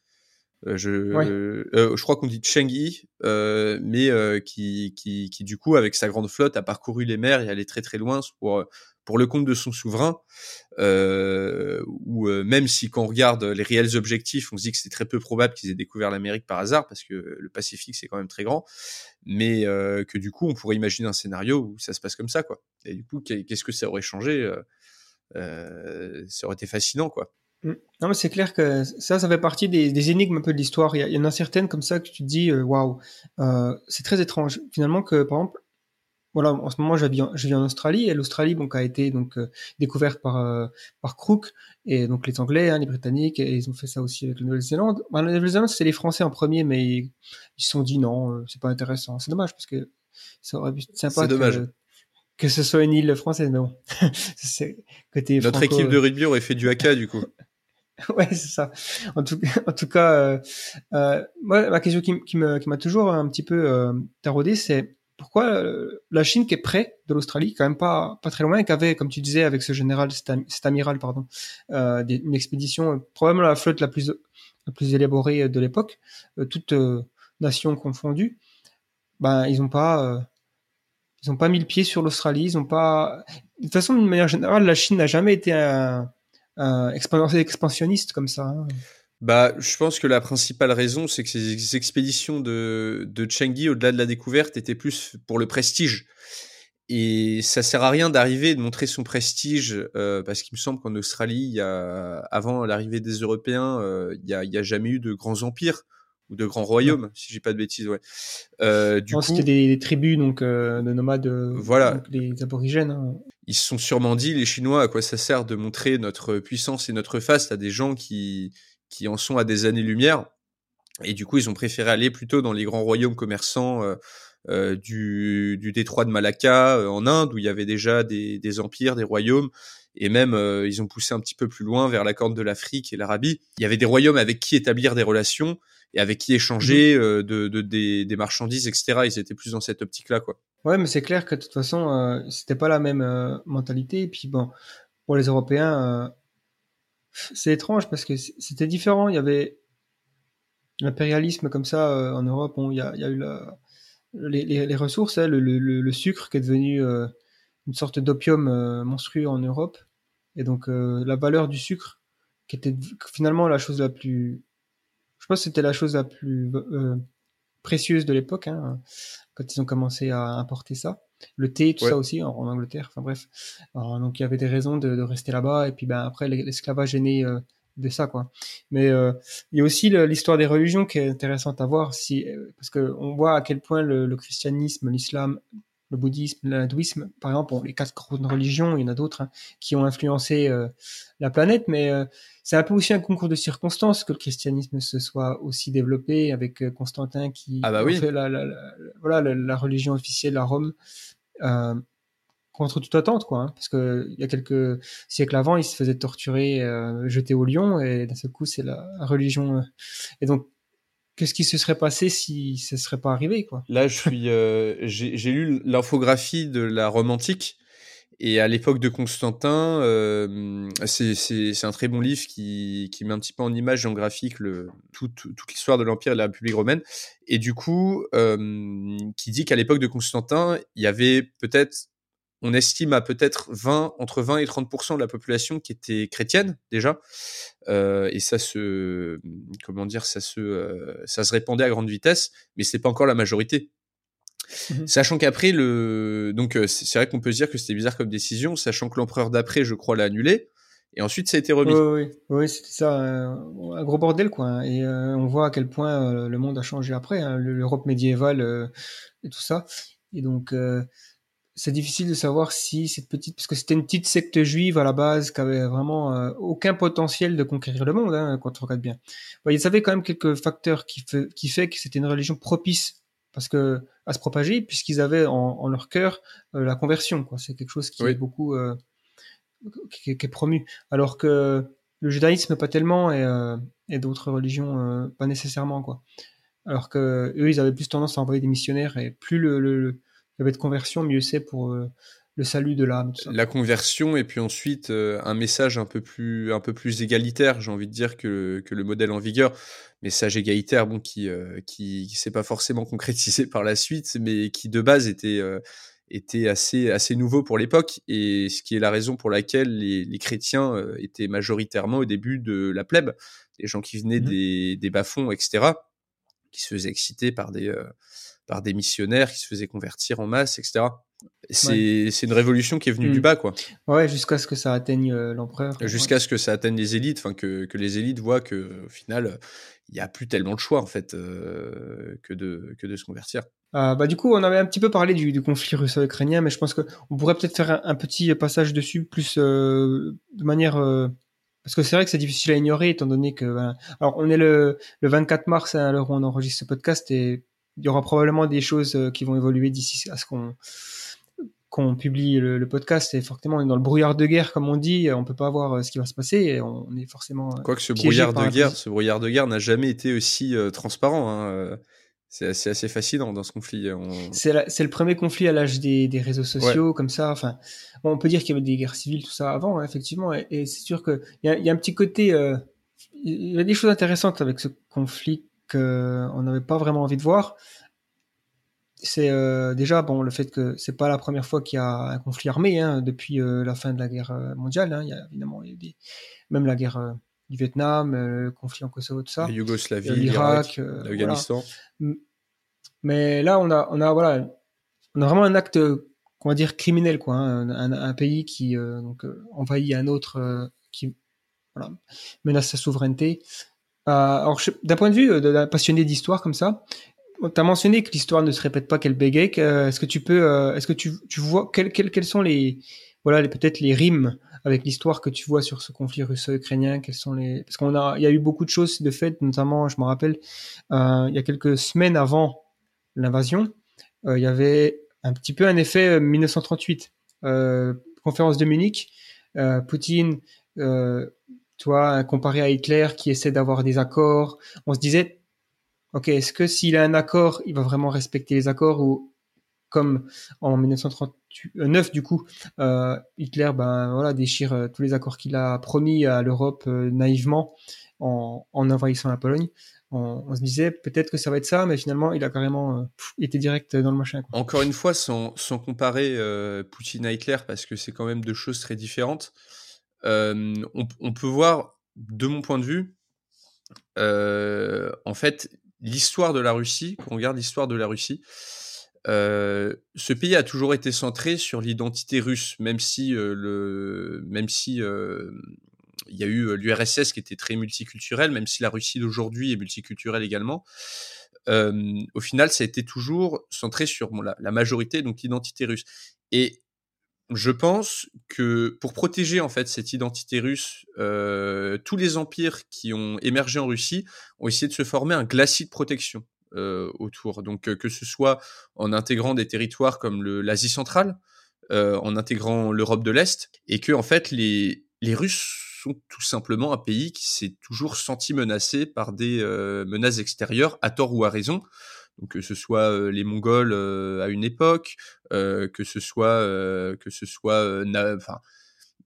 je, je crois qu'on dit Chenghi, mais qui, qui, qui, du coup, avec sa grande flotte, a parcouru les mers et allait très très loin pour pour le compte de son souverain, euh, ou euh, même si quand on regarde les réels objectifs, on se dit que c'est très peu probable qu'ils aient découvert l'Amérique par hasard, parce que le Pacifique c'est quand même très grand, mais euh, que du coup on pourrait imaginer un scénario où ça se passe comme ça, quoi. Et du coup, qu'est-ce que ça aurait changé Ça aurait été fascinant, quoi. Mmh. Non, mais c'est clair que ça, ça fait partie des, énigmes un peu de l'histoire. Il, y, en a certaines comme ça que tu te dis, waouh, wow, c'est très étrange. Finalement, que par exemple, voilà, en ce moment, je vis en, je vis en Australie et l'Australie donc a été donc euh, découverte par euh, par Crook et donc les Anglais, hein, les Britanniques et ils ont fait ça aussi avec la Nouvelle-Zélande. la Nouvelle-Zélande, c'est les Français en premier, mais ils se sont dit non, euh, c'est pas intéressant. C'est dommage parce que ça aurait été sympa que, que ce soit une île française, mais bon, c'est côté. Notre équipe de rugby aurait fait du haka du coup. ouais, c'est ça. En tout, en tout cas, euh, moi, la question qui, qui m'a qui toujours un petit peu euh, taraudé, c'est pourquoi euh, la Chine qui est près de l'Australie, quand même pas pas très loin, qui avait, comme tu disais, avec ce général, cet, amiral, pardon, euh, une expédition, euh, probablement la flotte la plus la plus élaborée de l'époque, toutes nations confondues, ben ils ont pas mis le pied sur l'Australie, ils ont pas. De toute façon, d'une manière générale, la Chine n'a jamais été un, un expansionniste comme ça. Hein. Bah, je pense que la principale raison, c'est que ces expéditions de, de Chenghi, au-delà de la découverte, étaient plus pour le prestige. Et ça sert à rien d'arriver de montrer son prestige, euh, parce qu'il me semble qu'en Australie, il y a, avant l'arrivée des Européens, euh, il, y a, il y a jamais eu de grands empires ou de grands royaumes, si j'ai pas de bêtises. Ouais. Euh, du coup, c'était des, tribus donc euh, de nomades, euh, voilà, les aborigènes. Hein. Ils se sont sûrement dit, les Chinois, à quoi ça sert de montrer notre puissance et notre face à des gens qui qui en sont à des années-lumière. Et du coup, ils ont préféré aller plutôt dans les grands royaumes commerçants euh, euh du, du, détroit de Malacca euh, en Inde, où il y avait déjà des, des empires, des royaumes, et même ils ont poussé un petit peu plus loin vers la corne de l'Afrique et l'Arabie. Il y avait des royaumes avec qui établir des relations et avec qui échanger mmh. de, de, des, des, marchandises, etc. Ils étaient plus dans cette optique-là, quoi. Ouais, mais c'est clair que de toute façon, c'était pas la même mentalité. Et puis bon, pour les Européens, c'est étrange parce que c'était différent. Il y avait l'impérialisme comme ça euh, en Europe. Il y a, eu les, ressources, hein, le, sucre qui est devenu euh, une sorte d'opium euh, monstrueux en Europe. Et donc la valeur du sucre, qui était finalement la chose la plus, je pense que c'était la chose la plus précieuse de l'époque, hein, quand ils ont commencé à importer ça le thé, tout ça aussi en, Angleterre. Enfin bref, donc il y avait des raisons de, rester là-bas. Et puis ben après l'esclavage est né euh, de ça quoi. Mais euh, il y a aussi l'histoire des religions qui est intéressante à voir si parce que on voit à quel point le, christianisme, l'islam, le bouddhisme, l'hindouisme, par exemple, les quatre grandes religions, il y en a d'autres hein, qui ont influencé la planète, mais c'est un peu aussi un concours de circonstances que le christianisme se soit aussi développé avec Constantin qui ah bah oui. fait la, la, voilà la, religion officielle à Rome. Euh, contre toute attente, quoi. Hein, parce que il y a quelques siècles avant, il se faisait torturer, euh, jeter au lion, et d'un seul coup, c'est la religion. Euh. et donc, qu'est-ce qui se serait passé si ça serait pas arrivé, quoi? Là, je suis, euh, j'ai lu l'infographie de la Rome antique. Et à l'époque de Constantin, euh, c'est un très bon livre qui, qui, met un petit peu en image géographique le, toute, toute l'histoire de l'Empire et de la République romaine. Et du coup, euh, qui dit qu'à l'époque de Constantin, il y avait peut-être on estime à peut-être 20, entre 20 et 30% de la population qui était chrétienne déjà. Euh, et ça se, comment dire, ça se, euh, ça se répandait à grande vitesse, mais c'est pas encore la majorité. Mmh sachant qu'après le, donc euh, c'est vrai qu'on peut se dire que c'était bizarre comme décision, sachant que l'empereur d'après, je crois, l'a annulé. Et ensuite, ça a été remis. Oui, oui, oui c'était ça, un gros bordel, quoi. Hein. Et on voit à quel point le monde a changé après, hein, l'Europe médiévale et tout ça. Et donc, c'est difficile de savoir si cette petite, parce que c'était une petite secte juive à la base qui avait vraiment euh, aucun potentiel de conquérir le monde, hein, quand on regarde bien. Bon, il y avait quand même quelques facteurs qui fait, qui fait que c'était une religion propice parce que à se propager, puisqu'ils avaient en, leur cœur euh, la conversion. Quoi. C'est quelque chose qui est beaucoup euh, qui, est promu, alors que le judaïsme pas tellement et, et d'autres religions pas nécessairement quoi. Alors que eux, ils avaient plus tendance à envoyer des missionnaires et plus le, de conversion, mieux c'est pour euh, le salut de l'âme. La conversion et puis ensuite euh, un message un peu plus un peu plus égalitaire, j'ai envie de dire que, que le modèle en vigueur, message égalitaire bon qui euh, qui, qui s'est pas forcément concrétisé par la suite, mais qui de base était était assez assez nouveau pour l'époque et ce qui est la raison pour laquelle les, les chrétiens étaient majoritairement au début de la plèbe, des gens qui venaient mmh des des bas-fonds etc, qui se faisaient exciter par des par des missionnaires qui se faisaient convertir en masse, etc. C'est une révolution qui est venue du mm. bas, quoi. Ouais, jusqu'à ce que ça atteigne euh, l'empereur. Jusqu'à ce que ça atteigne les élites, enfin que, que, les élites voient que au final, il n'y a plus tellement de choix en fait euh, que de que de se convertir. Ah, bah du coup, on avait un petit peu parlé du, du conflit russo-ukrainien, mais je pense que on pourrait peut-être faire un, petit passage dessus, plus euh, de manière parce que c'est vrai que c'est difficile à ignorer étant donné que alors on est le, le 24 mars à l'heure où on enregistre ce podcast et il y aura probablement des choses euh, qui vont évoluer d'ici à ce qu'on qu'on publie le, podcast. Et forcément on est dans le brouillard de guerre comme on dit. On peut pas voir euh, ce qui va se passer et on est forcément euh, quoique ce brouillard de guerre ce brouillard de guerre n'a jamais été aussi transparent hein. c'est assez, assez fascinant dans ce conflit c'est le premier conflit à l'âge des, des, réseaux sociaux comme ça. Enfin on peut dire qu'il y avait des guerres civiles tout ça avant hein, effectivement. Et, c'est sûr que il y a, un petit côté il y a des choses intéressantes avec ce conflit qu'on n'avait pas vraiment envie de voir. C'est euh, déjà bon le fait que c'est pas la première fois qu'il y a un conflit armé hein, depuis euh, la fin de la guerre euh, mondiale. Hein. Il y a évidemment même la guerre du Vietnam, le conflit en Kosovo, tout ça. La Yougoslavie, l'Irak, l'Afghanistan. Mais là, on a, on a voilà, on a vraiment un acte, qu'on va dire criminel, quoi. Hein. un, pays qui donc envahit un autre, qui voilà, menace sa souveraineté. Euh, alors, d'un point de vue euh, de passionné d'histoire comme ça, tu as mentionné que l'histoire ne se répète pas qu'elle bégaye. Euh, est-ce que tu peux, est-ce que tu, vois quelles sont les, voilà, peut-être les rimes avec l'histoire que tu vois sur ce conflit russo-ukrainien? Quelles sont les, parce qu'on a, il y a eu beaucoup de choses de fait, notamment, je me rappelle, il y a quelques semaines avant l'invasion, il y avait un petit peu un effet 1938, conférence de Munich, Poutine toi, comparé à Hitler qui essaie d'avoir des accords, on se disait, ok, est-ce que s'il a un accord, il va vraiment respecter les accords ou comme en 1939 du coup, euh, Hitler ben voilà déchire euh, tous les accords qu'il a promis à l'Europe euh, naïvement en, envahissant la Pologne. On, se disait peut-être que ça va être ça, mais finalement il a carrément été direct dans le machin. Encore une fois, sans, comparer Poutine à Hitler, parce que c'est quand même deux choses très différentes on, peut voir, de mon point de vue, en fait, l'histoire de la Russie, quand on regarde l'histoire de la Russie, ce pays a toujours été centré sur l'identité russe, même si le, même si il y a eu l'URSS qui était très multiculturelle, même si la Russie d'aujourd'hui est multiculturelle également. au final, ça a été toujours centré sur la, la, majorité, donc l'identité russe. Et je pense que pour protéger en fait cette identité russe, euh, tous les empires qui ont émergé en Russie ont essayé de se former un glacis de protection euh, autour. Donc euh, que ce soit en intégrant des territoires comme l'Asie centrale, en intégrant l'Europe de l'Est, et que en fait les, les Russes sont tout simplement un pays qui s'est toujours senti menacé par des menaces extérieures, à tort ou à raison donc que ce soit les Mongols à une époque, que ce soit que ce soit enfin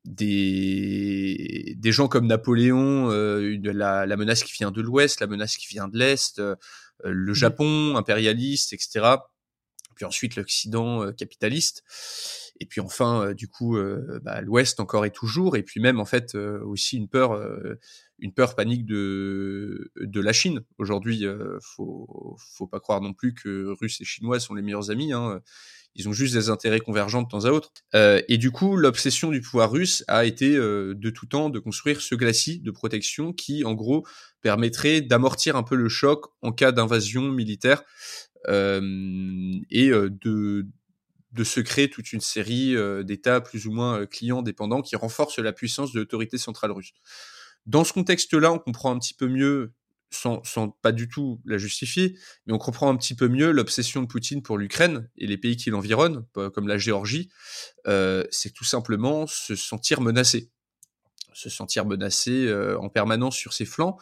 des, des gens comme Napoléon, la, la, menace qui vient de l'Ouest, la menace qui vient de l'Est, le mmh Japon impérialiste, etc. Puis ensuite l'Occident capitaliste. Et puis enfin, du coup, bah, l'Ouest encore et toujours. Et puis même en fait aussi une peur une peur panique de, de la Chine. Aujourd'hui, euh, faut, faut pas croire non plus que Russes et Chinois sont les meilleurs amis. Hein. Ils ont juste des intérêts convergents de temps à autre. Euh, et du coup, l'obsession du pouvoir russe a été euh, de tout temps de construire ce glacis de protection qui, en gros, permettrait d'amortir un peu le choc en cas d'invasion militaire euh, et euh, de de se créer toute une série d'États plus ou moins clients dépendants qui renforcent la puissance de l'autorité centrale russe. Dans ce contexte-là, on comprend un petit peu mieux, sans, sans, pas du tout la justifier, mais on comprend un petit peu mieux l'obsession de Poutine pour l'Ukraine et les pays qui l'environnent, comme la Géorgie. Euh, c'est tout simplement se sentir menacé, se sentir menacé euh, en permanence sur ses flancs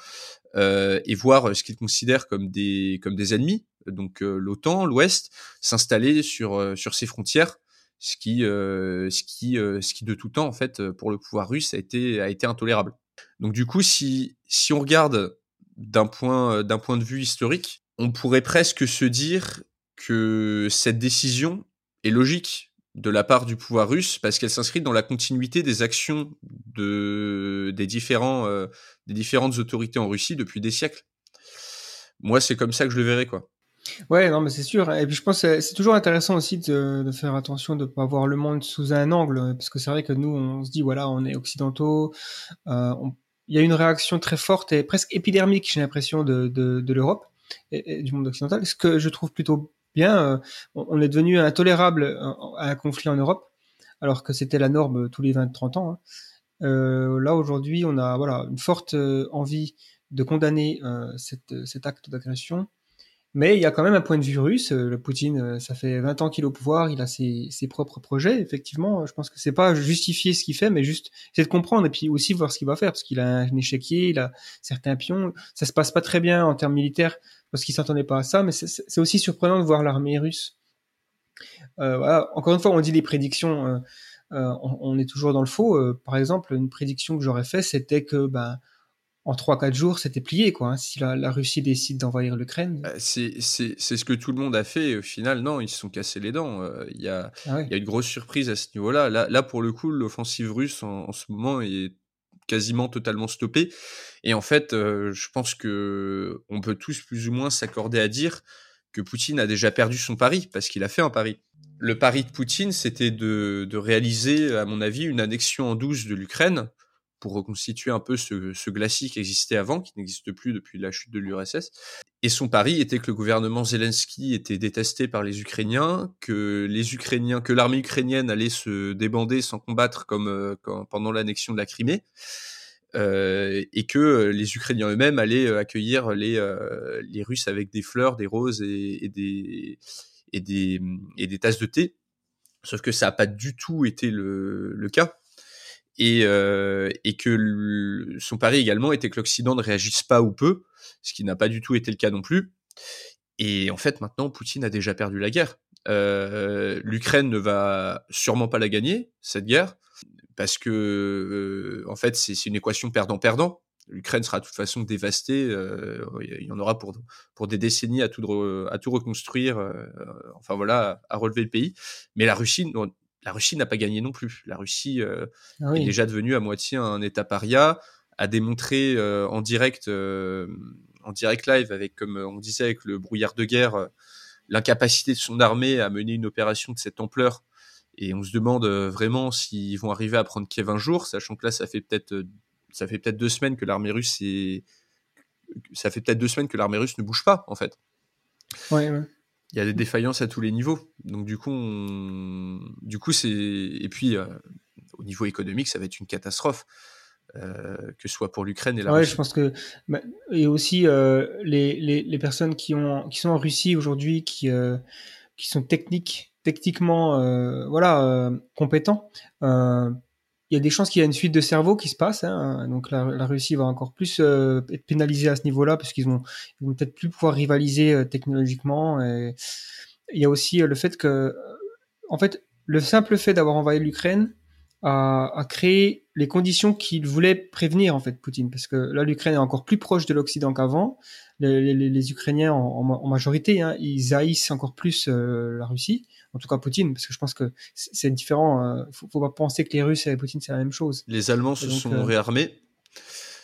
euh, et voir ce qu'il considère comme des comme des ennemis, donc euh, l'OTAN, l'Ouest, s'installer sur euh, sur ses frontières ce qui, euh, ce qui, euh, ce qui de tout temps en fait pour le pouvoir russe a été a été intolérable. Donc du coup, si, si on regarde d'un point, d'un point de vue historique, on pourrait presque se dire que cette décision est logique de la part du pouvoir russe parce qu'elle s'inscrit dans la continuité des actions de, des, différents, euh, des différentes autorités en Russie depuis des siècles. Moi, c'est comme ça que je le verrais, quoi. Ouais, non, mais c'est sûr. Et puis je pense que c'est toujours intéressant aussi de, faire attention de ne pas voir le monde sous un angle, parce que c'est vrai que nous, on se dit, voilà, on est occidentaux, euh, il y a une réaction très forte et presque épidermique, j'ai l'impression, de, l'Europe et, du monde occidental. Ce que je trouve plutôt bien, euh, on, est devenu intolérable euh, à un conflit en Europe, alors que c'était la norme tous les 20-30 ans. Hein. Euh, là, aujourd'hui, on a voilà, une forte euh, envie de condamner euh, cet acte d'agression mais il y a quand même un point de vue russe. Euh, le Poutine, euh, ça fait 20 ans qu'il est au pouvoir, il a ses, ses propres projets. Effectivement, je pense que c'est pas justifier ce qu'il fait, mais juste c'est de comprendre et puis aussi voir ce qu'il va faire, parce qu'il a un échiquier, il a certains pions. Ça se passe pas très bien en termes militaires parce qu'il s'entendait pas à ça, mais c'est aussi surprenant de voir l'armée russe. Euh, voilà. Encore une fois, on dit les prédictions, euh, euh, on, on, est toujours dans le faux. par exemple, une prédiction que j'aurais fait, c'était que ben en 3-4 jours, c'était plié, quoi. Hein, si la, la, Russie décide d'envahir l'Ukraine. Bah, c'est ce que tout le monde a fait. Et au final, non, ils se sont cassés les dents. Euh, il y, a, ah y a une grosse surprise à ce niveau-là. Là, là, pour le coup, l'offensive russe en, en, ce moment est quasiment totalement stoppée. Et en fait, euh, je pense que on peut tous plus ou moins s'accorder à dire que Poutine a déjà perdu son pari parce qu'il a fait un pari. Le pari de Poutine, c'était de, de réaliser, à mon avis, une annexion en douce de l'Ukraine pour reconstituer un peu ce, ce glacis qui existait avant, qui n'existe plus depuis la chute de l'URSS. Et son pari était que le gouvernement Zelensky était détesté par les Ukrainiens, que les Ukrainiens, que l'armée ukrainienne allait se débander sans combattre comme, euh, comme pendant l'annexion de la Crimée. Euh, et que les Ukrainiens eux-mêmes allaient accueillir les, euh, les Russes avec des fleurs, des roses et, et, des, et, des, et des tasses de thé. Sauf que ça n'a pas du tout été le, le cas et, euh, et que le, son pari également était que l'Occident ne réagisse pas ou peu, ce qui n'a pas du tout été le cas non plus. Et en fait, maintenant, Poutine a déjà perdu la guerre. Euh, L'Ukraine ne va sûrement pas la gagner, cette guerre, parce que, euh, en fait, c'est une équation perdant-perdant. L'Ukraine sera de toute façon dévastée. Euh, il y en aura pour, pour des décennies à tout, à tout reconstruire, euh, enfin voilà, à, relever le pays. Mais la Russie la Russie n'a pas gagné non plus. La Russie euh, ah oui. est déjà devenue à moitié un État paria, a démontré euh, en direct, euh, en direct live, avec comme on disait avec le brouillard de guerre, l'incapacité de son armée à mener une opération de cette ampleur. Et on se demande vraiment s'ils vont arriver à prendre Kiev un jour, sachant que là, ça fait peut-être ça fait peut-être deux semaines que l'armée russe est, ça fait peut-être deux semaines que l'armée russe ne bouge pas en fait. Ouais, ouais. Il y a des défaillances à tous les niveaux. Donc du coup, du coup c'est et puis euh, au niveau économique, ça va être une catastrophe. Euh, que ce soit pour l'Ukraine et la ouais, Russie. je pense que bah, et aussi euh, les, les, les, personnes qui ont qui sont en Russie aujourd'hui qui qui sont techniques techniquement voilà compétents il y a des chances qu'il y ait une suite de cerveau qui se passe. Hein. Donc la, Russie va encore plus euh, être pénalisée à ce niveau-là parce qu'ils vont, peut-être plus pouvoir rivaliser euh, technologiquement. Il y a aussi euh, le fait que, en fait, le simple fait d'avoir envahi l'Ukraine a, créé les conditions qu'il voulait prévenir en fait Poutine, parce que là l'Ukraine est encore plus proche de l'Occident qu'avant. Les, les, les, Ukrainiens en, en majorité, hein, ils haïssent encore plus la Russie en tout cas Poutine, parce que je pense que c'est différent. Euh, faut, faut pas penser que les Russes et Poutine c'est la même chose. Les Allemands se sont euh, réarmés.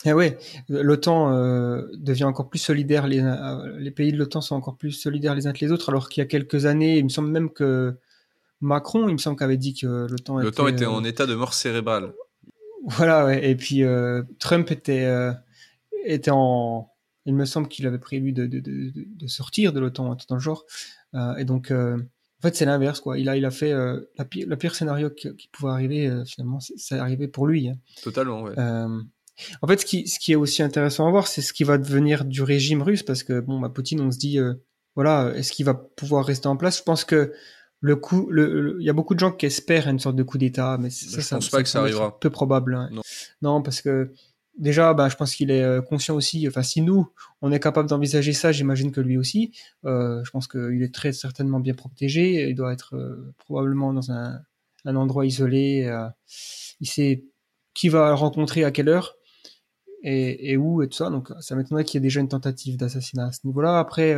Eh ouais, l'OTAN euh, devient encore plus solidaire. Les, les pays de l'OTAN sont encore plus solidaires les uns que les autres, alors qu'il y a quelques années, il me semble même que Macron, il me semble qu'avait dit que l'OTAN était, l'OTAN était en état de mort cérébrale. Voilà, ouais. et puis Trump était était en il me semble qu'il avait prévu de, de, de, de sortir de l'OTAN, tout dans le genre. Euh, et donc, euh, en fait, c'est l'inverse, quoi. Il a, il a fait euh, la pire, le pire scénario qui, qui pouvait arriver, euh, finalement, c'est arrivé pour lui. Hein. Totalement, ouais. Euh, en fait, ce qui, ce qui est aussi intéressant à voir, c'est ce qui va devenir du régime russe, parce que, bon, bah, Poutine, on se dit, euh, voilà, est-ce qu'il va pouvoir rester en place? Je pense que le coup, le, il y a beaucoup de gens qui espèrent une sorte de coup d'État, mais ça, je ça, pense pas que ça arrivera. Peu probable. Hein. Non. non, parce que déjà, bah, je pense qu'il est euh, conscient aussi. Enfin, si nous, on est capable d'envisager ça, j'imagine que lui aussi. Euh, je pense qu'il est très certainement bien protégé. Il doit être euh, probablement dans un, un endroit isolé. Euh, il sait qui va rencontrer à quelle heure et, et où et tout ça. Donc, ça m'étonnerait qu'il y ait déjà une tentative d'assassinat à ce niveau-là. Après,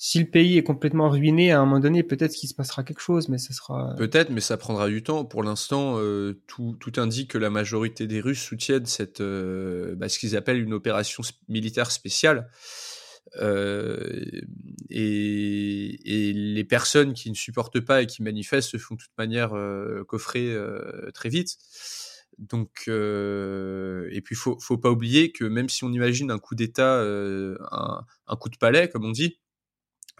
si le pays est complètement ruiné, à un moment donné, peut-être qu'il se passera quelque chose, mais ça sera. Peut-être, mais ça prendra du temps. Pour l'instant, euh, tout, tout, indique que la majorité des Russes soutiennent cette, euh, bah, ce qu'ils appellent une opération militaire spéciale. Euh, et, les personnes qui ne supportent pas et qui manifestent se font de toute manière euh, coffrer euh, très vite. Donc, et puis faut, faut pas oublier que même si on imagine un coup d'État, un coup de palais, comme on dit,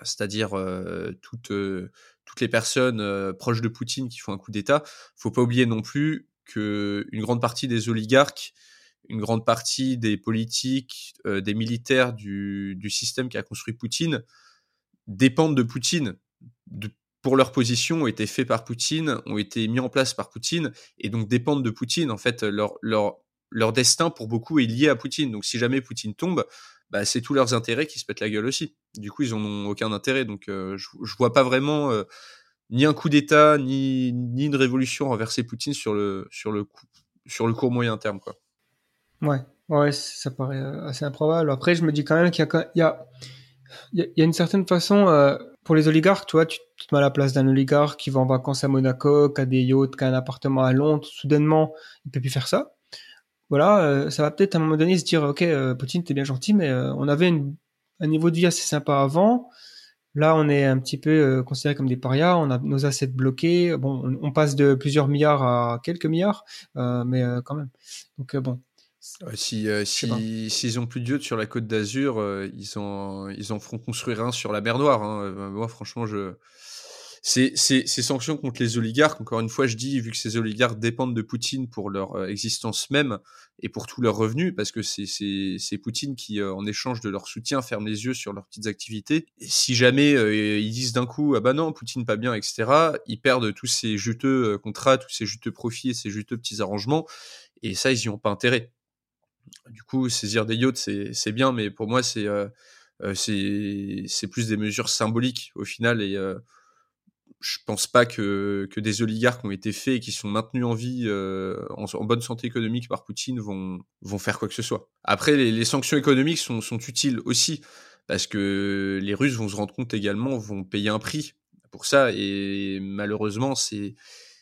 c'est-à-dire toutes, toutes les personnes proches de Poutine qui font un coup d'État. Faut pas oublier non plus que une grande partie des oligarques, une grande partie des politiques, des militaires du, du, système qui a construit Poutine dépendent de Poutine. Pour leur position ont été faits par Poutine, ont été mis en place par Poutine, et donc dépendent de Poutine. En fait, leur, leur, leur destin pour beaucoup est lié à Poutine. Donc si jamais Poutine tombe, bah, c'est tous leurs intérêts qui se pètent la gueule aussi. Du coup, ils en ont aucun intérêt. Donc, euh, je, je vois pas vraiment euh, ni un coup d'État, ni, ni une révolution renverser Poutine sur le, sur le, sur le court moyen terme. Quoi. Ouais, ouais, ça paraît euh, assez improbable. Après, je me dis quand même qu'il y y y a une certaine façon, pour les oligarques, tu vois, tu te mets à la place d'un oligarque qui va en vacances à Monaco, qui a des yachts, qui a un appartement à Londres, soudainement, il peut plus faire ça voilà, euh, ça va peut-être à un moment donné se dire, ok, euh, Poutine, t'es bien gentil, mais euh, on avait une, un niveau de vie assez sympa avant. Là, on est un petit peu considéré comme des parias. On a nos assets bloqués. Bon, on, on passe de plusieurs milliards à quelques milliards, mais quand même. Donc bon. Si si s'ils ont plus de sur la côte d'Azur, ils en ils en feront construire un sur la mer Noire. Hein. Moi, franchement, je ces, ces, ces, sanctions contre les oligarques, encore une fois, je dis, vu que ces oligarques dépendent de Poutine pour leur euh, existence même et pour tous leurs revenus, parce que c'est Poutine qui, euh, en échange de leur soutien, ferme les yeux sur leurs petites activités. Si jamais euh, ils disent d'un coup, ah bah non, Poutine pas bien, etc., ils perdent tous ces juteux contrats, tous ces juteux profits et ces juteux petits arrangements, et ça, ils y ont pas intérêt. Du coup, saisir des yachts, c'est bien, mais pour moi, c'est c'est plus des mesures symboliques au final et je pense pas que, que des oligarques ont été faits et qui sont maintenus en vie euh, en, bonne santé économique par Poutine vont, vont faire quoi que ce soit. Après, les, sanctions économiques sont, sont utiles aussi parce que les Russes vont se rendre compte également, vont payer un prix pour ça et malheureusement, c'est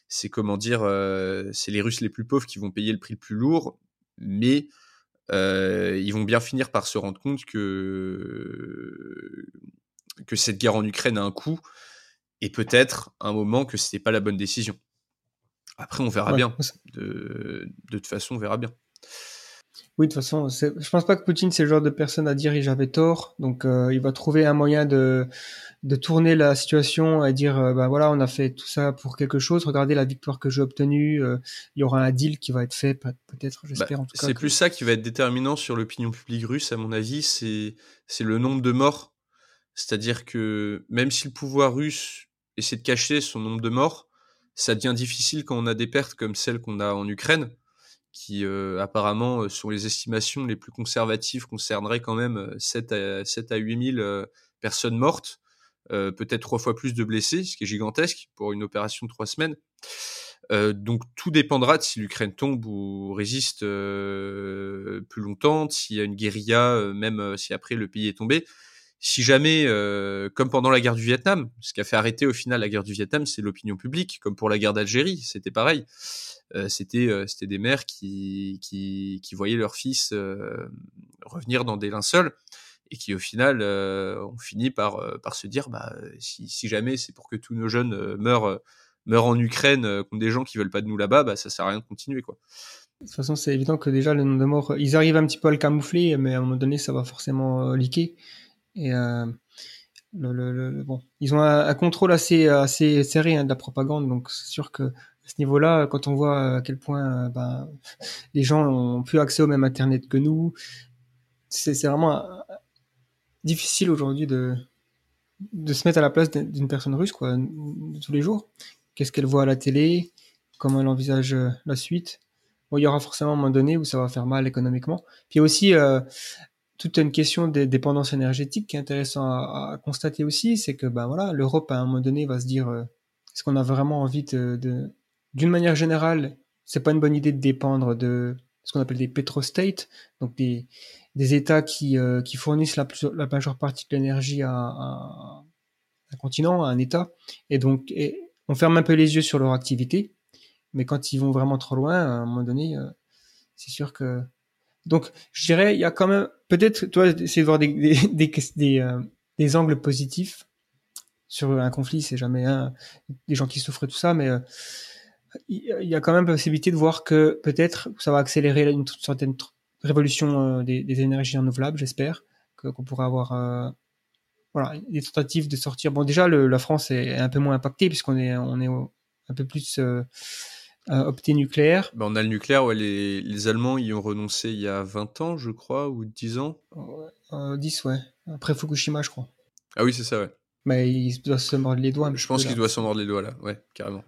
c'est comment dire, euh, c'est les Russes les plus pauvres qui vont payer le prix le plus lourd, mais euh, ils vont bien finir par se rendre compte que que cette guerre en Ukraine a un coût et peut-être un moment que c'était pas la bonne décision. Après, on verra ouais, bien. De, de toute façon, on verra bien. Oui, de toute façon, je pense pas que Poutine c'est le genre de personne à dire j'avais tort, donc euh, il va trouver un moyen de de tourner la situation et dire euh, bah voilà on a fait tout ça pour quelque chose, regardez la victoire que j'ai obtenue, euh, il y aura un deal qui va être fait peut-être, j'espère bah, en tout cas. C'est plus ça qui va être déterminant sur l'opinion publique russe à mon avis, c'est c'est le nombre de morts, c'est-à-dire que même si le pouvoir russe essaie de cacher son nombre de morts, ça devient difficile quand on a des pertes comme celles qu'on a en Ukraine qui euh, apparemment euh, sur les estimations les plus conservatives concerneraient quand même 7 euh, à, 7 à 8 000 personnes mortes, peut-être trois fois plus de blessés, ce qui est gigantesque pour une opération de trois semaines. donc tout dépendra de si l'Ukraine tombe ou résiste plus longtemps, s'il y a une guérilla, même si après le pays est tombé. Si jamais, comme pendant la guerre du Vietnam, ce qui a fait arrêter au final la guerre du Vietnam, c'est l'opinion publique, comme pour la guerre d'Algérie, c'était pareil. Euh, c'était euh, c'était des mères qui, qui, voyaient leur fils euh, revenir dans des linceuls et qui au final ont fini par, par se dire bah, si, jamais c'est pour que tous nos jeunes meurent, meurent en Ukraine contre des gens qui veulent pas de nous là-bas, bah, ça sert à rien de continuer. Quoi. De toute façon, c'est évident que déjà le nombre de morts, ils arrivent un petit peu à le camoufler, mais à un moment donné, ça va forcément euh, liquer. Et euh, bon, ils ont un, contrôle assez assez serré hein, de la propagande, donc c'est sûr que à ce niveau-là, quand on voit à quel point ben, les gens ont plus accès au même Internet que nous, c'est vraiment difficile aujourd'hui de, de se mettre à la place d'une personne russe quoi, tous les jours. Qu'est-ce qu'elle voit à la télé? Comment elle envisage euh, la suite? Il y aura forcément un moment donné où ça va faire mal économiquement. Puis aussi, euh, toute une question des dépendances énergétiques qui est intéressant à, constater aussi, c'est que ben voilà, l'Europe à un moment donné va se dire euh, est-ce qu'on a vraiment envie de, de, d'une manière générale, c'est pas une bonne idée de dépendre de ce qu'on appelle des petrostates, donc des, des États qui, euh, qui fournissent la, la majeure partie de l'énergie à, à, un continent, à un État, et donc on ferme un peu les yeux sur leur activité, mais quand ils vont vraiment trop loin, à un moment donné, euh, c'est sûr que donc je dirais il y a quand même peut-être toi essayer de voir des des des, des, euh, des angles positifs sur un conflit, c'est jamais hein, des gens qui souffrent tout ça, mais il y a quand même possibilité de voir que peut-être ça va accélérer une certaine révolution euh, des, des, énergies renouvelables, j'espère, qu'on pourra avoir euh, voilà, des tentatives de sortir. Bon, déjà, le, la France est un peu moins impactée puisqu'on est, on est un peu plus euh, opté nucléaire. Ben, on a le nucléaire, ouais, les, les, Allemands y ont renoncé il y a 20 ans, je crois, ou 10 ans. Euh, 10, ouais. Après Fukushima, je crois. Ah oui, c'est ça, ouais. Mais il doit se mordre les doigts. Je pense qu'il doit se mordre les doigts, là, ouais, carrément.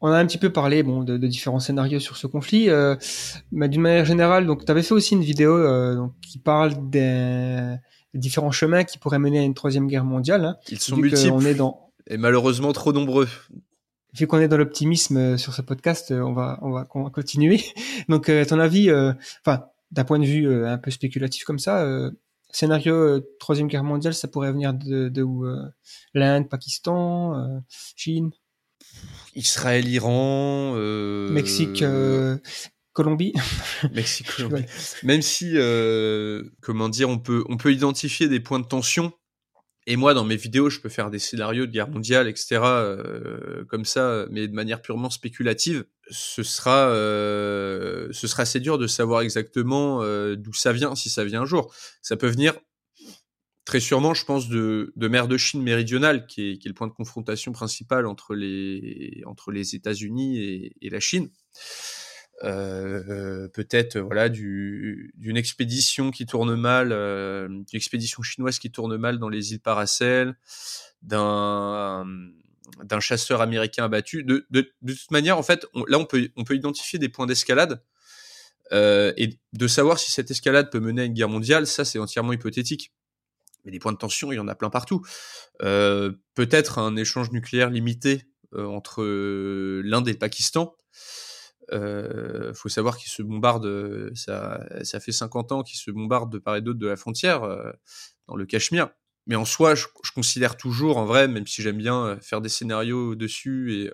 On a un petit peu parlé bon, de, de différents scénarios sur ce conflit, euh, mais d'une manière générale, donc tu avais fait aussi une vidéo euh, donc, qui parle des, des, différents chemins qui pourraient mener à une troisième guerre mondiale. Hein, Ils sont multiples on est dans... et malheureusement trop nombreux. Vu qu'on est dans l'optimisme euh, sur ce podcast, euh, on va on va, on va continuer. Donc, euh, ton avis, enfin, d'un point de vue un peu spéculatif comme ça, scénario troisième guerre mondiale, ça pourrait venir de, de où L'Inde, Pakistan, Chine? Israël, Iran, euh... Mexique, euh... Colombie? Mexique, Colombie. Même si, euh, comment dire, on peut, on peut identifier des points de tension. Et moi, dans mes vidéos, je peux faire des scénarios de guerre mondiale, etc., euh, comme ça, mais de manière purement spéculative. Ce sera, euh, ce sera assez dur de savoir exactement euh, d'où ça vient, si ça vient un jour. Ça peut venir très sûrement, je pense, de, de mer de Chine méridionale, qui est, qui est, le point de confrontation principal entre les, entre les États-Unis et, et, la Chine. Euh, peut-être voilà du, d'une expédition qui tourne mal, euh, d'une expédition chinoise qui tourne mal dans les îles Paracel, d'un d'un chasseur américain abattu. De, de, de toute manière, en fait, là on peut on peut identifier des points d'escalade euh, et de savoir si cette escalade peut mener à une guerre mondiale, ça c'est entièrement hypothétique mais des points de tension, il y en a plein partout. Euh, Peut-être un échange nucléaire limité euh, entre euh, l'Inde et le Pakistan. Euh, faut savoir qu'ils se bombardent, ça, ça fait 50 ans qu'ils se bombardent de part et d'autre de la frontière, euh, dans le Cachemire. Mais en soi, je, je, considère toujours, en vrai, même si j'aime bien euh, faire des scénarios dessus et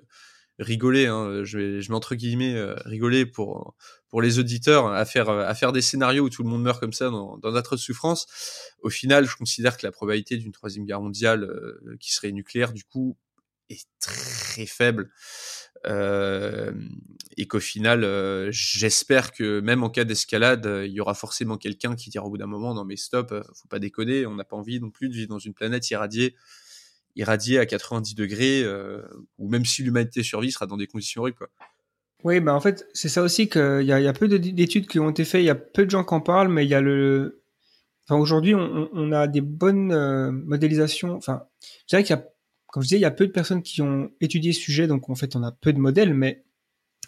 rigoler, hein, je vais, je mets entre guillemets rigoler pour pour les auditeurs à faire à faire des scénarios où tout le monde meurt comme ça dans, dans notre souffrance. Au final, je considère que la probabilité d'une troisième guerre mondiale euh, qui serait nucléaire, du coup, est très faible. Euh, et qu'au final, euh, j'espère que même en cas d'escalade, il y aura forcément quelqu'un qui dira au bout d'un moment non mais stop, faut pas déconner, on n'a pas envie non plus de vivre dans une planète irradiée, à 90 degrés, ou même si l'humanité survit, sera dans des conditions horribles. Oui, bah en fait, c'est ça aussi qu'il y, y, a peu d'études qui ont été faites, il y a peu de gens qui en parlent, mais il y a le. Enfin, aujourd'hui, on, a des bonnes euh, modélisations. Enfin, je dirais qu'il y a, comme je disais, il y a peu de personnes qui ont étudié ce sujet, donc en fait, on a peu de modèles, mais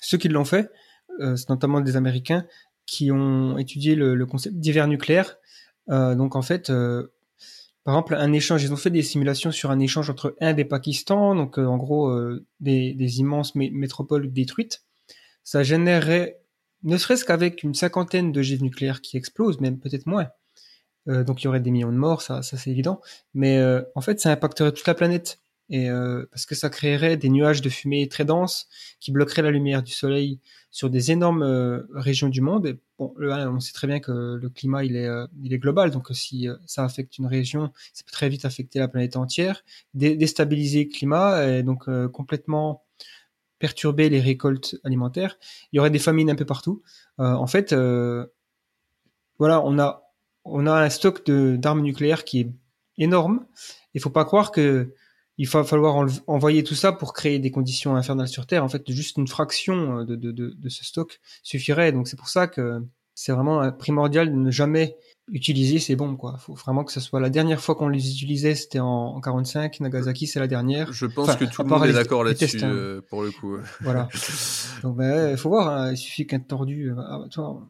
ceux qui l'ont fait, euh, c'est notamment des Américains qui ont étudié le, concept d'hiver nucléaire. Euh, donc en fait, euh, par exemple, un échange, ils ont fait des simulations sur un échange entre Inde et Pakistan, donc en gros des, immenses métropoles détruites ça générerait, ne serait-ce qu'avec une cinquantaine de d'ogives nucléaires qui explosent, même peut-être moins. Donc il y aurait des millions de morts, ça, c'est évident. Mais en fait, ça impacterait toute la planète. Et euh, parce que ça créerait des nuages de fumée très denses qui bloqueraient la lumière du soleil sur des énormes euh, régions du monde. Bon, on sait très bien que le climat il est, euh, global, donc si ça affecte une région, ça peut très vite affecter la planète entière, dé déstabiliser le climat et donc complètement perturber les récoltes alimentaires. Il y aurait des famines un peu partout. En fait, voilà, on a on a un stock d'armes nucléaires qui est énorme. Il faut pas croire que il va falloir envoyer tout ça pour créer des conditions infernales sur Terre. En fait, juste une fraction de, de, de, de ce stock suffirait. Donc c'est pour ça que c'est vraiment primordial de ne jamais utiliser ces bombes quoi. Faut vraiment que ce soit la dernière fois qu'on les utilisait, c'était en, 45. Nagasaki, c'est la dernière. Je pense que tout le monde est d'accord là-dessus hein. euh, pour le coup. Voilà. Donc ben, il faut voir. Hein. il suffit qu'un tordu. Euh, ah,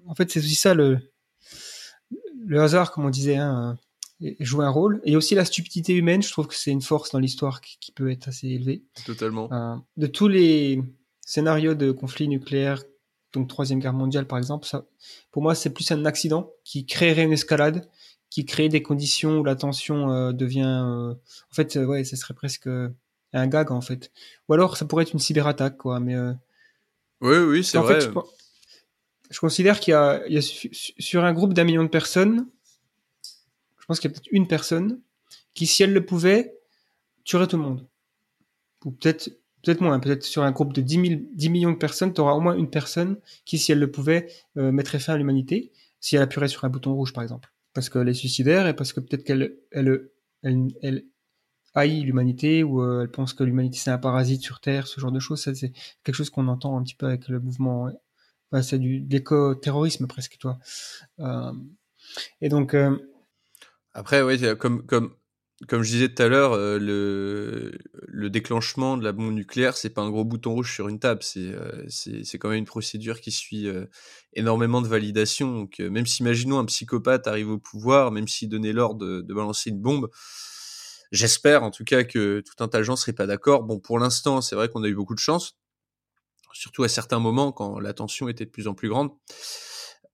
en fait, c'est aussi ça le le hasard, comme on disait, hein, joue un rôle. Et aussi la stupidité humaine. Je trouve que c'est une force dans l'histoire qui, peut être assez élevée. Totalement. Euh, de tous les scénarios de conflits nucléaires donc troisième guerre mondiale par exemple, ça, pour moi c'est plus un accident qui créerait une escalade, qui crée des conditions où la tension euh, devient, euh, en fait, ouais, ce serait presque un gag en fait. Ou alors ça pourrait être une cyberattaque quoi, mais. oui, oui, c'est vrai. Fait, je, considère qu'il y a, il y a sur un groupe d'un million de personnes, je pense qu'il y a peut-être une personne qui, si elle le pouvait, tuerait tout le monde. Ou peut-être peut-être moins, peut-être sur un groupe de 10, 10 millions de personnes, tu auras au moins une personne qui, si elle le pouvait, euh, mettrait fin à l'humanité, si elle appuierait sur un bouton rouge, par exemple. Parce qu'elle est suicidaire et parce que peut-être qu'elle elle, haït l'humanité ou euh, elle pense que l'humanité c'est un parasite sur Terre, ce genre de choses. c'est quelque chose qu'on entend un petit peu avec le mouvement. c'est du l'éco-terrorisme presque, toi. Euh, et donc. Euh, Après, oui, comme, comme comme je disais tout à l'heure, euh, le, le déclenchement de la bombe nucléaire, c'est pas un gros bouton rouge sur une table, c'est euh, c'est quand même une procédure qui suit euh, énormément de validation. Donc, même si, imaginons, un psychopathe arrive au pouvoir, même s'il donnait l'ordre de, de, balancer une bombe, j'espère en tout cas que tout un tas de gens seraient pas d'accord. Bon, pour l'instant, c'est vrai qu'on a eu beaucoup de chance, surtout à certains moments quand la tension était de plus en plus grande.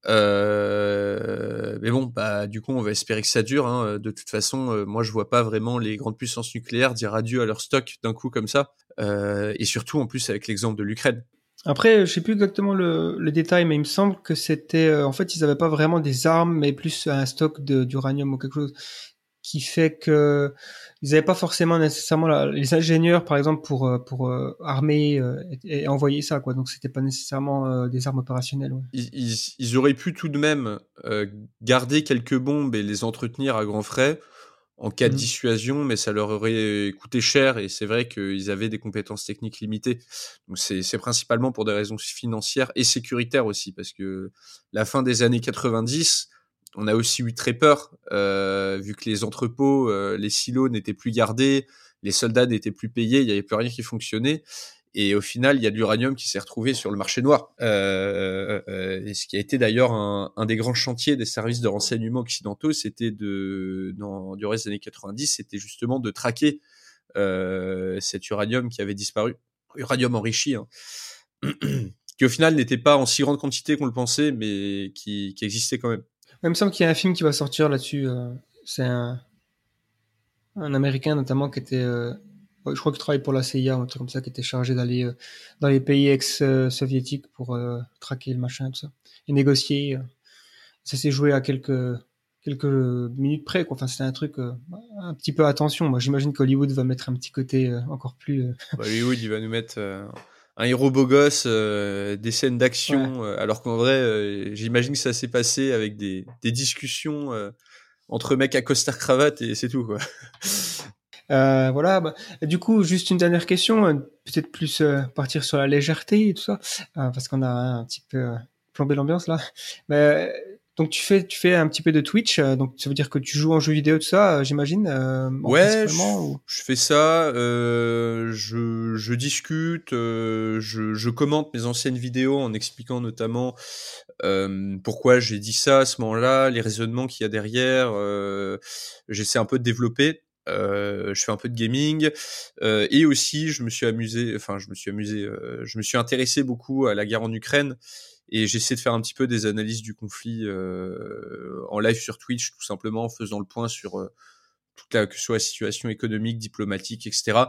Euh, mais bon, bah du coup, on va espérer que ça dure. Hein. De toute façon, euh, moi, je vois pas vraiment les grandes puissances nucléaires dire adieu à leur stock d'un coup comme ça. Euh, et surtout, en plus, avec l'exemple de l'Ukraine. Après, je sais plus exactement le, le, détail, mais il me semble que c'était, euh, en fait, ils avaient pas vraiment des armes, mais plus un stock d'uranium ou quelque chose qui fait que ils n'avaient pas forcément nécessairement les ingénieurs par exemple pour euh, pour euh, armer euh, et, envoyer ça quoi donc c'était pas nécessairement des armes opérationnelles ouais. ils, ils, auraient pu tout de même garder quelques bombes et les entretenir à grands frais en cas de mmh. dissuasion mais ça leur aurait coûté cher et c'est vrai qu'ils avaient des compétences techniques limitées donc c'est principalement pour des raisons financières et sécuritaires aussi parce que la fin des années 90 on a aussi eu très peur, euh, vu que les entrepôts, euh, les silos n'étaient plus gardés, les soldats n'étaient plus payés, il n'y avait plus rien qui fonctionnait. Et au final, il y a de l'uranium qui s'est retrouvé sur le marché noir. Euh, et ce qui a été d'ailleurs un, des grands chantiers des services de renseignement occidentaux, c'était de, dans, durant les années 90, c'était justement de traquer cet uranium qui avait disparu, uranium enrichi, hein. qui au final n'était pas en si grande quantité qu'on le pensait, mais qui existait quand même. Il me semble qu'il y a un film qui va sortir là-dessus. Euh, c'est un, Américain notamment qui était, euh, je crois qu'il travaille pour la CIA, un truc comme ça, qui était chargé d'aller euh, dans les pays ex-soviétiques pour traquer le machin, tout ça, et négocier. ça s'est joué à quelques quelques minutes près. Quoi. Enfin, c'était un truc un petit peu attention. Moi, j'imagine qu'Hollywood va mettre un petit côté encore plus. Bah, Hollywood, il va nous mettre un héros beau gosse, euh, des scènes d'action, euh, alors qu'en vrai, euh, j'imagine que ça s'est passé avec des, des discussions entre mecs à costard cravate et c'est tout quoi. voilà. Bah, du coup, juste une dernière question, peut-être plus partir sur la légèreté et tout ça, parce qu'on a un petit peu plombé l'ambiance là. Mais donc tu fais tu fais un petit peu de Twitch, euh, donc ça veut dire que tu joues en jeu vidéo tout ça, euh, j'imagine. Euh, ouais, je, je, fais ça. Euh, je, je discute, je, je commente mes anciennes vidéos en expliquant notamment pourquoi j'ai dit ça à ce moment-là, les raisonnements qu'il y a derrière. J'essaie un peu de développer. Euh, je fais un peu de gaming euh, et aussi je me suis amusé, enfin je me suis amusé, je me suis intéressé beaucoup à la guerre en Ukraine et j'essaie de faire un petit peu des analyses du conflit euh, en live sur Twitch, tout simplement en faisant le point sur euh, toute la, que soit la situation économique, diplomatique, etc.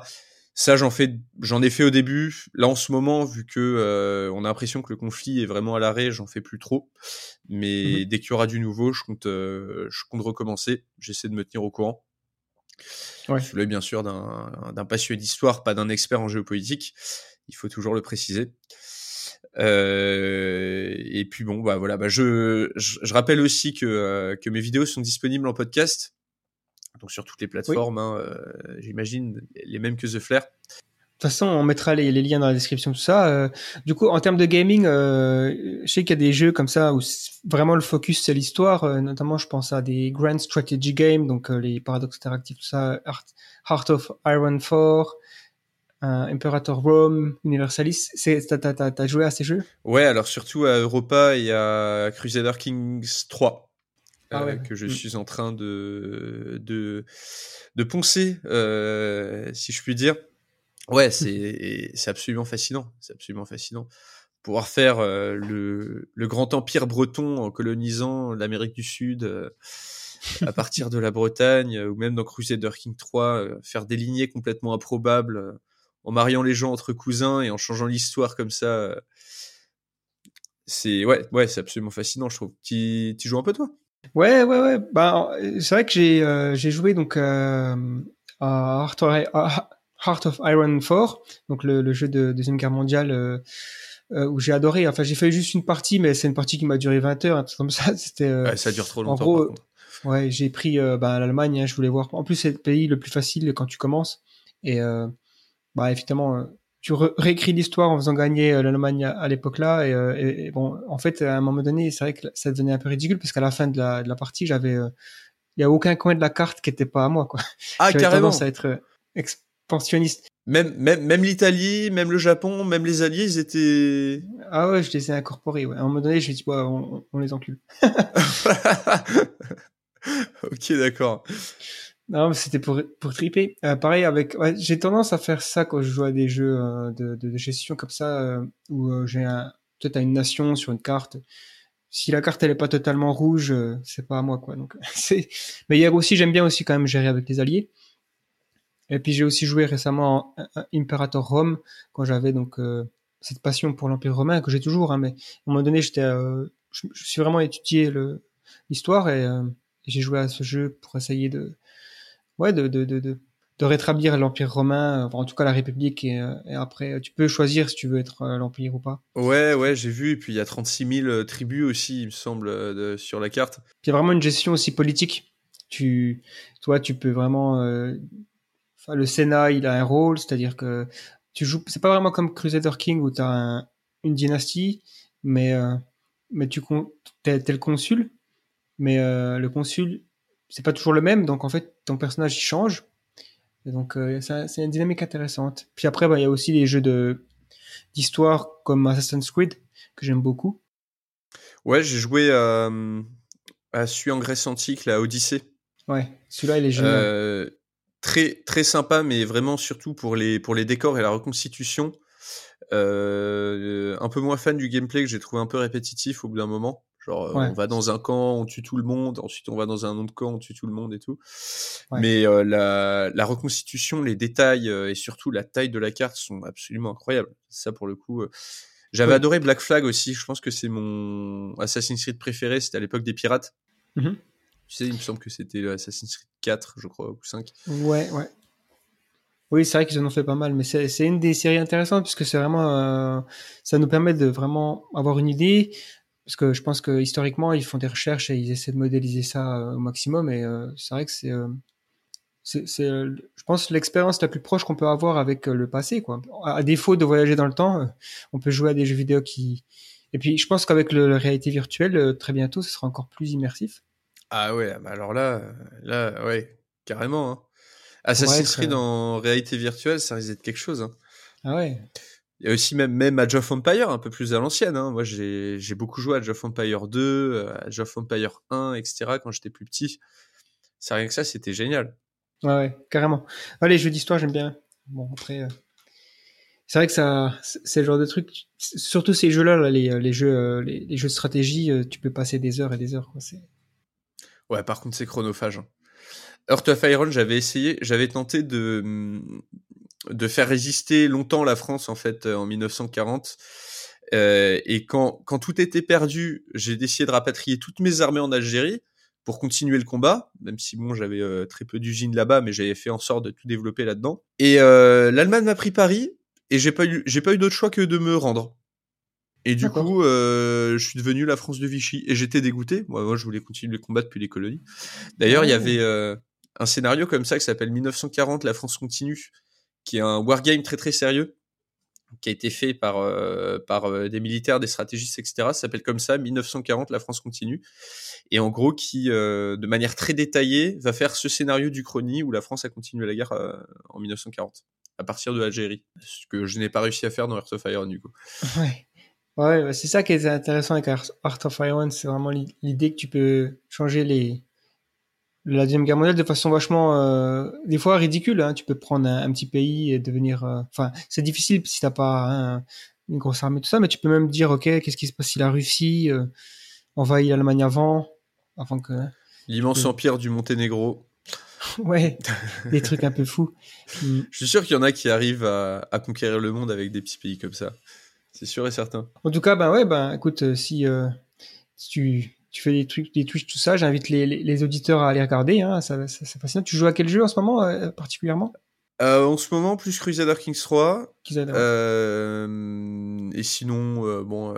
Ça, j'en fais, j'en ai fait au début. Là, en ce moment, vu que euh, on a l'impression que le conflit est vraiment à l'arrêt, j'en fais plus trop. Mais mmh dès qu'il y aura du nouveau, je compte, je compte recommencer. J'essaie de me tenir au courant. Ouais. Je suis bien sûr d'un passionné d'histoire, pas d'un expert en géopolitique. Il faut toujours le préciser. Euh, et puis bon, bah voilà, bah je, je, rappelle aussi que, euh, que mes vidéos sont disponibles en podcast, donc sur toutes les plateformes, hein, euh, j'imagine les mêmes que The Flair. De toute façon, on mettra les, les, liens dans la description, tout ça. Euh, du coup, en termes de gaming, euh, je sais qu'il y a des jeux comme ça où vraiment le focus c'est l'histoire. Euh, notamment, je pense à des Grand Strategy Games, donc les paradoxes interactifs, tout ça, Heart of Iron 4, Imperator Rome, Universalis. T'as joué à ces jeux? Ouais, alors surtout à Europa et à Crusader Kings 3. Ah euh, que je mm. suis en train de, de, de poncer, euh, si je puis dire. Ouais, c'est absolument fascinant. C'est absolument fascinant. Pouvoir faire euh, le, le, grand empire breton en colonisant l'Amérique du Sud à partir de la Bretagne, ou même dans Crusader King 3, faire des lignées complètement improbables en mariant les gens entre cousins et en changeant l'histoire comme ça. Euh, c'est ouais, ouais, c'est absolument fascinant, je trouve. Tu, joues un peu toi? Ouais, ouais, ouais. Bah, c'est vrai que j'ai euh, j'ai joué donc euh, à Heart of, Iron 4, donc le, le jeu de deuxième guerre mondiale où j'ai adoré. Enfin, j'ai fait juste une partie, mais c'est une partie qui m'a duré 20 heures, un truc comme ça. C'était. Ouais, ça dure trop longtemps. En gros, ouais, j'ai pris bah, l'Allemagne. Hein, je voulais voir. En plus, c'est le pays le plus facile quand tu commences. Et bah effectivement euh, tu réécris l'histoire en faisant gagner euh, l'Allemagne à, l'époque là euh, et, et, bon en fait à un moment donné c'est vrai que ça devenait un peu ridicule parce qu'à la fin de la, de la partie j'avais il y a aucun coin de la carte qui était pas à moi quoi. Ah carrément. tendance à être expansionniste. Même même même l'Italie même le Japon même les alliés ils étaient ah ouais je les ai incorporés ouais. à un moment donné je me dis bah, on, on les encule. Ok d'accord non, c'était pour, pour triper. Euh, pareil avec, j'ai tendance à faire ça quand je joue à des jeux euh, de, de, gestion comme ça, euh, où j'ai un, peut-être une nation sur une carte. Si la carte elle est pas totalement rouge, c'est pas à moi quoi. Donc c'est. Mais hier aussi, j'aime bien aussi quand même gérer avec les alliés. Et puis j'ai aussi joué récemment en Imperator Rome quand j'avais donc cette passion pour l'Empire romain que j'ai toujours. Hein, mais à un moment donné, j'étais, je, je, suis vraiment étudié l'histoire et j'ai joué à ce jeu pour essayer de ouais, de, de, de, de, rétablir l'Empire romain, en tout cas la République, et, euh, et, après, tu peux choisir si tu veux être euh, l'Empire ou pas. Ouais, ouais, j'ai vu, et puis il y a 36 000 euh, tribus aussi, il me semble, sur la carte. Il y a vraiment une gestion aussi politique. Tu, toi, tu peux vraiment... Enfin, le Sénat, il a un rôle, c'est-à-dire que tu joues... C'est pas vraiment comme Crusader King où tu as une dynastie, mais, mais tu es, es le consul, mais le consul, c'est pas toujours le même, donc en fait ton personnage il change. Et donc euh, c'est une dynamique intéressante. Puis après, bah, il y a aussi les jeux de d'histoire comme Assassin's Creed que j'aime beaucoup. Ouais, j'ai joué euh, à celui en Grèce antique, la Odyssée. Ouais, celui-là il est génial. Euh, très très sympa, mais vraiment surtout pour les pour les décors et la reconstitution. un peu moins fan du gameplay que j'ai trouvé un peu répétitif au bout d'un moment. Genre, euh, on va dans un camp, on tue tout le monde, ensuite on va dans un autre camp, on tue tout le monde et tout. Mais euh, la, la, reconstitution, les détails euh, et surtout la taille de la carte sont absolument incroyables. Ça, pour le coup. J'avais adoré Black Flag aussi. Je pense que c'est mon Assassin's Creed préféré. C'était à l'époque des pirates. Mmh tu sais, il me semble que c'était Assassin's Creed 4, je crois, ou 5. Ouais, ouais. Oui, c'est vrai qu'ils en ont fait pas mal, mais c'est c'est une des séries intéressantes puisque c'est vraiment, euh, ça nous permet de vraiment avoir une idée. Parce que je pense que historiquement, ils font des recherches et ils essaient de modéliser ça euh, au maximum. Et euh, c'est vrai que c'est, euh, c'est, je pense, l'expérience la plus proche qu'on peut avoir avec le passé. Quoi. À défaut de voyager dans le temps, on peut jouer à des jeux vidéo qui. Et puis, je pense qu'avec la réalité virtuelle, très bientôt, ce sera encore plus immersif. Ah ouais, bah alors là, là, ouais, carrément. Hein. Assassin's Creed en réalité virtuelle, ça risque d'être quelque chose. hein. Ah ouais. Il y a aussi même, même Age of Empire, un peu plus à l'ancienne. Hein. Moi, j'ai beaucoup joué à Age of Empire 2, euh, Age of Empire 1, etc. quand j'étais plus petit. C'est rien que ça, c'était génial. Ouais, ouais, carrément. Les jeux d'histoire, j'aime bien. Bon, après, euh, c'est vrai que ça, c'est le genre de truc. Surtout ces jeux-là, là, les, euh, les jeux, les, les jeux de stratégie, tu peux passer des heures et des heures. Quoi. Ouais, par contre, c'est chronophage. hein. Heart of Iron, j'avais essayé, j'avais tenté de, de faire résister longtemps la France, en fait, euh, en 1940. Euh, et quand, quand tout était perdu, j'ai décidé de rapatrier toutes mes armées en Algérie pour continuer le combat, même si bon, j'avais euh, très peu d'usines là-bas, mais j'avais fait en sorte de tout développer là-dedans. Et euh, l'Allemagne m'a pris Paris, et j'ai pas eu, j'ai pas eu d'autre choix que de me rendre. Et du coup, euh, je suis devenu la France de Vichy, et j'étais dégoûté. Moi, moi, je voulais continuer le combat depuis les colonies. D'ailleurs, il y Ah. avait euh, un scénario comme ça qui s'appelle 1940, la France continue, qui est un wargame très très sérieux, qui a été fait par, euh, par euh, des militaires, des stratégistes, etc. Ça s'appelle comme ça, 1940, la France continue. Et en gros, qui, euh, de manière très détaillée, va faire ce scénario du Chrony où la France a continué la guerre en 1940, à partir de l'Algérie. Ce que je n'ai pas réussi à faire dans Heart of Iron, du coup. Ouais. Ouais, c'est ça qui est intéressant avec Art of Iron, c'est vraiment l'i- l'idée que tu peux changer les la deuxième guerre mondiale de façon vachement euh, des fois ridicule. Hein. Tu peux prendre un, un petit pays et devenir. euh, Enfin, c'est difficile si t'as pas hein, une grosse armée tout ça, mais tu peux même dire ok, qu'est-ce qui se passe si la Russie euh, envahit l'Allemagne avant, avant que L'immense Mm. empire du Monténégro. ouais, des trucs un peu fous. Je suis sûr qu'il y en a qui arrivent à, à conquérir le monde avec des petits pays comme ça. C'est sûr et certain. En tout cas, ben ouais, ben écoute, si, si tu, tu fais des trucs, des Twitch, tout ça, j'invite les, les, les auditeurs à aller regarder. Hein, ça, ça, c'est fascinant. Tu joues à quel jeu en ce moment euh, particulièrement? Euh, en ce moment, plus Crusader Kings 3. Qu'ils adorent Euh, et sinon, bon,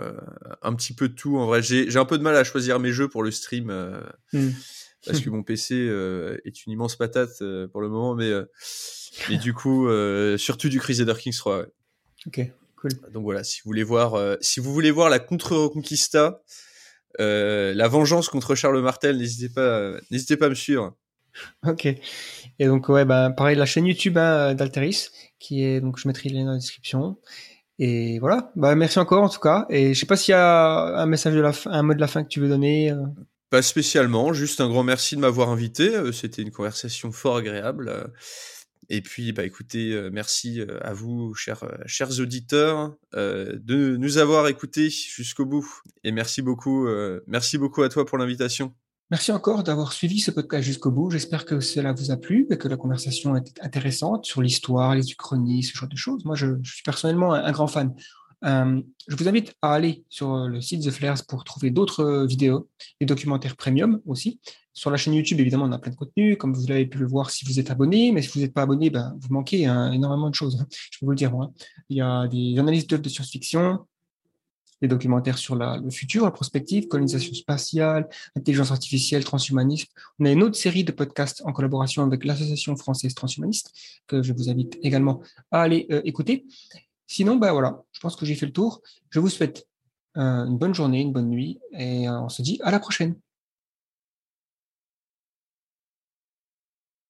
un petit peu de tout. En vrai, j'ai j'ai un peu de mal à choisir mes jeux pour le stream. Hmm. parce que mon PC est une immense patate pour le moment, mais, mais du coup, surtout du Crusader Kings 3. ouais. Ok, cool. Donc voilà, si vous voulez voir, si vous voulez voir la contre-reconquista, euh, la vengeance contre Charles Martel, n'hésitez pas, n'hésitez pas à me suivre. Ok. Et donc, ouais, ben pareil, la chaîne YouTube hein, d'Alteris, qui est, donc je mettrai les liens dans la description. Et voilà. Bah, merci encore en tout cas. Et je sais pas s'il y a un message de la fin, un mot de la fin que tu veux donner. euh. Pas spécialement, juste un grand merci de m'avoir invité. euh, C'était une conversation fort agréable. Et puis, bah écoutez, euh, merci euh, à vous, chers, euh, auditeurs, de nous avoir écoutés jusqu'au bout. Et merci beaucoup, merci beaucoup à toi pour l'invitation. Merci encore d'avoir suivi ce podcast jusqu'au bout. J'espère que cela vous a plu et que la conversation était intéressante sur l'histoire, les uchronies, ce genre de choses. Moi, je, suis personnellement un, grand fan. Je vous invite à aller sur le site The Flares pour trouver d'autres vidéos et documentaires premium aussi. Sur la chaîne YouTube, évidemment, on a plein de contenu, comme vous l'avez pu le voir si vous êtes abonné. Mais si vous n'êtes pas abonné, ben, vous manquez hein, énormément de choses. hein. Je peux vous le dire, moi. Il y a des analyses d'œuvres de science-fiction, des documentaires sur le futur, la prospective, colonisation spatiale, intelligence artificielle, transhumanisme. On a une autre série de podcasts en collaboration avec l'Association française transhumaniste que je vous invite également à aller euh, écouter. Sinon, ben voilà, je pense que j'ai fait le tour. Je vous souhaite euh, une bonne journée, une bonne nuit et euh, on se dit à la prochaine.